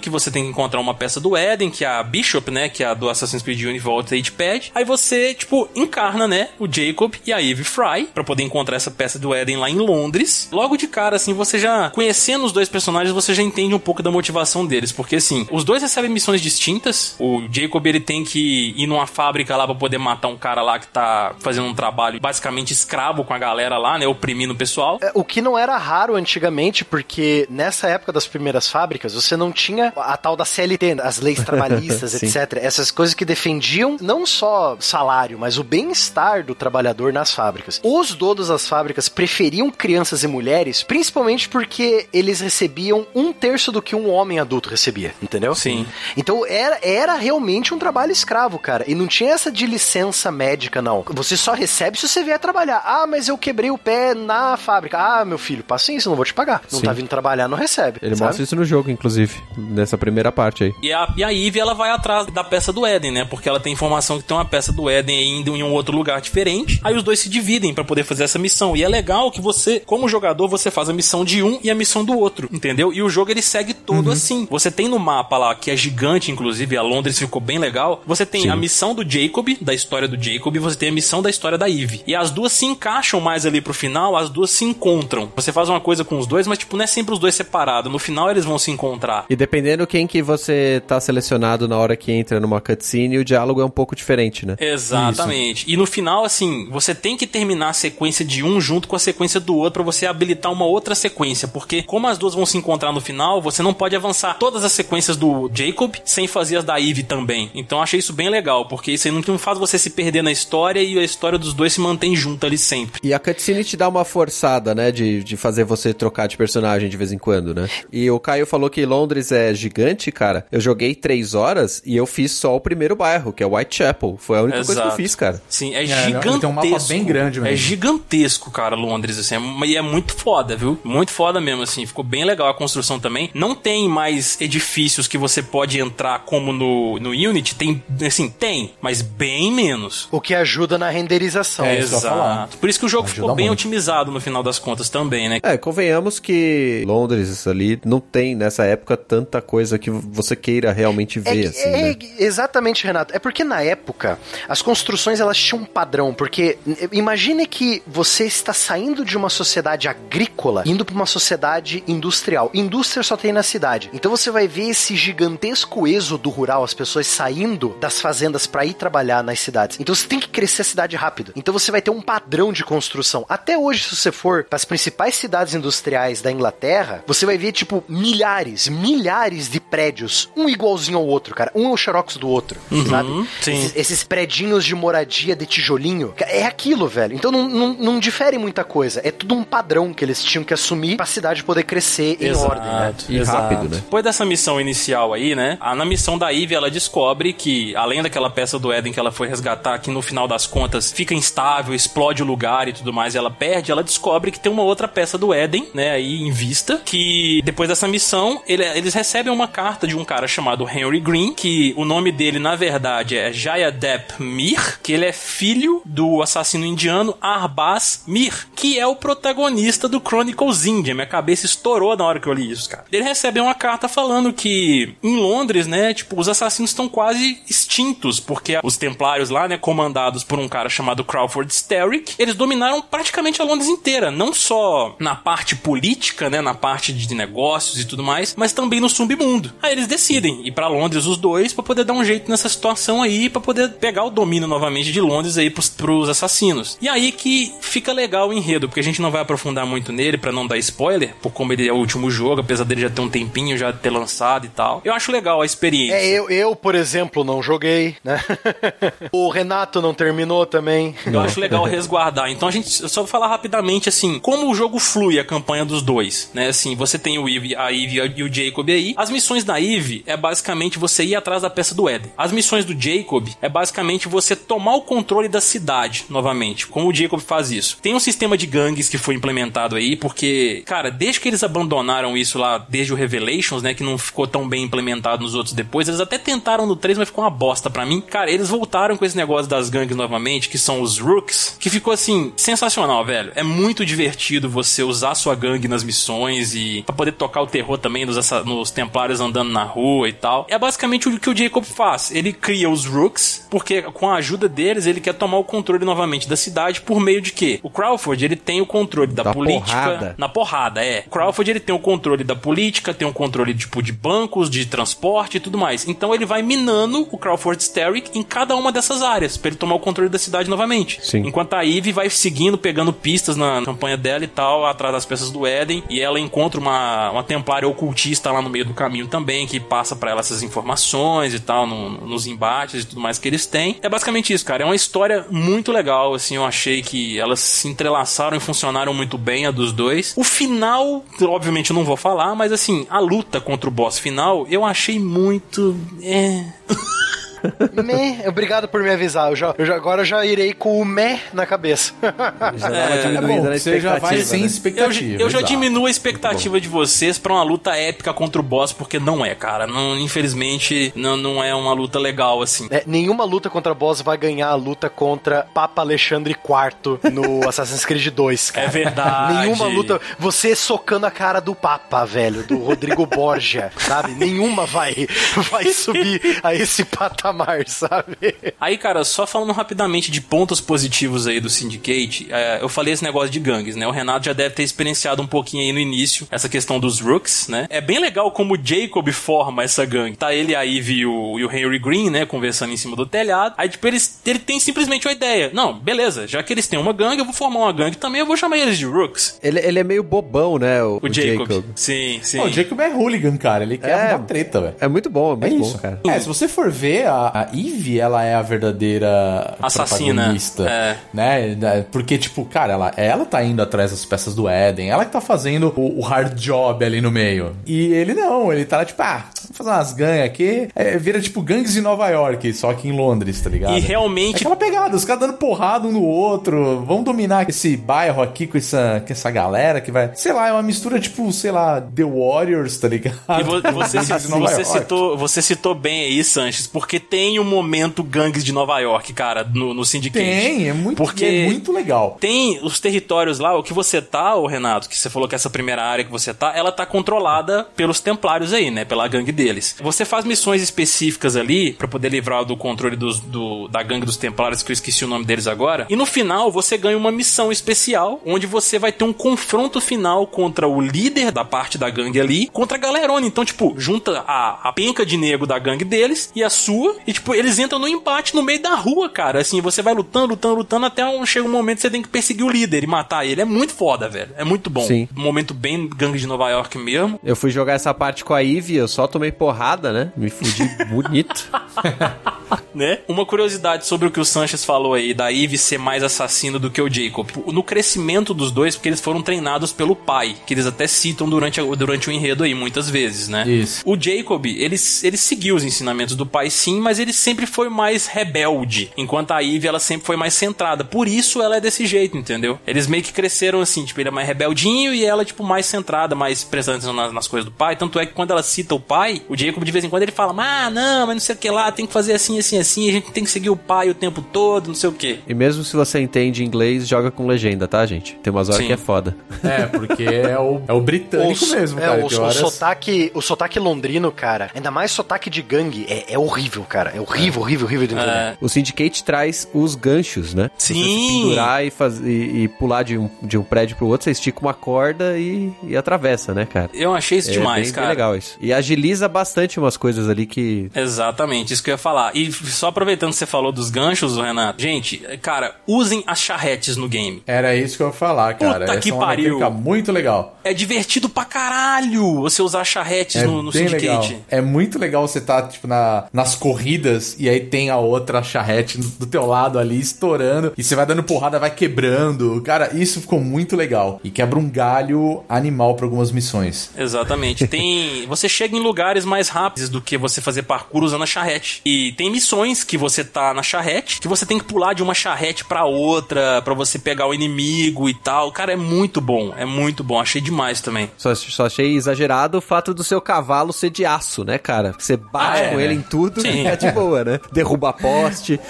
que você tem que encontrar uma peça do Eden, que é a Bishop, né? Que é a do Assassin's Creed Univoltage Pad. Aí você, tipo, encarna, né? O Jacob e a Eve Fry pra poder encontrar essa peça do Eden lá em Londres. Logo de cara, assim, você já conhecendo os dois personagens, você já entende um pouco da motivação deles, porque assim, os dois recebem missões distintas. O Jacob ele tem que ir numa fábrica lá pra poder matar um cara lá que tá fazendo um trabalho basicamente escravo com a galera lá, né, oprimindo o pessoal. É, O que não era raro antigamente, porque nessa época das primeiras fábricas, você não tinha a tal da CLT, as leis trabalhistas, etc. Essas coisas que defendiam não só salário, mas o bem-estar do trabalhador nas fábricas. Os donos das fábricas preferiam crianças e mulheres, principalmente porque eles recebiam um terço do que um homem adulto recebia, entendeu? Sim. Então era, era realmente um trabalho escravo, cara. E não tinha essa de licença médica, não. Você só recebe se você vier trabalhar. Ah, mas eu quebrei o pé na fábrica. Ah, meu filho, paciência, não vou te pagar. Não Sim. tá vindo trabalhar, não recebe. Ele sabe? mostra isso no jogo, inclusive. Nessa primeira parte aí. E a, e a Eve, ela vai atrás da peça do Éden, né? Porque ela tem informação que tem uma peça do Éden ainda em um outro lugar diferente. Aí os dois se dividem para poder fazer essa missão. E é legal que você, como jogador, você faz a missão de um e a missão do outro, entendeu? E o jogo ele segue todo assim. Você tem no mapa lá, que é gigante, inclusive, a Londres ficou bem legal. Você tem Sim. a missão do Jacob, da história do Jacob, e você tem a missão da história da Eve. E as duas se encaixam mais ali pro final, as duas se encontram. Você faz uma coisa com os dois, mas tipo, não é sempre os dois separados. No final eles vão se encontrar. E dependendo quem que você tá selecionado na hora que entra numa cutscene, o diálogo é um pouco diferente, né? Exatamente. E no final, assim, você tem que terminar a sequência de um junto com a sequência do outro pra você habilitar uma outra sequência. Porque, como as duas vão se encontrar no final, você não pode avançar todas as sequências do Jacob sem fazer as da Eve também. Então eu achei isso bem legal, porque isso aí não faz você se perder na história e a história dos dois se mantém junto ali sempre. E a cutscene te dá uma forçada, né? De, de fazer você trocar de personagem de vez em quando, né? E o Caio falou que Londres é gigante, cara. Eu joguei três horas e eu fiz só o primeiro bairro, que é Whitechapel. Foi a única coisa que eu Exato. fiz, cara. Sim, é, ele gigantesco. tem um mapa bem grande É mesmo. gigantesco, cara, Londres, assim. é- E é muito foda, viu? Muito foda mesmo, assim. Ficou bem legal a construção também. Não tem mais edifícios que você pode entrar como no, no Unity. Tem, assim, tem, mas bem menos. O que ajuda na renderização. É. Exato. Por isso que o jogo Ajuda ficou bem muito. otimizado no final das contas também, né? É, convenhamos que Londres ali não tem nessa época tanta coisa que você queira realmente É, ver, que- assim, é- né? Exatamente, Renato. É porque na época as construções elas tinham um padrão. Porque imagine que você está saindo de uma sociedade agrícola indo para uma sociedade industrial. Indústria só tem na cidade. Então você vai ver esse gigantesco êxodo rural, as pessoas saindo das fazendas para ir trabalhar nas cidades. Então você tem que crescer a cidade rápido. Então você vai ter um padrão de construção. Até hoje, se você for para as principais cidades industriais da Inglaterra, você vai ver tipo milhares, milhares de prédios, um igualzinho ao outro, cara. Um é o xerox do outro, sabe? sim. Esses, esses predinhos de moradia de tijolinho, é aquilo, velho. Então não, não, não difere muita coisa. É tudo um padrão que eles tinham que assumir pra cidade poder crescer em ordem, né? E rápido, né? Depois dessa missão inicial aí, né? a- Na missão da Eve, ela descobre que, além daquela peça do Éden que ela foi resgatar, que no final das contas fica instável, explode o lugar e tudo mais, e ela perde, ela descobre que tem uma outra peça do Éden, né? Aí em vista, que depois dessa missão, ele- eles recebem uma carta de um cara chamado Henry Green, que o nome dele, na verdade, é Jayadep Mir, que ele é filho do assassino indiano Arbaz Mir, que é o protagonista do Chronicles India. Minha cabeça estourou na hora que eu li isso, cara. Ele recebe uma carta falando que em Londres, né, tipo, os assassinos estão quase extintos, porque os templários lá, né, comandados por um cara chamado Crawford Sterrick, eles dominaram praticamente a Londres inteira, não só na parte política, né, na parte de negócios e tudo mais, mas também no submundo. Aí eles decidem ir pra Londres os dois pra poder dar um jeito nessa situação aí, pra poder pegar o domínio novamente de Londres aí pros, pros assassinos. E aí que fica legal o enredo, porque a gente não vai aprofundar muito nele pra não dar spoiler, por como ele é o último jogo, apesar dele já ter um tempinho já ter lançado e tal. Eu acho legal a experiência. É, eu, eu, por exemplo, não joguei, né? o Renato não terminou também. Eu acho legal resguardar. Então a gente só vou falar rapidamente assim, como o jogo flui a campanha dos dois, né? Assim, você tem o Eve, a Eve e o Jacob aí. As missões da Eve é basicamente você ir atrás da peça do Éden. As missões do Jacob é basicamente você tomar o controle da cidade novamente, como o Jacob faz isso. Tem um sistema de gangues que foi implementado aí, porque, cara, desde que eles abandonaram isso lá, desde o Revelations, né, que não ficou tão bem implementado nos outros depois, eles até tentaram no 3, mas ficou uma bosta pra mim. Cara, eles voltaram com esse negócio das gangues novamente, que são os Rooks, que ficou assim, sensacional, velho. É muito divertido você usar sua gangue nas missões e pra poder tocar o terror também nos, nos templários andando na rua e tal. É basicamente o que o Jacob faz. Ele cria os Rooks, porque com a ajuda deles, ele quer tomar o controle novamente da cidade por meio de quê? O Crawford, ele tem o controle da, Da política. porrada. Na porrada, é. O Crawford, ele tem o controle da política, tem o controle, tipo, de bancos, de transporte e tudo mais. Então ele vai minando o Crawford Sterrick em cada uma dessas áreas, pra ele tomar o controle da cidade novamente. Sim. Enquanto a Eve vai seguindo, pegando pistas na campanha dela e tal, atrás das peças do Éden, e ela encontra uma, uma templária ocultista lá no meio do caminho também, que passa pra ela essas informações e tal, no- nos embates e tudo mais que eles têm. É basicamente isso, cara. É uma história muito legal, assim, eu achei que elas se entrelaçaram e funcionaram muito bem, a dos dois. O final, obviamente eu não vou falar, mas assim, a luta contra o boss final, eu achei muito... É... Meh, obrigado por me avisar. Eu já, eu já- agora eu já irei com o meh na cabeça. Já É diminuída bom, você já vai sem né? Eu, expectativa. eu já exato. diminuo a expectativa de vocês pra uma luta épica contra o boss, porque não é, cara. Não, infelizmente, não, não é uma luta legal, assim. É, nenhuma luta contra boss vai ganhar a luta contra Papa Alexandre IV no Assassin's Creed 2, cara. É verdade. Nenhuma luta. Você socando a cara do Papa, velho, do Rodrigo Borgia, sabe? Nenhuma vai, vai subir a esse patamar, sabe? Aí, cara, só falando rapidamente de pontos positivos aí do Syndicate, é, eu falei esse negócio de gangues, né? O Renato já deve ter experienciado um pouquinho aí no início essa questão dos Rooks, né? É bem legal como o Jacob forma essa gangue. Tá ele, a Eve e o, e o Henry Green, né? Conversando em cima do telhado. Aí, tipo, eles, ele tem simplesmente uma ideia. Não, beleza, já que eles têm uma gangue, eu vou formar uma gangue também, eu vou chamar eles de Rooks. Ele, ele é meio bobão, né? O, O, o Jacob. Jacob. Sim, sim. Pô, o Jacob é hooligan, cara. Ele quer É. arrumar treta, velho. É muito bom, é É muito isso. bom, cara. É, se você for ver, a, a Eve, ela é a verdadeira Assassina, protagonista, é. né? Porque, tipo, cara, ela, ela tá indo atrás das peças do Éden, ela que tá fazendo o, o hard job ali no meio. E ele não, ele tá tipo, ah, vou fazer umas gangues aqui. É, vira, tipo, gangues de Nova York, só que em Londres, tá ligado? E É realmente aquela pegada, os caras dando porrada um no outro. Vamos dominar esse bairro aqui com essa, com essa galera que vai. Sei lá, é uma mistura tipo, sei lá, The Warriors, tá ligado? E vo- você, você citou, você citou bem aí, Sanches, porque tem o momento gangues de Nova York, cara, no, no Syndicate. Tem, é muito, Porque é muito legal. Tem os territórios lá, o que você tá, ô Renato, que você falou que essa primeira área que você tá, ela tá controlada pelos templários aí, né? Pela gangue deles. Você faz missões específicas ali pra poder livrar do controle dos, do, da gangue dos templários, que eu esqueci o nome deles agora. E no final você ganha uma missão especial, onde você vai ter um confronto final contra o líder da parte da gangue ali, contra a galerona. Então, tipo, junta a, a penca de nego da gangue deles e a sua, e tipo, eles entram no embate no meio da rua, cara. Assim, você vai lutando, lutando, lutando, até um, chega um momento que você tem que perseguir o líder e matar ele. É muito foda, velho. É muito bom. Sim. Um momento bem gangue de Nova York mesmo. Eu fui jogar essa parte com a Eve, eu só tomei porrada, né? Me fudi bonito. né? Uma curiosidade sobre o que o Sanchez falou aí, da Eve ser mais assassino do que o Jacob. No crescimento dos dois, porque eles foram treinados pelo pai, que eles até citam durante, durante o enredo aí, muitas vezes, né? Isso. O Jacob, ele, ele seguiu os ensinamentos do pai sim, mas ele sempre foi mais rebelde, enquanto a Eve, ela sempre foi mais centrada. Por isso ela é desse jeito, entendeu? Eles meio que cresceram assim, tipo, ele é mais rebeldinho e ela, tipo, mais centrada, mais prestando atenção nas, nas coisas do pai. Tanto é que quando ela cita o pai, o Jacob de vez em quando ele fala, ah, não, mas não sei o que lá, tem que fazer assim, assim, assim, a gente tem que seguir o pai o tempo todo, não sei o que. E mesmo se você entende inglês, joga com legenda, tá, gente? Tem umas horas Sim. que é foda. É, porque é o, é o britânico Os- mesmo, é, cara. o, que o horas- sotaque, o sotaque londrino, cara, ainda mais sotaque de gangue, é, é horrível, cara. É horrível, horrível, horrível de entender. É, O Syndicate traz os ganchos, né? Se você se Sim. pendurar e, faz, e, e pular de um, de um prédio pro outro, você estica uma corda e, e atravessa, né, cara? eu achei isso é demais, bem, cara. bem legal isso. E agiliza bastante umas coisas ali que... Exatamente, isso que eu ia falar. E só aproveitando que você falou dos ganchos, Renato. Gente, cara, usem as charretes no game. Era isso que eu ia falar, cara. Puta Essa que é uma pariu. mecânica muito legal. É divertido pra caralho você usar charretes É no, no bem legal. Syndicate. É muito legal você tá, tipo, na, nas corridas e aí tem a outra charrete do teu lado ali estourando e você vai dando porrada, vai quebrando. Cara, isso ficou muito legal. E quebra um galho animal pra algumas missões. Exatamente. Tem. Você chega em lugares mais rápidos do que você fazer parkour usando a charrete. E tem missões que você tá na charrete, que você tem que pular de uma charrete pra outra, pra você pegar o inimigo e tal. Cara, é muito bom. É muito bom. Achei demais também. Só, só achei exagerado o fato do seu cavalo ser de aço, né, cara? Você bate Ah, é, com né? ele em tudo Sim. e é de boa, né? Derruba poste.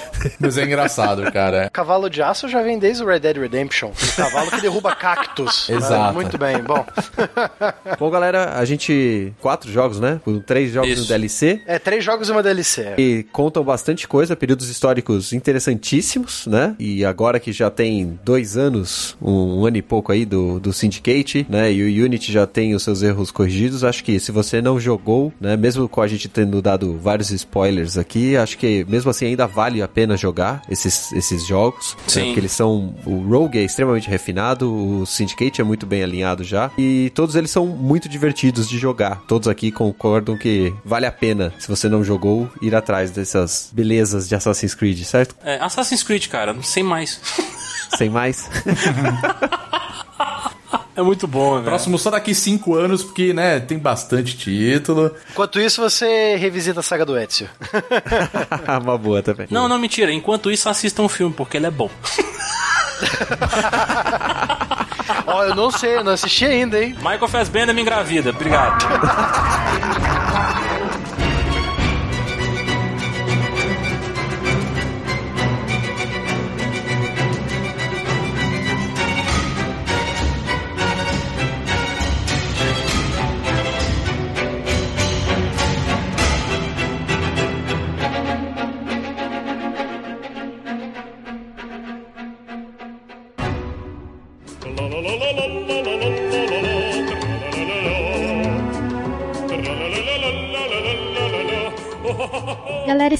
Mas é engraçado, cara. Cavalo de aço já vem desde o Red Dead Redemption. O cavalo que derruba cactos. Exato. Ah, Muito bem, bom. Bom, galera, a gente... Quatro jogos, né? Com Três jogos Isso. no DLC. É, três jogos e uma DLC. E contam bastante coisa, períodos históricos interessantíssimos, né? E agora que já tem dois anos, um, um ano e pouco aí do, do Syndicate, né? E o Unity já tem os seus erros corrigidos. Acho que se você não jogou, né? Mesmo com a gente tendo dado vários spoilers aqui, acho que mesmo assim ainda vale a pena jogar esses, esses jogos. né? Sim. Porque eles são. O Rogue é extremamente refinado, o Syndicate é muito bem alinhado já. E todos eles são muito divertidos de jogar. Todos aqui concordam que vale a pena, se você não jogou, ir atrás dessas belezas de Assassin's Creed, certo? É, Assassin's Creed, cara, sem mais. Sem mais. É muito bom, né? Próximo só daqui cinco anos, porque, né, tem bastante título. Enquanto isso, você revisita a saga do Ezio. Uma boa também. Não, não, mentira. Enquanto isso, assistam o filme, porque ele é bom. Ó, eu não sei, eu não assisti ainda, hein? Michael Fassbender me engravida. Obrigado.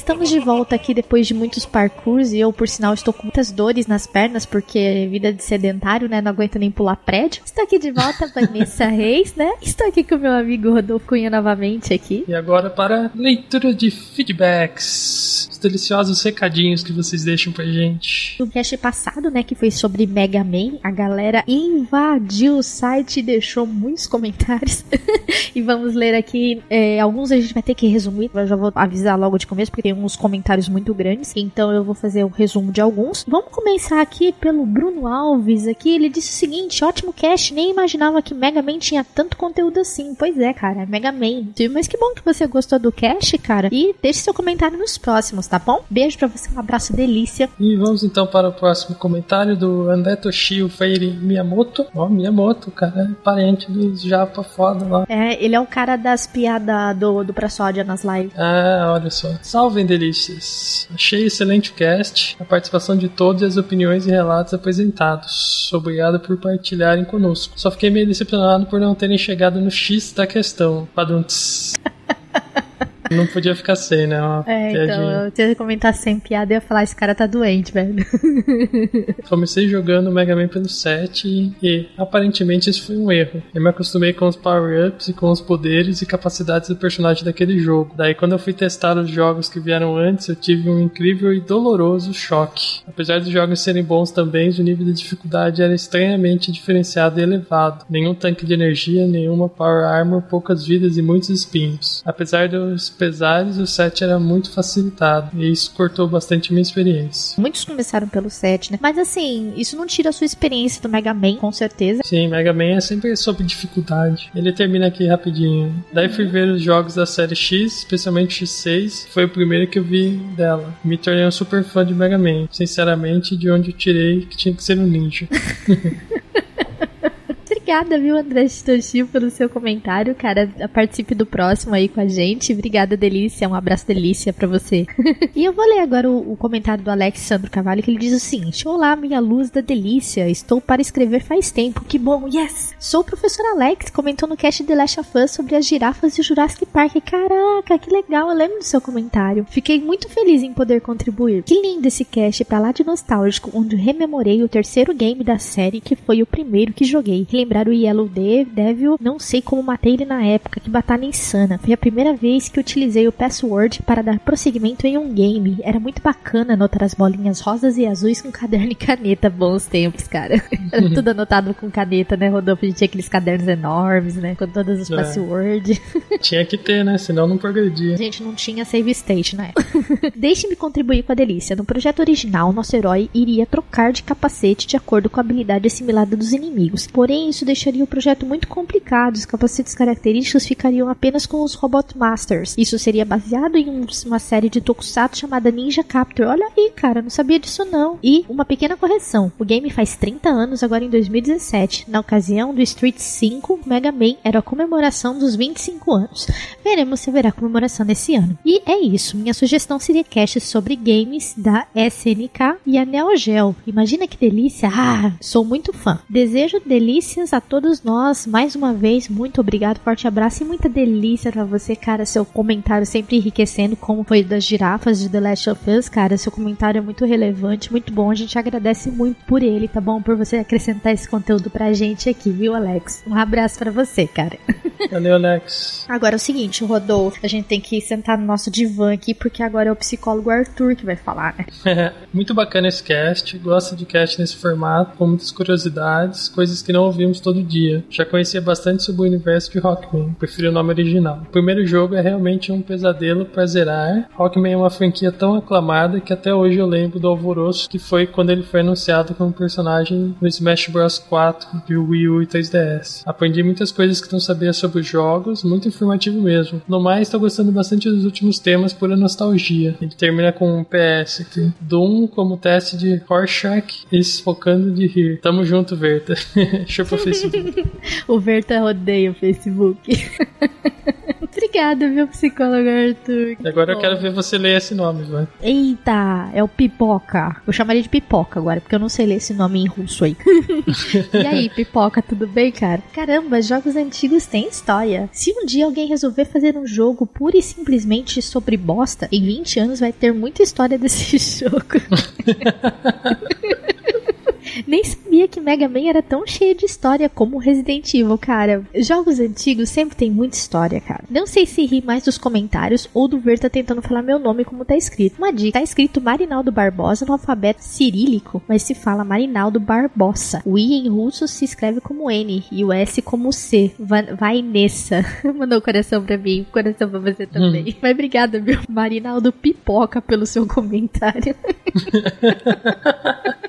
estamos de volta aqui depois de muitos parkours e eu, por sinal, estou com muitas dores nas pernas porque vida de sedentário, né? Não aguento nem pular prédio. Estou aqui de volta, Vanessa Reis, né? Estou aqui com meu amigo Rodolfo Cunha novamente aqui. E agora para leitura de feedbacks. Os deliciosos recadinhos que vocês deixam pra gente. No cast passado, né, que foi sobre Mega Man, a galera invadiu o site e deixou muitos comentários. e vamos ler aqui. é, alguns a gente vai ter que resumir. Eu já vou avisar logo de começo, porque tem uns comentários muito grandes. Então eu vou fazer o resumo de alguns. Vamos começar aqui pelo Bruno Alves. Aqui ele disse o seguinte: ótimo cast, nem imaginava que Mega Man tinha tanto conteúdo assim. Pois é, cara, Mega Man. Mas que bom que você gostou do cast, cara. E deixe seu comentário nos próximos, tá bom? Beijo pra você, um abraço delícia. E vamos então para o próximo comentário do André Toshio Feire Miyamoto. Ó, Miyamoto, cara, é parente dos japa foda lá. É, ele é o cara das piadas do, do Prasódia nas lives. Ah, olha só. Salvem delícias. Achei excelente o cast, a participação de todos e as opiniões e relatos apresentados. Obrigado por partilharem conosco. Só fiquei meio decepcionado por não terem chegado no X da questão. Padunts. Não podia ficar sem, né? Uma É, então, piadinha. eu ia comentar sem piada e ia falar, esse cara tá doente, velho. Comecei jogando Mega Man pelo 7 e, e, aparentemente isso foi um erro. Eu me acostumei com os power-ups e com os poderes e capacidades do personagem daquele jogo. Daí quando eu fui testar os jogos que vieram antes, eu tive um incrível e doloroso choque. Apesar dos jogos serem bons também, o nível de dificuldade era estranhamente diferenciado e elevado. Nenhum tanque de energia, nenhuma power armor, poucas vidas e muitos espinhos. Apesar dos pesares, o 7 era muito facilitado e isso cortou bastante minha experiência. Muitos começaram pelo 7, né? Mas assim, isso não tira a sua experiência do Mega Man, com certeza. Sim, Mega Man é sempre sobre dificuldade. Ele termina aqui rapidinho. Daí fui ver os jogos da série X, especialmente X6, foi o primeiro que eu vi dela. Me tornei um super fã de Mega Man. Sinceramente, de onde eu tirei que tinha que ser um ninja. Obrigada, viu, André Toshio, pelo seu comentário, cara. Participe do próximo aí com a gente. Obrigada, Delícia. Um abraço, Delícia, pra você. e eu vou ler agora o, o comentário do Alexandro Cavalho, que ele diz o seguinte: Olá, minha luz da Delícia. Estou para escrever faz tempo. Que bom, yes! Sou o professor Alex, comentou no cast The Last of Us sobre as girafas e o Jurassic Park. Caraca, que legal, eu lembro do seu comentário. Fiquei muito feliz em poder contribuir. Que lindo esse cast pra lá de nostálgico, onde rememorei o terceiro game da série, que foi o primeiro que joguei. Lembrar o Yellow De- Devil, não sei como matei ele na época, que batalha insana. Foi a primeira vez que utilizei o password para dar prosseguimento em um game. Era muito bacana anotar as bolinhas rosas e azuis com caderno e caneta. Bons tempos, cara. Era tudo anotado com caneta, né, Rodolfo? A gente tinha aqueles cadernos enormes, né? Com todas as É. passwords. tinha que ter, né? Senão não progredia. A gente não tinha save state na época. Deixe-me contribuir com a delícia. No projeto original, nosso herói iria trocar de capacete de acordo com a habilidade assimilada dos inimigos. Porém, isso deixaria o projeto muito complicado. Os capacetes característicos ficariam apenas com os Robot Masters. Isso seria baseado em um- uma série de tokusatsu chamada Ninja Captor. Olha aí, cara, não sabia disso não. E uma pequena correção. O game faz 30 anos, agora em 2017. Na ocasião do Street 5, Mega Man era a comemoração dos 25 anos. Veremos se haverá comemoração nesse ano. E é isso. Minha sugestão seria cast sobre games da SNK e a Neo Geo. Imagina que delícia! Ah, sou muito fã. Desejo delícias a todos nós. Mais uma vez, muito obrigado, forte abraço e muita delícia pra você, cara. Seu comentário sempre enriquecendo, como foi das girafas de The Last of Us, cara. Seu comentário é muito relevante, muito bom. A gente agradece muito por ele, tá bom? Por você acrescentar esse conteúdo pra gente aqui, viu, Alex? Um abraço pra você, cara. Valeu, Alex. Agora é o seguinte, Rodolfo, a gente tem que sentar no nosso divã aqui, porque agora é o psicólogo Arthur que vai falar, né? Muito bacana esse cast. Gosto de cast nesse formato, com muitas curiosidades, coisas que não ouvimos todo dia. Já conhecia bastante sobre o universo de Rockman, prefiro o nome original. O primeiro jogo é realmente um pesadelo pra zerar. Rockman é uma franquia tão aclamada que até hoje eu lembro do alvoroço que foi quando ele foi anunciado como personagem no Smash Bros 4 de Wii U e 3DS. Aprendi muitas coisas que não sabia sobre os jogos, muito informativo mesmo. No mais, estou gostando bastante dos últimos temas por a nostalgia. Ele termina com um PS aqui. Doom como teste de Rorschach e focando de rir. Tamo junto, Verta. Chupa Facebook. o Verta odeia o Facebook. Obrigada, meu psicólogo Arthur. Agora eu quero ver você ler esse nome, vai. Eita, é o Pipoca. Eu chamaria de Pipoca agora, porque eu não sei ler esse nome em russo aí. e aí, Pipoca, tudo bem, cara? Caramba, jogos antigos têm história. Se um dia alguém resolver fazer um jogo pura e simplesmente sobre bosta, em 20 anos vai ter muita história desse jogo. Nem sabia que Mega Man era tão cheio de história como Resident Evil, cara. Jogos antigos sempre tem muita história, cara. Não sei se ri mais dos comentários ou do Verta tentando falar meu nome como tá escrito. Uma dica, tá escrito Marinaldo Barbosa no alfabeto cirílico, mas se fala Marinaldo Barbosa. O I em russo se escreve como N e o S como C. Va vai nessa. Mandou coração pra mim, coração pra você também. Hum. Mas obrigada, meu Marinaldo Pipoca, pelo seu comentário.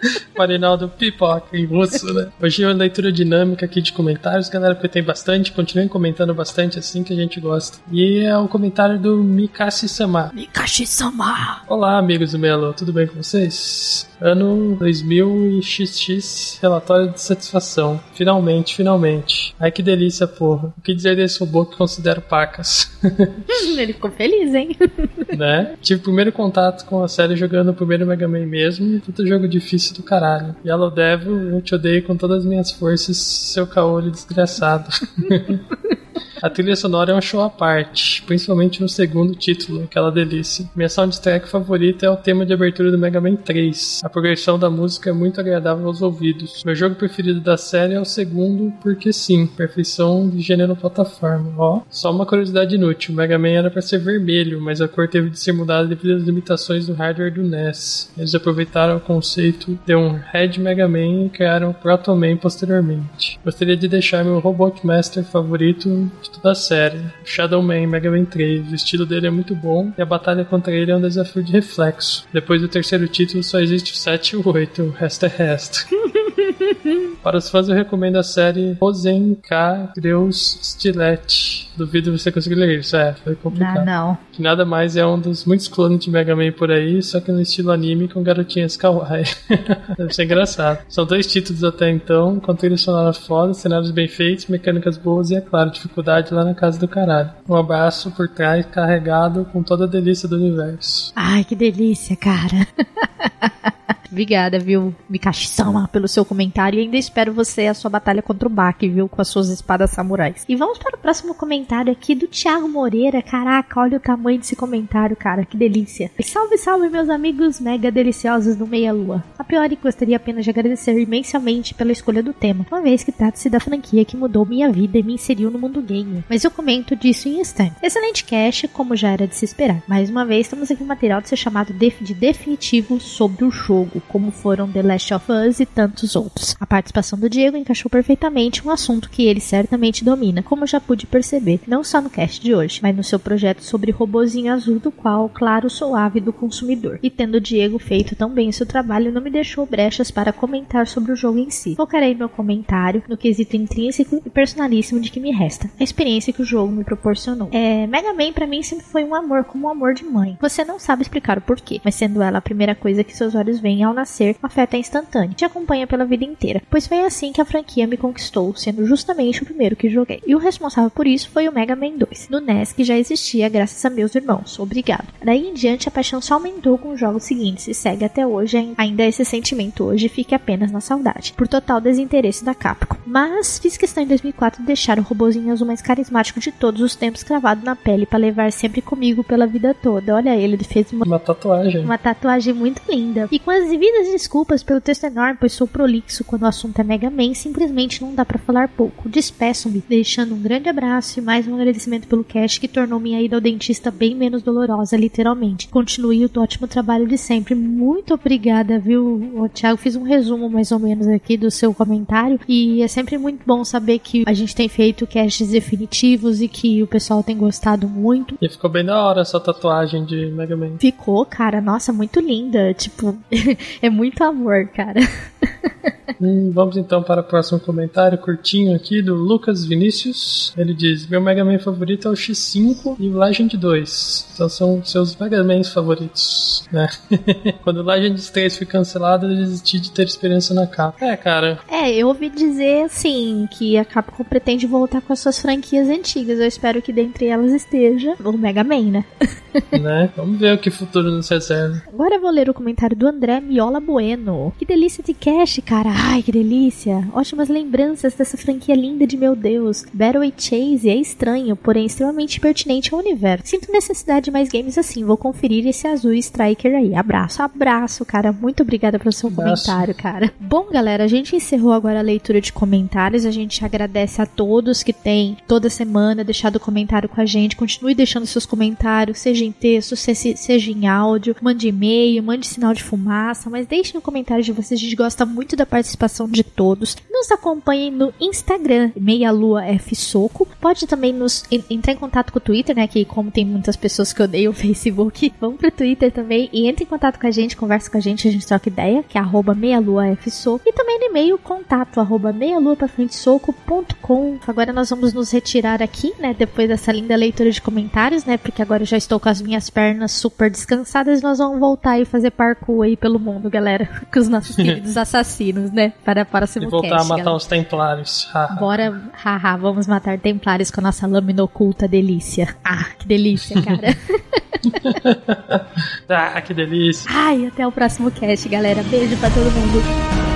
Marinaldo Pipoca em russo, né? Hoje é uma leitura dinâmica aqui de comentários, galera, porque tem bastante, continuem comentando bastante assim que a gente gosta. E é o comentário do Mikashi Sama. Mikashi Sama! Olá, amigos do Melo, tudo bem com vocês? Ano 2000 e XX, relatório de satisfação. Finalmente, finalmente. Ai que delícia, porra. O que dizer desse robô que considero pacas? Ele ficou feliz, hein? né? Tive primeiro contato com a série jogando o primeiro Mega Man mesmo, e puta jogo difícil do caralho. Yellow Devil, eu te odeio com todas as minhas forças, seu caolho desgraçado. A trilha sonora é um show à parte, principalmente no segundo título, aquela delícia. Minha soundtrack favorita é o tema de abertura do Mega Man 3. A progressão da música é muito agradável aos ouvidos. Meu jogo preferido da série é o segundo, porque sim, perfeição de gênero plataforma. Ó, só uma curiosidade inútil: o Mega Man era para ser vermelho, mas a cor teve de ser mudada devido às limitações do hardware do NES. Eles aproveitaram o conceito de um Red Mega Man e criaram o Proto Man posteriormente. Gostaria de deixar meu Robot Master favorito de toda a série, Shadow Man Mega Man 3. O estilo dele é muito bom e a batalha contra ele é um desafio de reflexo. Depois do terceiro título só existe o 7 e o 8, o resto é resto. Para os fãs, eu recomendo a série Rosen K. Greus Stilete. Duvido você conseguir ler isso. É, foi complicado. Não, não. Que nada mais é um dos muitos clones de Mega Man por aí, só que no estilo anime com garotinhas kawaii. Deve ser engraçado. São dois títulos até então, trilha sonora foda, cenários bem feitos, mecânicas boas e, é claro, dificuldade lá na casa do caralho. Um abraço por trás, carregado com toda a delícia do universo. Ai, que delícia, cara. Obrigada, viu, Mikashi-sama, pelo seu comentário. E ainda espero você a sua batalha contra o Baki, viu, com as suas espadas samurais. E vamos para o próximo comentário aqui do Thiago Moreira. Caraca, olha o tamanho desse comentário, cara, que delícia. E salve, salve, meus amigos mega deliciosos do Meia Lua. A priori, gostaria apenas de agradecer imensamente pela escolha do tema, uma vez que trata-se da franquia que mudou minha vida e me inseriu no mundo game. Mas eu comento disso em instante. Excelente cast, como já era de se esperar. Mais uma vez, temos aqui um material de ser chamado de definitivo sobre o jogo como foram The Last of Us e tantos outros. A participação do Diego encaixou perfeitamente um assunto que ele certamente domina, como já pude perceber, não só no cast de hoje, mas no seu projeto sobre robozinho azul, do qual, claro, sou ávido consumidor. E tendo o Diego feito tão bem seu trabalho, não me deixou brechas para comentar sobre o jogo em si. Focarei meu comentário no quesito intrínseco e personalíssimo de que me resta, a experiência que o jogo me proporcionou. É, Mega Man para mim sempre foi um amor como um amor de mãe. Você não sabe explicar o porquê, mas sendo ela a primeira coisa que seus olhos veem ao nascer, o afeto é instantâneo. Te acompanha pela vida inteira, pois foi assim que a franquia me conquistou, sendo justamente o primeiro que joguei. E o responsável por isso foi o Mega Man 2, no NES que já existia graças a meus irmãos. Obrigado. Daí em diante a paixão só aumentou com os jogos seguintes e segue até hoje, ainda esse sentimento hoje fica apenas na saudade, por total desinteresse da Capcom. Mas fiz questão em 2004 de deixar o robozinho azul mais carismático de todos os tempos cravado na pele para levar sempre comigo pela vida toda. Olha ele, ele fez uma Uma tatuagem. uma tatuagem muito linda. E com as devidas desculpas pelo texto enorme, pois sou prolixo quando o assunto é Mega Man, simplesmente não dá pra falar pouco. Despeço-me, deixando um grande abraço e mais um agradecimento pelo cast que tornou minha ida ao dentista bem menos dolorosa, literalmente. Continue o ótimo trabalho de sempre. Muito obrigada, viu, Ô, Thiago? Fiz um resumo mais ou menos aqui do seu comentário e é sempre muito bom saber que a gente tem feito casts definitivos e que o pessoal tem gostado muito. E ficou bem da hora essa tatuagem de Mega Man. Ficou, cara, nossa, muito linda. Tipo, é muito amor, cara. Hum, vamos então para o próximo comentário curtinho aqui do Lucas Vinícius. Ele diz: Meu Mega Man favorito é o X5 e o Legend 2. Então são seus Mega Mans favoritos, né? Quando o Legend 3 foi cancelado, eu desisti de ter experiência na capa. É, cara, É, eu ouvi dizer assim que a Capcom pretende voltar com as suas franquias antigas. Eu espero que dentre elas esteja o Mega Man, né? né? Vamos ver o que futuro nos reserva. Agora eu vou ler o comentário do André Miola Bueno. Que delícia de cast, cara. Ai, que delícia. Ótimas lembranças dessa franquia linda de meu Deus. Battle e Chase é estranho, porém extremamente pertinente ao universo. Sinto necessidade de mais games assim. Vou conferir esse azul Striker aí. Abraço, abraço, cara. Muito obrigada pelo seu Abraço. comentário, cara. Bom, galera, a gente encerrou agora a leitura de comentários. A gente agradece a todos que têm toda semana deixado comentário com a gente. Continue deixando seus comentários, seja em texto, se- seja em áudio. Mande e-mail, mande sinal de fumaça, mas deixem no comentário de vocês. A gente gosta muito da participação de todos. Nos acompanhem no Instagram, Meia Lua F Soco. Pode também nos en- entrar em contato com o Twitter, né? Que como tem muitas pessoas que odeiam o Facebook, vão pro Twitter também e entre em contato com a gente, conversa com a gente, a gente troca ideia, que é arroba meialuafsoco. E também no e-mail, contato arroba. Agora nós vamos nos retirar aqui, né? Depois dessa linda leitura de comentários, né? Porque agora eu já estou com as minhas pernas super descansadas. Nós vamos voltar e fazer parkour aí pelo mundo, galera. Com os nossos queridos assassinos, né? Para para E voltar a matar os templários. Bora, haha, vamos matar templários com a nossa lâmina oculta delícia. Ah, que delícia, cara. ah, que delícia. Ai, até o próximo cast, galera. Beijo pra todo mundo.